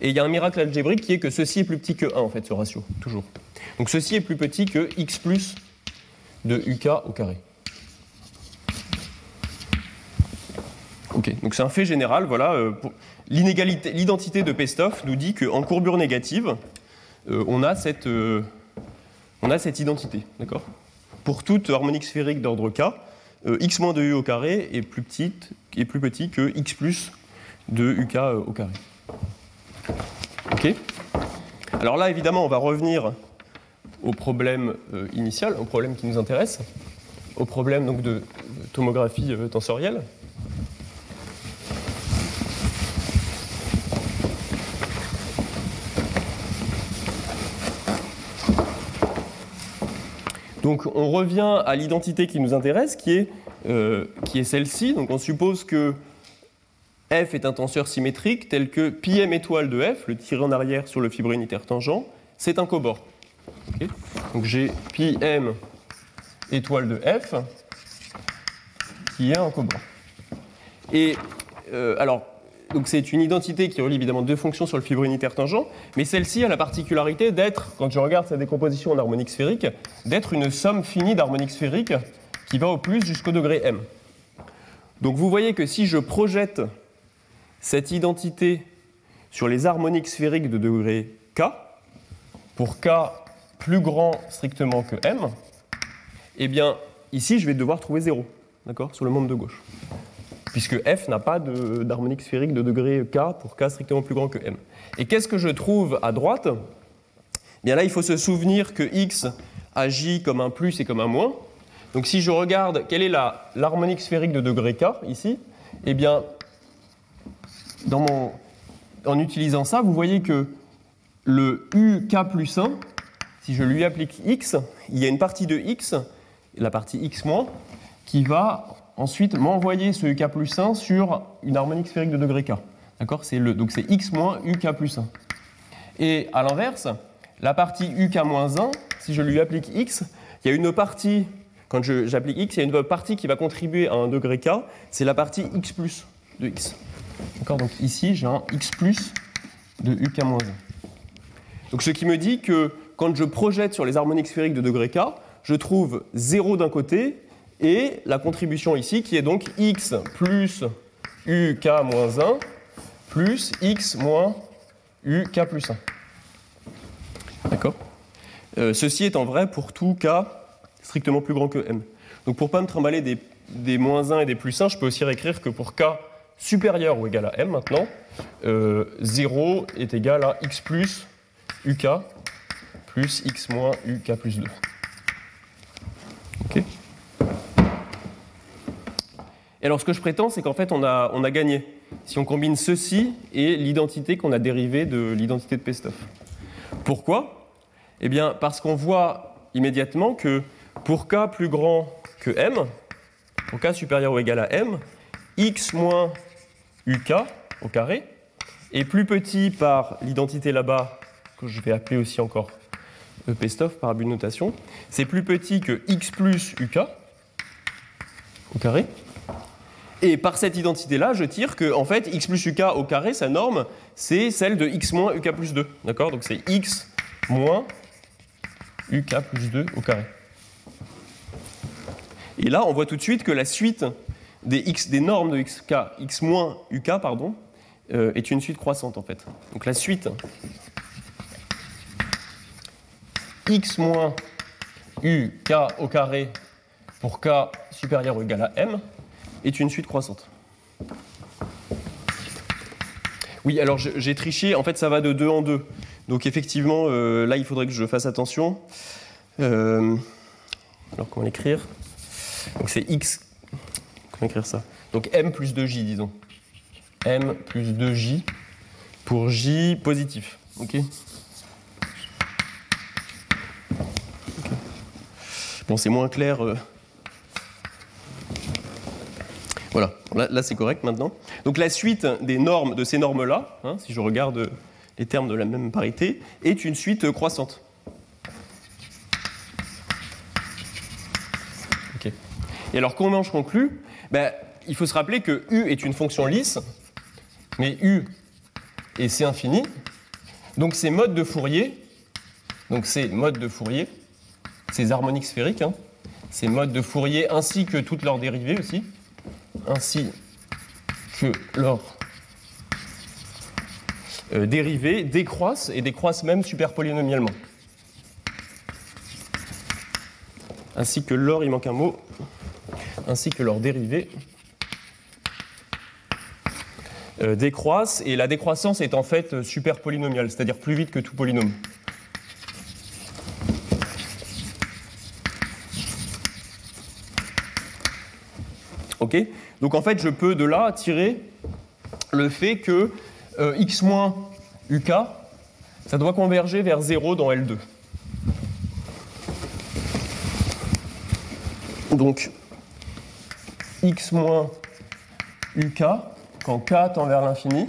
[SPEAKER 2] Et il y a un miracle algébrique qui est que ceci est plus petit que 1 en fait, ce ratio, toujours. Donc ceci est plus petit que x plus de uk au carré. Ok, donc c'est un fait général, voilà. euh, L'identité de Pestov nous dit qu'en courbure négative, euh, on, a cette, on a cette identité, d'accord? Pour toute harmonique sphérique d'ordre k, euh, x moins de u au carré est plus, petite, est plus petit que x plus de uk euh, au carré. Ok Alors là, évidemment, on va revenir au problème euh, initial, au problème qui nous intéresse, au problème donc, de, tomographie tensorielle. Donc on revient à l'identité qui nous intéresse, qui est, euh, qui est celle-ci. Donc on suppose que f est un tenseur symétrique tel que πm étoile de f, le tiré en arrière sur le fibre unitaire tangent, c'est un cobord. Donc j'ai πm étoile de f qui est un cobord. Et euh, alors, donc c'est une identité qui relie évidemment deux fonctions sur le fibre unitaire tangent, mais celle-ci a la particularité d'être, quand je regarde sa décomposition en harmonique sphérique, d'être une somme finie d'harmoniques sphériques qui va au plus jusqu'au degré m. Donc vous voyez que si je projette cette identité sur les harmoniques sphériques de degré k, pour k plus grand strictement que m, eh bien ici je vais devoir trouver 0, d'accord, sur le monde de gauche puisque f n'a pas d'harmonique sphérique de degré k pour k strictement plus grand que m. Et qu'est-ce que je trouve à droite? Bien là, il faut se souvenir que x agit comme un plus et comme un moins. Donc si je regarde quelle est l'harmonique sphérique de degré k ici, eh bien, en utilisant ça, vous voyez que le uk plus 1, si je lui applique x, il y a une partie de x, la partie x moins, qui va ensuite m'envoyer ce UK plus 1 sur une harmonique sphérique de degré K. D'accord? C'est le, Donc c'est X moins UK plus 1. Et à l'inverse, la partie UK moins 1, si je lui applique X, il y a une partie, quand j'applique X, il y a une partie qui va contribuer à un degré K, c'est la partie X plus de X. D'accord? Donc ici, j'ai un X plus de UK moins 1. Donc ce qui me dit que quand je projette sur les harmoniques sphériques de degré K, je trouve 0 d'un côté et la contribution ici qui est donc x plus uk moins 1 plus x moins uk plus 1. D'accord? Euh, Ceci étant vrai pour tout cas strictement plus grand que m. Donc pour ne pas me trimballer des, des, moins 1 et des plus 1, je peux aussi réécrire que pour k supérieur ou égal à m maintenant, 0 euh, est égal à x plus uk plus x moins uk plus 2. Ok? Et alors ce que je prétends, c'est qu'en fait, on a, on a gagné. Si on combine ceci et l'identité qu'on a dérivée de l'identité de Pestov. Pourquoi? Eh bien, parce qu'on voit immédiatement que pour k plus grand que m, pour k supérieur ou égal à m, x moins uk au carré est plus petit par l'identité là-bas, que je vais appeler aussi encore Pestov par abus de notation, c'est plus petit que x plus uk au carré. Et par cette identité-là, je tire que en fait, x plus uk au carré, sa norme, c'est celle de x moins uk plus 2. D'accord? Donc c'est x moins uk plus 2 au carré. Et là, on voit tout de suite que la suite des, normes de x, x moins uk pardon, euh, est une suite croissante en fait. Donc la suite x moins uk au carré pour k supérieur ou égal à m est une suite croissante. Oui, alors j'ai triché, en fait ça va de 2 en 2. Donc effectivement, euh, là il faudrait que je fasse attention. Euh, alors comment l'écrire? Donc c'est x. Comment écrire ça? Donc m plus 2j, disons. m plus 2j pour j positif. Ok Bon, c'est moins clair. Euh, voilà, là, c'est correct maintenant. Donc la suite des normes de ces normes-là, hein, si je regarde les termes de la même parité, est une suite croissante. Et alors comment je conclus ben, Il faut se rappeler que U est une fonction lisse, mais U et c'est infini. Donc ces modes de Fourier, donc ces modes de Fourier, ces harmoniques sphériques, hein, ces modes de Fourier ainsi que toutes leurs dérivées aussi, ainsi que leurs euh, dérivés décroissent et décroissent même superpolynomialement. Ainsi que leur, il manque un mot, ainsi que leurs dérivés euh, décroissent, et la décroissance est en fait superpolynomiale, c'est-à-dire plus vite que tout polynôme. Donc en fait, je peux de là tirer le fait que euh, x moins uk, ça doit converger vers 0 dans L2. Donc x moins uk quand k tend vers l'infini,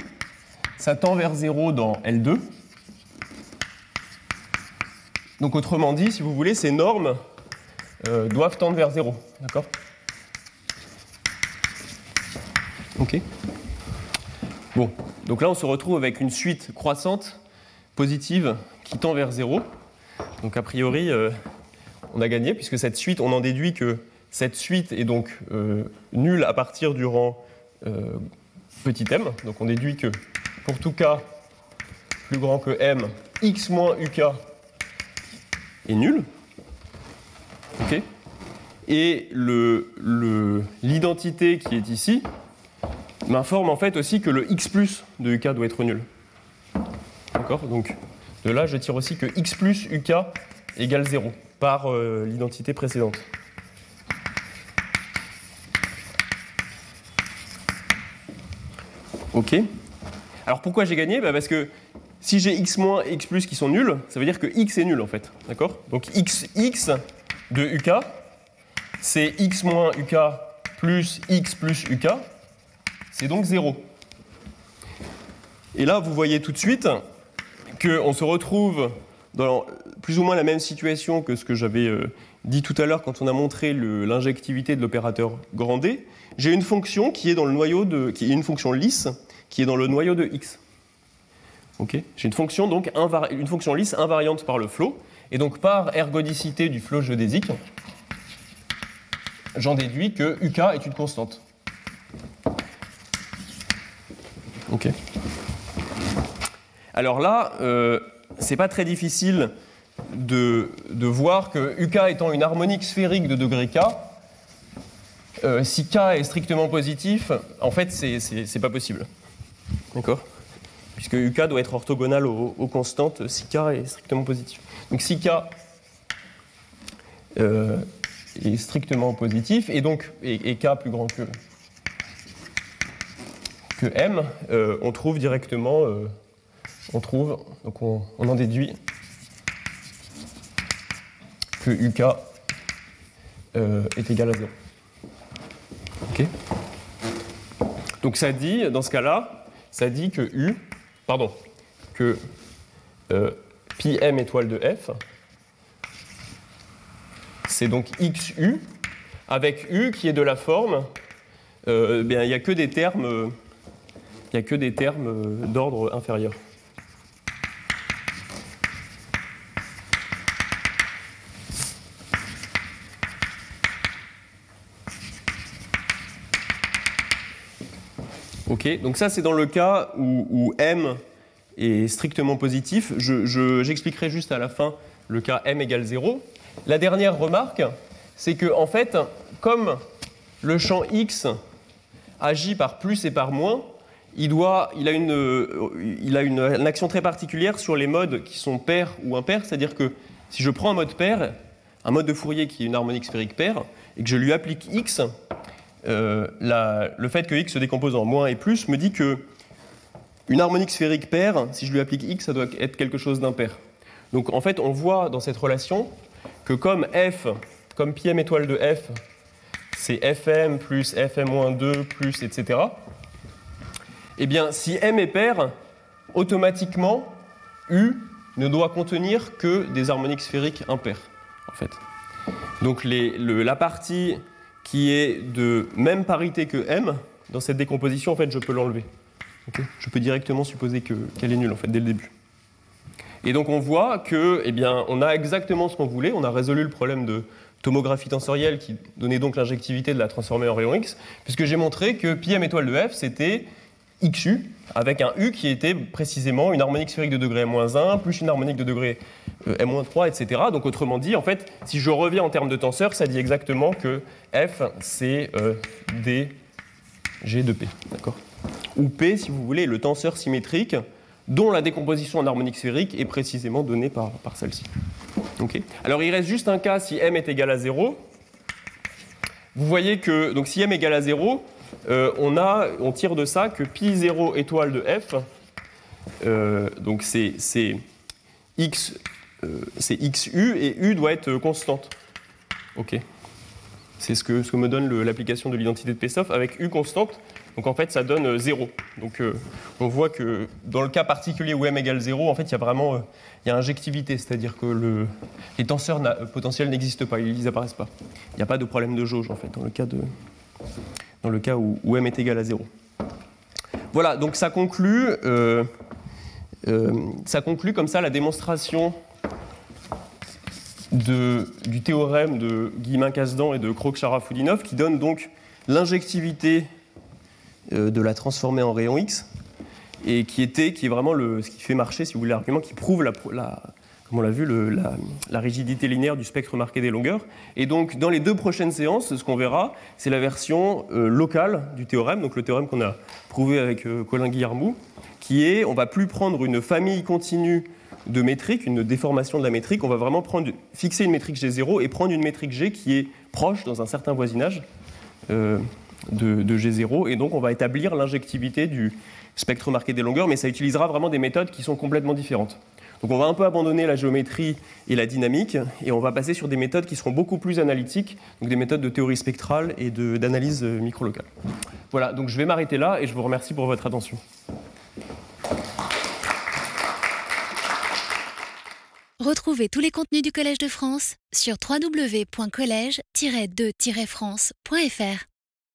[SPEAKER 2] ça tend vers 0 dans L2. Donc autrement dit, si vous voulez, ces normes euh, doivent tendre vers 0. D'accord? Bon, donc là on se retrouve avec une suite croissante, positive, qui tend vers 0. Donc a priori, euh, on a gagné, puisque cette suite, on en déduit que cette suite est donc euh, nulle à partir du rang euh, petit m. Donc on déduit que pour tout k plus grand que m, x moins uk est nul. Ok Et l'identité qui est ici m'informe en fait aussi que le x plus de uk doit être nul. D'accord? Donc de là, je tire aussi que x plus uk égale 0 par euh, l'identité précédente. Ok. Alors pourquoi j'ai gagné? Bah, Parce que si j'ai x moins et x plus qui sont nuls, ça veut dire que x est nul en fait. D'accord? Donc x, x de uk, c'est x moins uk plus x plus uk, c'est donc 0. Et là, vous voyez tout de suite qu'on se retrouve dans plus ou moins la même situation que ce que j'avais euh, dit tout à l'heure quand on a montré l'injectivité de l'opérateur grand D. J'ai une fonction qui est dans le noyau de, qui est une fonction lisse qui est dans le noyau de x. J'ai une fonction donc une fonction lisse invariante par le flot et donc par ergodicité du flot géodésique, j'en déduis que uk est une constante. Alors là, euh, c'est pas très difficile de, voir que UK étant une harmonique sphérique de degré K, euh, si K est strictement positif, en fait, c'est pas possible. D'accord? Puisque UK doit être orthogonal aux, constantes si K est strictement positif. Donc si K euh, est strictement positif, et donc et, K plus grand que, que M, euh, on trouve directement on trouve, donc on, en déduit que UK euh, est égal à 0. Ok Donc ça dit, dans ce cas-là, ça dit que U, pardon, que euh, pi m étoile de f, c'est donc xu, avec u qui est de la forme, euh, bien, il n'y a que des termes, il y a que des termes d'ordre inférieur. donc ça c'est dans le cas où, m est strictement positif. J'expliquerai juste à la fin le cas m égale 0. La dernière remarque, c'est que en fait, comme le champ x agit par plus et par moins, il, a, a une, action très particulière sur les modes qui sont pairs ou impairs, c'est-à-dire que si je prends un mode pair, un mode de Fourier qui est une harmonique sphérique paire, et que je lui applique x, euh, le fait que x se décompose en moins et plus me dit que une harmonique sphérique paire, si je lui applique x, ça doit être quelque chose d'impair. Donc en fait, on voit dans cette relation que comme f, comme pi m étoile de f, c'est fm plus fm-2 plus etc. Eh bien, si m est pair, automatiquement, u ne doit contenir que des harmoniques sphériques impaires, en fait. Donc la partie qui est de même parité que m, dans cette décomposition, en fait, je peux l'enlever. je peux directement supposer qu'elle est nulle, en fait, dès le début. Et donc on voit que, eh bien, on a exactement ce qu'on voulait. On a résolu le problème de tomographie tensorielle qui donnait donc l'injectivité de la transformée en rayon X, puisque j'ai montré que pi m étoile de f, c'était xu, avec un u qui était précisément une harmonique sphérique de degré m-1, plus une harmonique de degré euh, m-3, etc. Donc autrement dit, en fait, si je reviens en termes de tenseur, ça dit exactement que f, c'est euh, d g de p. D'accord? Ou p, si vous voulez, le tenseur symétrique dont la décomposition en harmonique sphérique est précisément donnée par, par celle-ci. Ok? Alors il reste juste un cas si m est égal à 0. Vous voyez que donc si m est égal à 0, euh, on, tire de ça que pi 0 étoile de f, euh, donc c'est x, euh, xu et u doit être constante. Ok. C'est ce que, me donne l'application de l'identité de Pessoff avec u constante. Donc en fait, ça donne 0. Donc on voit que dans le cas particulier où m égale 0, en fait, il y a vraiment il y a injectivité, c'est-à-dire que le, les tenseurs potentiels n'existent pas, ils n'apparaissent pas. Il n'y a pas de problème de jauge, en fait, dans le cas, de, dans le cas où, m est égal à 0. Voilà, donc ça conclut, euh, euh, ça conclut comme ça la démonstration de, du théorème de Guillemin-Casdan et de Krog-Sharaf-Houdinov qui donne donc l'injectivité euh, de la transformée en rayon X et qui était, qui est vraiment le, ce qui fait marcher, si vous voulez, l'argument qui prouve la, comme on l'a vu, la, rigidité linéaire du spectre marqué des longueurs. Et donc, dans les deux prochaines séances, ce qu'on verra, c'est la version euh, locale du théorème, donc le théorème qu'on a prouvé avec euh, Colin Guillermou, qui est, on va plus prendre une famille continue de métriques, une déformation de la métrique, on va vraiment prendre, fixer une métrique G0 et prendre une métrique G qui est proche dans un certain voisinage euh, de, de, G0, et donc on va établir l'injectivité du, spectre marqué des longueurs, mais ça utilisera vraiment des méthodes qui sont complètement différentes. Donc on va un peu abandonner la géométrie et la dynamique, et on va passer sur des méthodes qui seront beaucoup plus analytiques, donc des méthodes de théorie spectrale et d'analyse microlocale. Voilà, donc je vais m'arrêter là, et je vous remercie pour votre attention.
[SPEAKER 1] Retrouvez tous les contenus du Collège de France sur www.colège-2-france.fr.